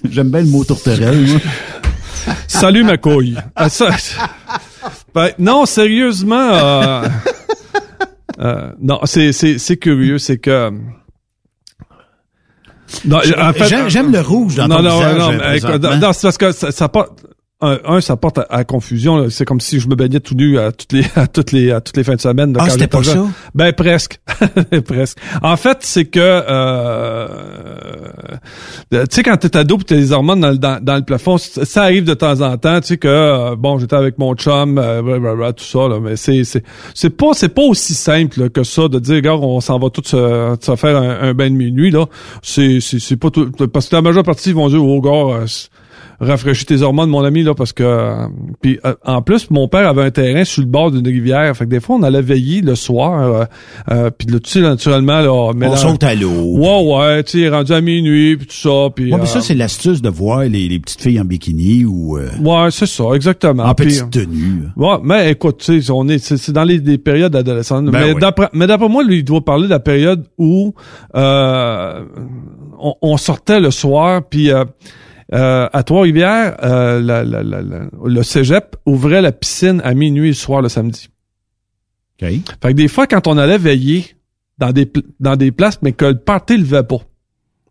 J'aime bien le mot tourterelle, moi. Salut ma couille. Ah, ça- Ben, non, sérieusement, euh, euh, non, c'est curieux, c'est que. Non, en fait- J'aime- le rouge dans non, ton non, visage, Non, non, c'est parce que ça, ça porte. Un, un, ça porte à, à confusion. C'est comme si je me baignais tout nu à toutes les à toutes les à toutes les fins de semaine. Ah, c'était pas jeune. ça? Ben presque, presque. En fait, c'est que euh, tu sais quand t'es ado, pis t'as des hormones dans, le- dans, dans le plafond, ça arrive de temps en temps. Tu sais que euh, bon, j'étais avec mon chum, euh, tout ça là, mais c'est c'est c'est pas c'est pas aussi simple là, que ça de dire regarde, on s'en va tous se, se faire un, un bain de minuit là. C'est c'est c'est pas tout parce que la majeure partie ils vont dire oh gars. Euh, rafraîchis tes hormones, mon ami, là, parce que... euh, puis euh, en plus, mon père avait un terrain sur le bord d'une rivière. Fait que des fois, on allait veiller le soir. Euh, euh, puis là, tu sais, naturellement, là... On saute à l'eau. Ouais, ouais, tu sais, rendu à minuit, puis tout ça. Puis, Ouais, mais euh, ça, c'est l'astuce de voir les, les petites filles en bikini ou euh, Ouais, c'est ça, exactement. en petite tenue. Ouais, mais écoute, tu sais, on est, c'est dans les, des périodes adolescentes. Ben mais oui. d'après, mais d'après moi, lui, il doit parler de la période où euh, on, on sortait le soir, puis euh, à Trois-Rivières, euh, la- la- la- la- le cégep ouvrait la piscine à minuit le soir le samedi. OK. Fait que des fois, quand on allait veiller dans des, dans des places, mais que le party levait pas.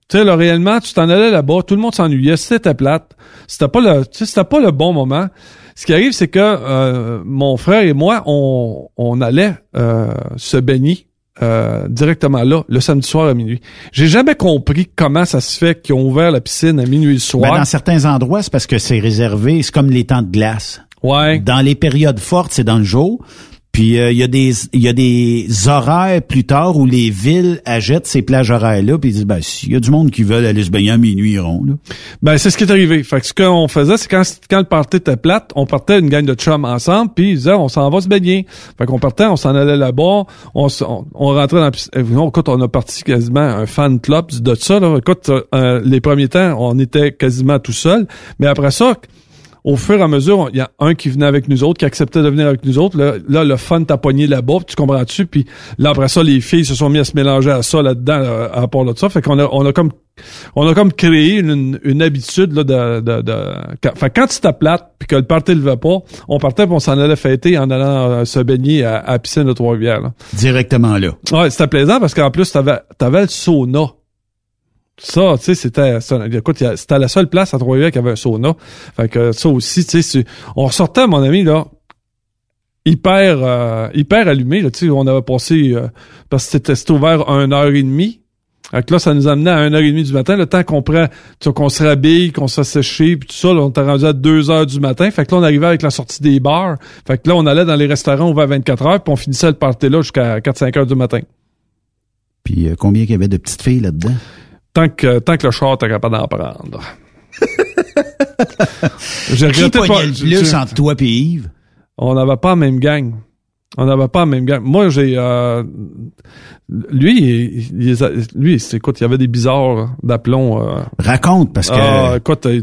Tu sais, là, réellement, tu t'en allais là-bas, tout le monde s'ennuyait, c'était plate. C'était pas le, tu sais, c'était pas le bon moment. Ce qui arrive, c'est que euh, mon frère et moi, on, on allait euh, se baigner euh, directement là, le samedi soir à minuit. J'ai jamais compris comment ça se fait qu'ils ont ouvert la piscine à minuit le soir. Ben, dans certains endroits, c'est parce que c'est réservé, c'est comme les temps de glace. Ouais. Dans les périodes fortes, c'est dans le jour. Puis euh, il y a des y a des horaires plus tard où les villes achètent ces plages horaires là puis ils disent ben s'il y a du monde qui veulent aller se baigner à minuit iront là. Ben, c'est ce qui est arrivé. Fait que ce qu'on faisait, c'est quand, quand le party était plate, on partait une gang de chums ensemble, puis ils disaient, on s'en va se baigner. Fait qu'on partait, on s'en allait là-bas, on, on, on rentrait dans la piscine. Eh, Écoute, on a parti quasiment un fan club de ça, là. Écoute, euh, les premiers temps, on était quasiment tout seul. Mais après ça, au fur et à mesure, il y a un qui venait avec nous autres, qui acceptait de venir avec nous autres. Là, là, le fun t'a pogné là-bas, tu comprends-tu? Puis là, après ça, les filles se sont mis à se mélanger à ça là-dedans, là, à part de ça. Fait qu'on a, on a comme on a comme créé une, une habitude là, de, de, de quand, fait, quand tu plate puis que le party ne va pas, on partait puis on s'en allait fêter en allant euh, se baigner à, à la piscine de Trois-Rivières. Directement là. Ouais, c'était plaisant parce qu'en plus, t'avais, t'avais le sauna. Ça, tu sais, c'était, écoute, c'était la seule place à Trois-Rivières qui avait un sauna. Fait que ça aussi, tu sais, on ressortait, mon ami, là, hyper, euh, hyper allumé, là, tu sais, on avait passé, euh, parce que c'était, ouvert à une heure et demie. Fait que là, ça nous amenait à 1h30 du matin, le temps qu'on prend, qu'on se rhabille, qu'on fasse sécher, puis tout ça, là, on était rendu à 2 heures du matin. Fait que là, on arrivait avec la sortie des bars. Fait que là, on allait dans les restaurants ouverts 24 heures, puis on finissait le party là jusqu'à 4-5 heures du matin. Puis euh, combien il y avait de petites filles là-dedans? Tant que, tant que le char était capable d'en prendre. J'ai regretté pas- le plus entre toi et Yves? On n'avait pas la même gang. On n'avait pas la même gang. Moi, j'ai... euh, lui, il, il- lui, c'est- écoute, il y avait des bizarres d'aplomb. euh. Raconte parce que Ah, écoute, euh,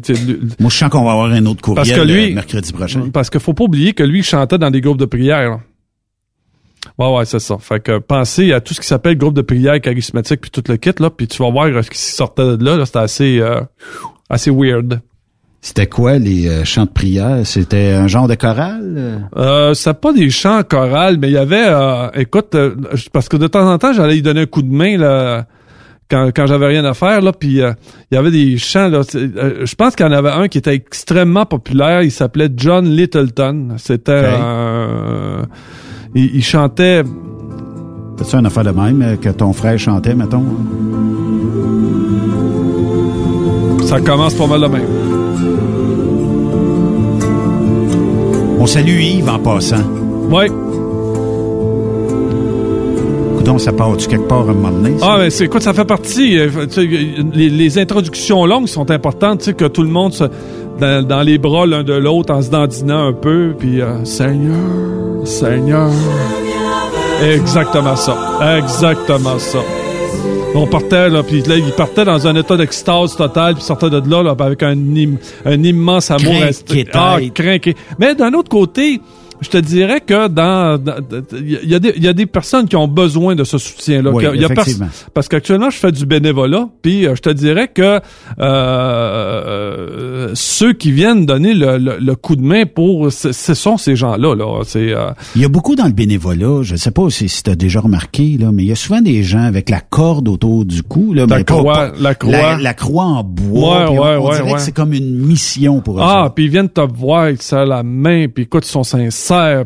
moi je sens qu'on va avoir un autre courriel Parce que lui- euh, mercredi prochain. Parce qu'il faut pas oublier que lui, il chantait dans des groupes de prière. Ouais, ouais, c'est ça. Fait que pensez à tout ce qui s'appelle groupe de prière charismatique puis tout le kit, là, puis tu vas voir euh, ce qui sortait de là, là c'était assez, euh, assez weird. C'était quoi les euh, chants de prière? C'était un genre de chorale? Euh? C'est pas des chants chorales, mais il y avait, euh, écoute, euh, parce que de temps en temps, j'allais lui donner un coup de main, là, quand, quand j'avais rien à faire, là, puis euh, il y avait des chants, là, je pense qu'il y en avait un qui était extrêmement populaire, il s'appelait John Littleton. C'était, il, il chantait, T'as-tu une affaire de même euh, que ton frère chantait, mettons? Ça commence pas mal de même. On salue Yves en passant. Ouais. Coudon, ça part-tu quelque part à un moment donné ça? Ah, mais c'est écoute, ça fait partie. euh, les, les introductions longues sont importantes, tu sais, que tout le monde se, dans, dans les bras l'un de l'autre en se dandinant un peu, puis euh, Seigneur, Seigneur. Exactement ça. Exactement ça. On partait, là, puis là, il partait dans un état d'extase totale, puis sortait de là, là avec un, im- un immense amour. Crinqué Ah, crinqué. Mais d'un autre côté, je te dirais que dans, il y, a des- il y a des personnes qui ont besoin de ce. Oui, il y a pers- effectivement. parce qu'actuellement, je fais du bénévolat, puis euh, je te dirais que euh, euh, ceux qui viennent donner le, le- le coup de main pour ce, sont ces gens-là là c'est euh, Il y a beaucoup dans le bénévolat, je sais pas si, si tu as déjà remarqué, là, mais il y a souvent des gens avec la corde autour du cou. Là, La mais croix, pas- la croix. La, la croix en bois. Ouais, on, ouais, on ouais, dirait que c'est comme une mission pour eux. ah puis ils viennent te voir avec ça à la main puis écoute ils sont sincères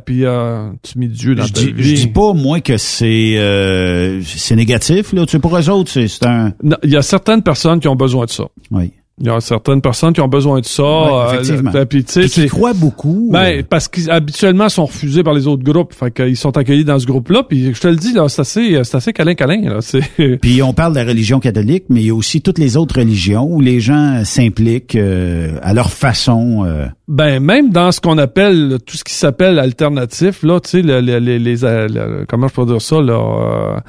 puis euh, tu mets Dieu dans Je ta dis, vie je dis pas, moi, que c'est euh, c'est négatif. Là. Tu sais, pour eux autres, c'est un... Il y a certaines personnes qui ont besoin de ça Oui. il y a certaines personnes qui ont besoin de ça euh, effectivement. le- puis qui croient beaucoup. Ben, euh, parce qu'habituellement, ils sont refusés par les autres groupes. Fait qu'ils sont accueillis dans ce groupe-là. Puis je te le dis, là, c'est assez, c'est assez câlin-câlin. Là. C'est... Puis on parle de la religion catholique, mais il y a aussi toutes les autres religions où les gens s'impliquent euh, à leur façon. euh, Ben, même dans ce qu'on appelle, tout ce qui s'appelle alternatif, là, tu sais, le- le- les, les, euh, le- comment je peux dire ça, là, euh,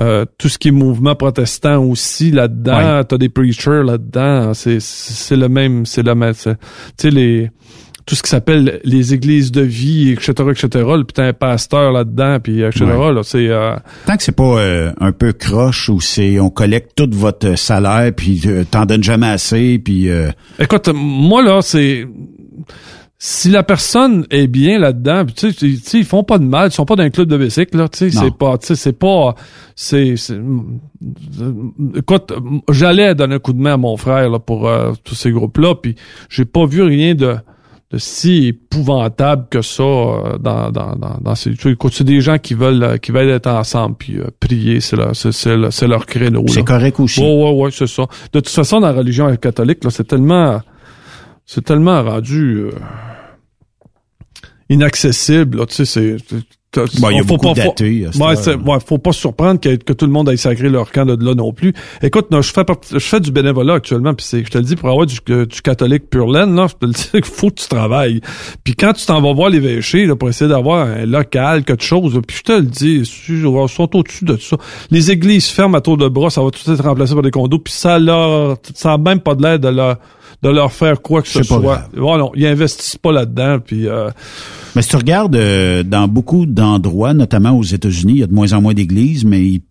euh, tout ce qui est mouvement protestant aussi là-dedans, Ouais. t'as des preachers là-dedans, c'est, c'est le même, c'est le même, tu sais, les, tout ce qui s'appelle les églises de vie, etc., etc., puis t'as un pasteur là-dedans, puis etc., Ouais. là, c'est, euh, tant que c'est pas euh, un peu croche où c'est on collecte tout votre salaire puis euh, t'en donnes jamais assez puis euh, Écoute, moi là, c'est si la personne est bien là-dedans, tu sais, tu sais, ils font pas de mal, ils sont pas dans un club de bicycle là, tu sais, c'est pas, tu sais, c'est pas, c'est, c'est- écoute, j'allais donner un coup de main à mon frère là pour euh, tous ces groupes-là, puis j'ai pas vu rien de de si épouvantable que ça euh, dans dans dans, dans ces écoute, c'est des gens qui veulent euh, qui veulent être ensemble puis euh, prier c'est leur c'est c'est leur, créneau c'est correct aussi. Ouais, ouais, ouais, c'est ça. De toute façon, dans la religion catholique, là, c'est tellement, c'est tellement rendu euh, inaccessible. Là, tu sais, c'est. Bon, il y a faut beaucoup pas, faut, ouais, ouais, faut se surprendre que, que tout le monde aille sacrer leur camp de là non plus. Écoute, non, je fais je fais du bénévolat actuellement, puis c'est, je te le dis pour avoir du, du catholique pur laine, là, je te le dis qu'il faut que tu travailles. Puis quand tu t'en vas voir l'évêché, là, pour essayer d'avoir un local, quelque chose, puis je te le dis, ils sont au-dessus de ça. Les églises ferment à tour de bras, ça va tout être remplacé par des condos, puis ça leur, ça a même pas de l'air de leur, de leur faire quoi que ce soit. grave. Non, ils investissent pas là-dedans, puis euh, Mais si tu regardes euh, dans beaucoup d'endroits, notamment aux États-Unis, il y a de moins en moins d'églises, mais ils,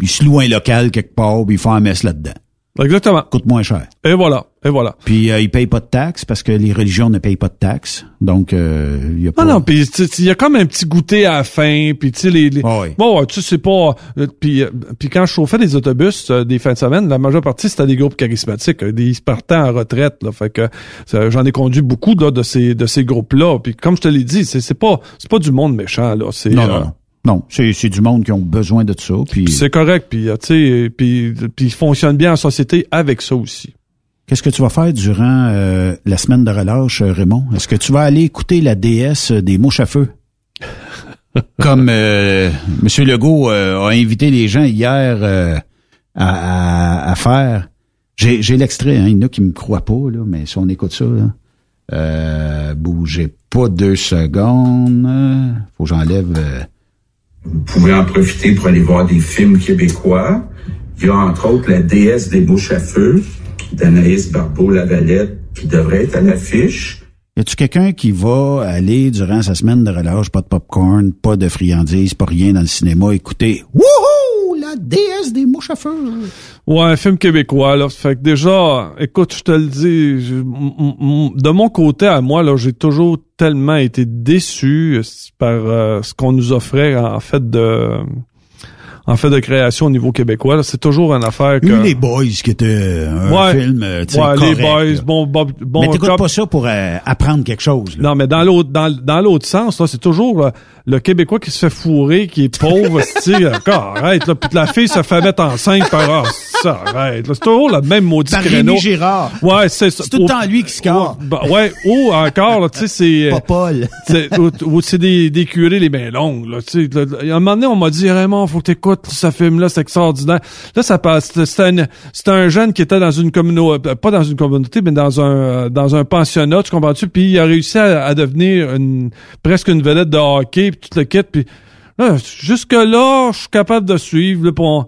ils se louent un local quelque part, puis ils font un messe là-dedans. Exactement. Coûte moins cher. Et voilà, et voilà. Puis euh, ils payent pas de taxes parce que les religions ne payent pas de taxes. Donc euh, il y a pas. Non, non, puis il y a comme un petit goûter à la fin, puis tu sais les, les... Ah ouais. bon, tu sais c'est pas euh, puis euh, puis quand je chauffais des autobus euh, des fins de semaine, la majeure partie c'était des groupes charismatiques, euh, des partants en retraite là, fait que j'en ai conduit beaucoup là de ces de ces groupes là, puis comme je te l'ai dit, c'est c'est pas c'est pas du monde méchant là, c'est Non, euh, non, non. C'est c'est du monde qui ont besoin de ça. Puis puis c'est correct, puis euh, tu sais puis puis ils fonctionnent bien en société avec ça aussi. qu'est-ce que tu vas faire durant euh, la semaine de relâche, euh, Raymond? Est-ce que tu vas aller écouter la déesse des mouches à feu? Comme euh, Monsieur Legault euh, a invité les gens hier euh, à, à- à faire. J'ai j'ai l'extrait, hein, il y en a qui me croient pas, là, mais si on écoute ça, là, euh, bougez pas deux secondes. Faut que j'enlève. Vous pouvez en profiter pour aller voir des films québécois. Il y a entre autres La déesse des bouches à feu d'Anaïs Barbeau-Lavalette qui devrait être à l'affiche. Y a-tu quelqu'un qui va aller durant sa semaine de relâche, pas de popcorn, pas de friandises, pas rien dans le cinéma, écouter? Wouhou! La déesse des mouches à feu! Ouais, un film québécois, là. Fait que déjà, écoute, je te le dis, de mon côté à moi, là, j'ai toujours tellement été déçu euh, par euh, ce qu'on nous offrait en fait de en fait de création au niveau québécois. C'est toujours une affaire que... les Boys qui était un Ouais. film, euh, tu sais, Ouais, correct, les boys, là. bon, bon, bon mais t'écoutes pas ça pour euh, apprendre quelque chose. Là. Non, mais dans l'autre dans, dans l'autre sens, là, c'est toujours là, le Québécois qui se fait fourrer, qui est pauvre, tu sais, encore, arrête, là, puis la fille se fait mettre enceinte par ah, ça, arrête, là, c'est toujours le même maudit Par créneau. Rémi Girard. Ouais, c'est ça. C'est tout le temps lui qui score. Bah, ouais, ou encore, là, tu sais, c'est... Pas Paul. ou, ou c'est des, des curés les mains longues, là, tu sais. À un moment donné, on m'a dit, Raymond, faut que t'écoutes ce film-là, c'est extraordinaire. Là, ça passe, c'était un, c'était un jeune qui était dans une communauté, pas dans une communauté, mais dans un, euh, dans un pensionnat, tu comprends-tu? Puis il a réussi à, à devenir une, presque une vedette de hockey, puis tout le kit, puis là, jusque-là, je suis capable de suivre, là, on-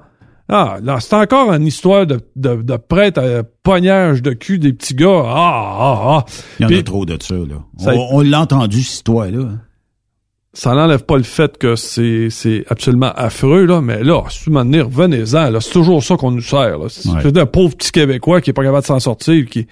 ah, là, c'est encore une histoire de, de, de prêtre à poignage de cul des petits gars. Ah, ah, ah. Il y en a trop de ça, là. Ça- On, on l'a entendu, cette histoire-là. hein. ça n'enlève pas le fait que c'est c'est absolument affreux, là, mais là, si venir, revenez-en, là. C'est toujours ça qu'on nous sert, là. C'est Ouais. un pauvre petit Québécois qui est pas capable de s'en sortir, qui,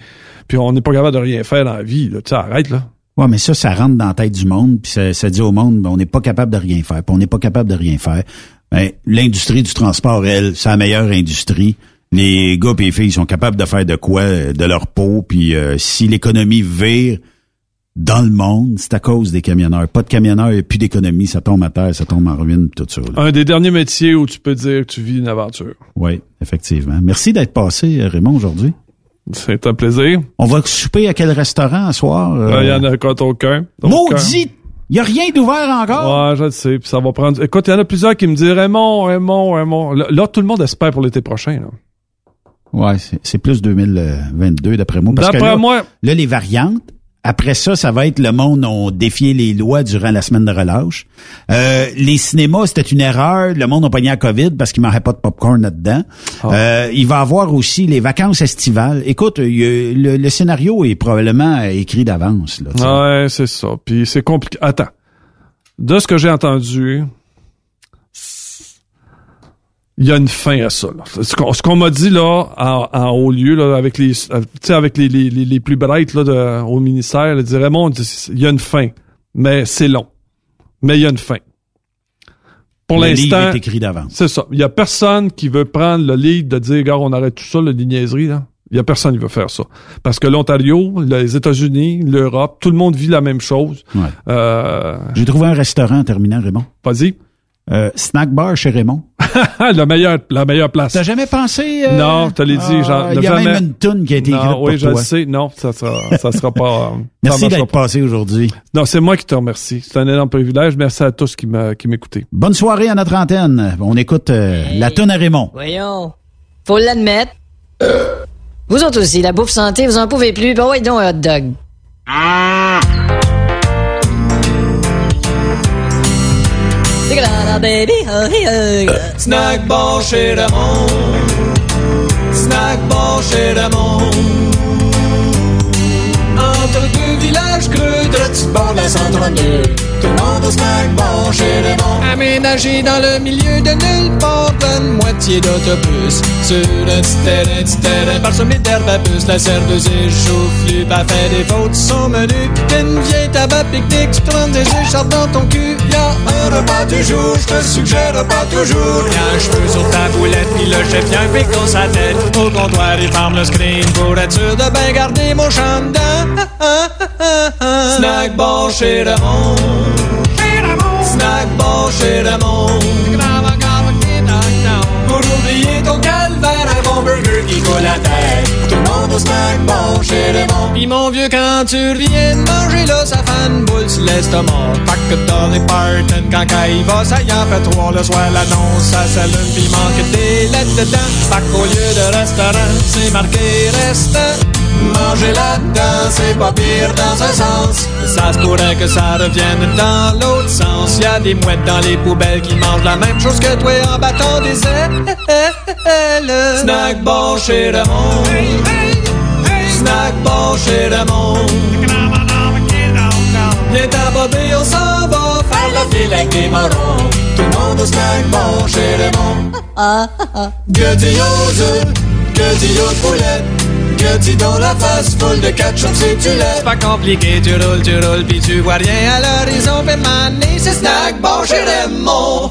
puis on n'est pas capable de rien faire dans la vie, là. Tu arrête, là. Ouais, mais ça, ça rentre dans la tête du monde, puis ça, ça dit au monde, ben, on n'est pas capable de rien faire, puis on n'est pas capable de rien faire. Ben, l'industrie du transport, elle, c'est la meilleure industrie. Les gars et les filles sont capables de faire de quoi euh, de leur peau, puis euh, si l'économie vire dans le monde, c'est à cause des camionneurs. Pas de camionneurs et plus d'économie, ça tombe à terre, ça tombe en ruine, tout ça. là. Un des derniers métiers où tu peux dire que tu vis une aventure. Oui, effectivement. Merci d'être passé, euh, Raymond, aujourd'hui. C'est un plaisir. On va souper à quel restaurant ce soir? euh? Euh, Il y en a quand aucun. Maudit! Il y a rien d'ouvert encore? Ouais, je le sais. Puis ça va prendre. Écoute, il y en a plusieurs qui me disent Raymond, Raymond, Raymond. Là, là, tout le monde espère pour l'été prochain. Là. Ouais, c'est- plus 2022 d'après moi. D'après moi- là, les variantes. Après ça, ça va être le monde ont défié les lois durant la semaine de relâche. Euh, les cinémas, c'était une erreur. Le monde a pogné la COVID parce qu'il manquait pas de popcorn là-dedans. Ah. Euh, il va y avoir aussi les vacances estivales. Écoute, il le, le scénario est probablement écrit d'avance. Ouais, c'est ça. Puis c'est compliqué. Attends. De ce que j'ai entendu, il y a une fin à ça. là. Ce qu'on, m'a dit là, en, en haut lieu, là, avec les, euh, tu sais, avec les, les, les, plus bright là, de, au ministère, ils disaient Raymond, il y a une fin, mais c'est long. Mais il y a une fin. Pour l'instant, est écrit d'avance. c'est ça. Il y a personne qui veut prendre le lead de dire, gars, on arrête tout ça, le niaiserie, là. Il y a personne qui veut faire ça. Parce que l'Ontario, les États-Unis, l'Europe, tout le monde vit la même chose. Ouais. Euh, J'ai trouvé un restaurant en terminant, Raymond. Vas-y. Euh, snack bar chez Raymond. la meilleure, la meilleure place. T'as jamais pensé? euh, Non, je te l'ai dit, ah, Il y a jamais- même une toune qui a été Non, écrite oui, pour je le sais. Non, ça sera, ça sera pas. ça Merci d'être pas. passé aujourd'hui. Non, c'est moi qui te remercie. C'est un énorme privilège. Merci à tous qui m'écoutaient. Bonne soirée à notre antenne. On écoute euh, la toune à Raymond. Voyons. Faut l'admettre. Vous autres aussi, la bouffe santé, vous en pouvez plus. Ben ouais, donc un hot dog. Tigalala, baby, oh, oh. Snack bar chez Raymond. Snack bar chez Raymond. Entre deux villages creux, de la bord de la 132. Tout le monde au snack bar chez Raymond. Aménagé dans le milieu de nulle part, une moitié d'autobus. Sur un petit terrain, petit terrain, parsemé d'herbe à puce. La serveuse échauffée, pas fait des fautes, son menu. Une vieille tabac pique-nique, tu prends des écharpes dans ton cul. Y'a un repas du jour, je te suggère pas toujours. Y'a un cheveu sur ta boulette, puis le chef vient pique dans sa tête. Au comptoir, il ferme le screen pour être sûr de bien garder mon dedans. Snack bar chez Raymond. Snack bar chez Raymond. Pour oublier ton calvaire, un bon burger qui coule la tête. Au snack bar chez Raymond. Pis mon vieux, quand tu reviens manger là, ça une boule sur l'estomac. Que dans les Parton, quand il va, ça y en fait trois le soir. L'annonce, ça s'allume, pis manque des lettres dedans. Pas qu'au lieu de restaurant, c'est marqué restant. Manger là-dedans, c'est pas pire dans un sens. Ça se pourrait que ça revienne dans l'autre sens. Y a des mouettes dans les poubelles qui mangent la même chose que toi en battant des ailes. Snack bar chez Raymond. Snack bar chez Raymond. Viens on s'en va faire la file avec des marrons. Tout le monde au snack bar chez Raymond. Que dis aux œufs, que dis aux poulettes, que dans la face full de ketchup si tu l'aimes. C'est pas compliqué, tu roules, tu roules, pis tu vois rien à l'horizon, pis mané, c'est snack bar chez Raymond.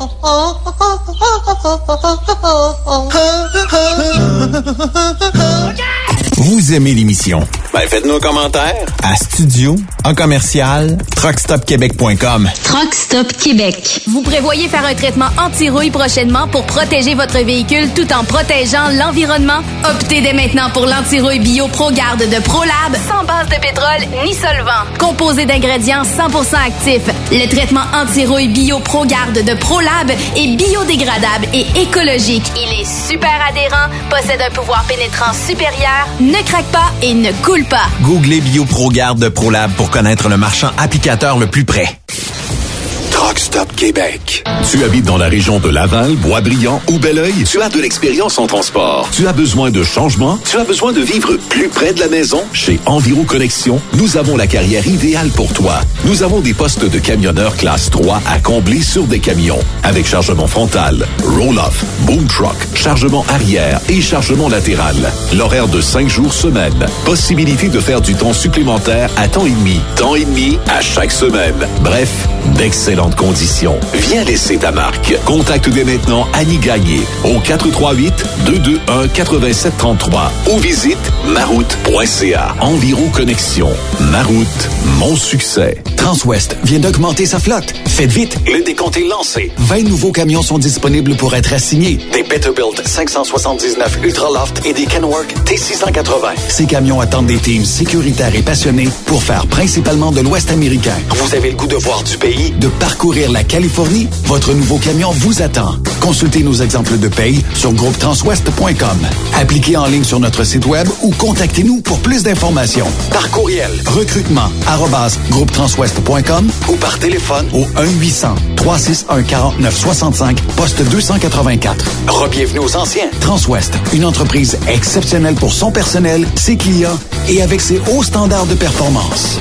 Vous aimez l'émission? Ben, faites-nous un commentaire à studio en commercial truckstopquebec.com. Truck Stop Québec. Vous prévoyez faire un traitement anti-rouille prochainement pour protéger votre véhicule tout en protégeant l'environnement? Optez dès maintenant pour l'anti-rouille bio ProGarde de ProLab sans base de pétrole ni solvant. Composé d'ingrédients 100% actifs, le traitement anti-rouille bio ProGarde de ProLab est biodégradable et écologique. Il est super adhérent, possède un pouvoir pénétrant supérieur, ne craque pas et ne coule pas. Googlez BioProGarde de ProLab pour connaître le marchand applicateur le plus près. Truck Stop Québec. Tu habites dans la région de Laval, Boisbriand ou Belleuil? Tu as de l'expérience en transport. Tu as besoin de changement? Tu as besoin de vivre plus près de la maison? Chez Enviro Connexion, nous avons la carrière idéale pour toi. Nous avons des postes de camionneur classe 3 à combler sur des camions. Avec chargement frontal, roll-off, boom truck, chargement arrière et chargement latéral. L'horaire de 5 jours semaine. Possibilité de faire du temps supplémentaire à temps et demi. Temps et demi à chaque semaine. Bref, d'excellentes conditions. Viens laisser ta marque. Contacte dès maintenant Annie Gagné au 438-221-8733 ou visite maroute.ca. Environ Connexion. Maroute, mon succès. Transwest vient d'augmenter sa flotte. Faites vite, le décompte est lancé. 20 nouveaux camions sont disponibles pour être assignés. Des Peterbilt 579 Ultraloft et des Kenworth T680. Ces camions attendent des teams sécuritaires et passionnés pour faire principalement de l'Ouest américain. Vous avez le goût de voir du pays, de parcourir la Californie? Votre nouveau camion vous attend. Consultez nos exemples de paye sur groupetranswest.com. Appliquez en ligne sur notre site web ou contactez-nous pour plus d'informations. Par courriel, recrutement, arrobas, groupetranswest.com ou par téléphone au 1-800-361-4965, poste 284. Rebienvenue aux anciens. Transwest, une entreprise exceptionnelle pour son personnel, ses clients et avec ses hauts standards de performance.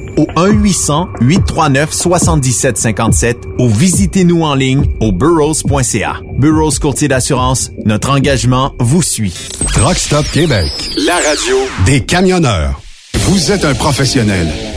au 1-800-839-7757 ou visitez-nous en ligne au burrows.ca. Burrows Courtier d'assurance, notre engagement vous suit. Truck Stop Québec. La radio Des camionneurs. Vous êtes un professionnel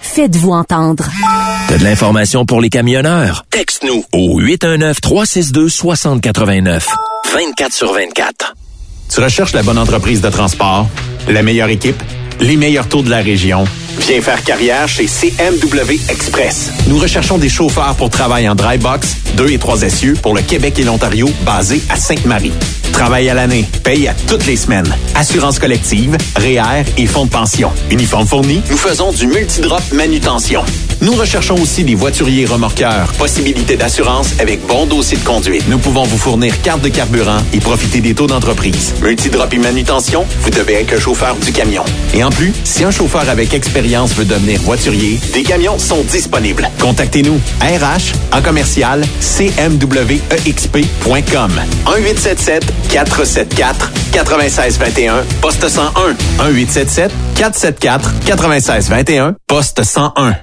Faites-vous entendre. T'as de l'information pour les camionneurs? Texte-nous au 819-362-6089. 24 sur 24. Tu recherches la bonne entreprise de transport, la meilleure équipe, les meilleurs taux de la région. Viens faire carrière chez CMW Express. Nous recherchons des chauffeurs pour travail en dry box, 2 et 3 essieux pour le Québec et l'Ontario, basés à Sainte-Marie. Travail à l'année, paye à toutes les semaines. Assurance collective, REER et fonds de pension. Uniforme fourni, nous faisons du multidrop manutention. Nous recherchons aussi des voituriers remorqueurs. Possibilité d'assurance avec bon dossier de conduite. Nous pouvons vous fournir carte de carburant et profiter des taux d'entreprise. Multidrop et manutention, vous devez être un chauffeur du camion. Et en plus, si un chauffeur avec expérience veut devenir voiturier, des camions sont disponibles. Contactez-nous. RH en commercial cmwexp.com 1877 474 9621 poste 101 1877 474 9621 poste 101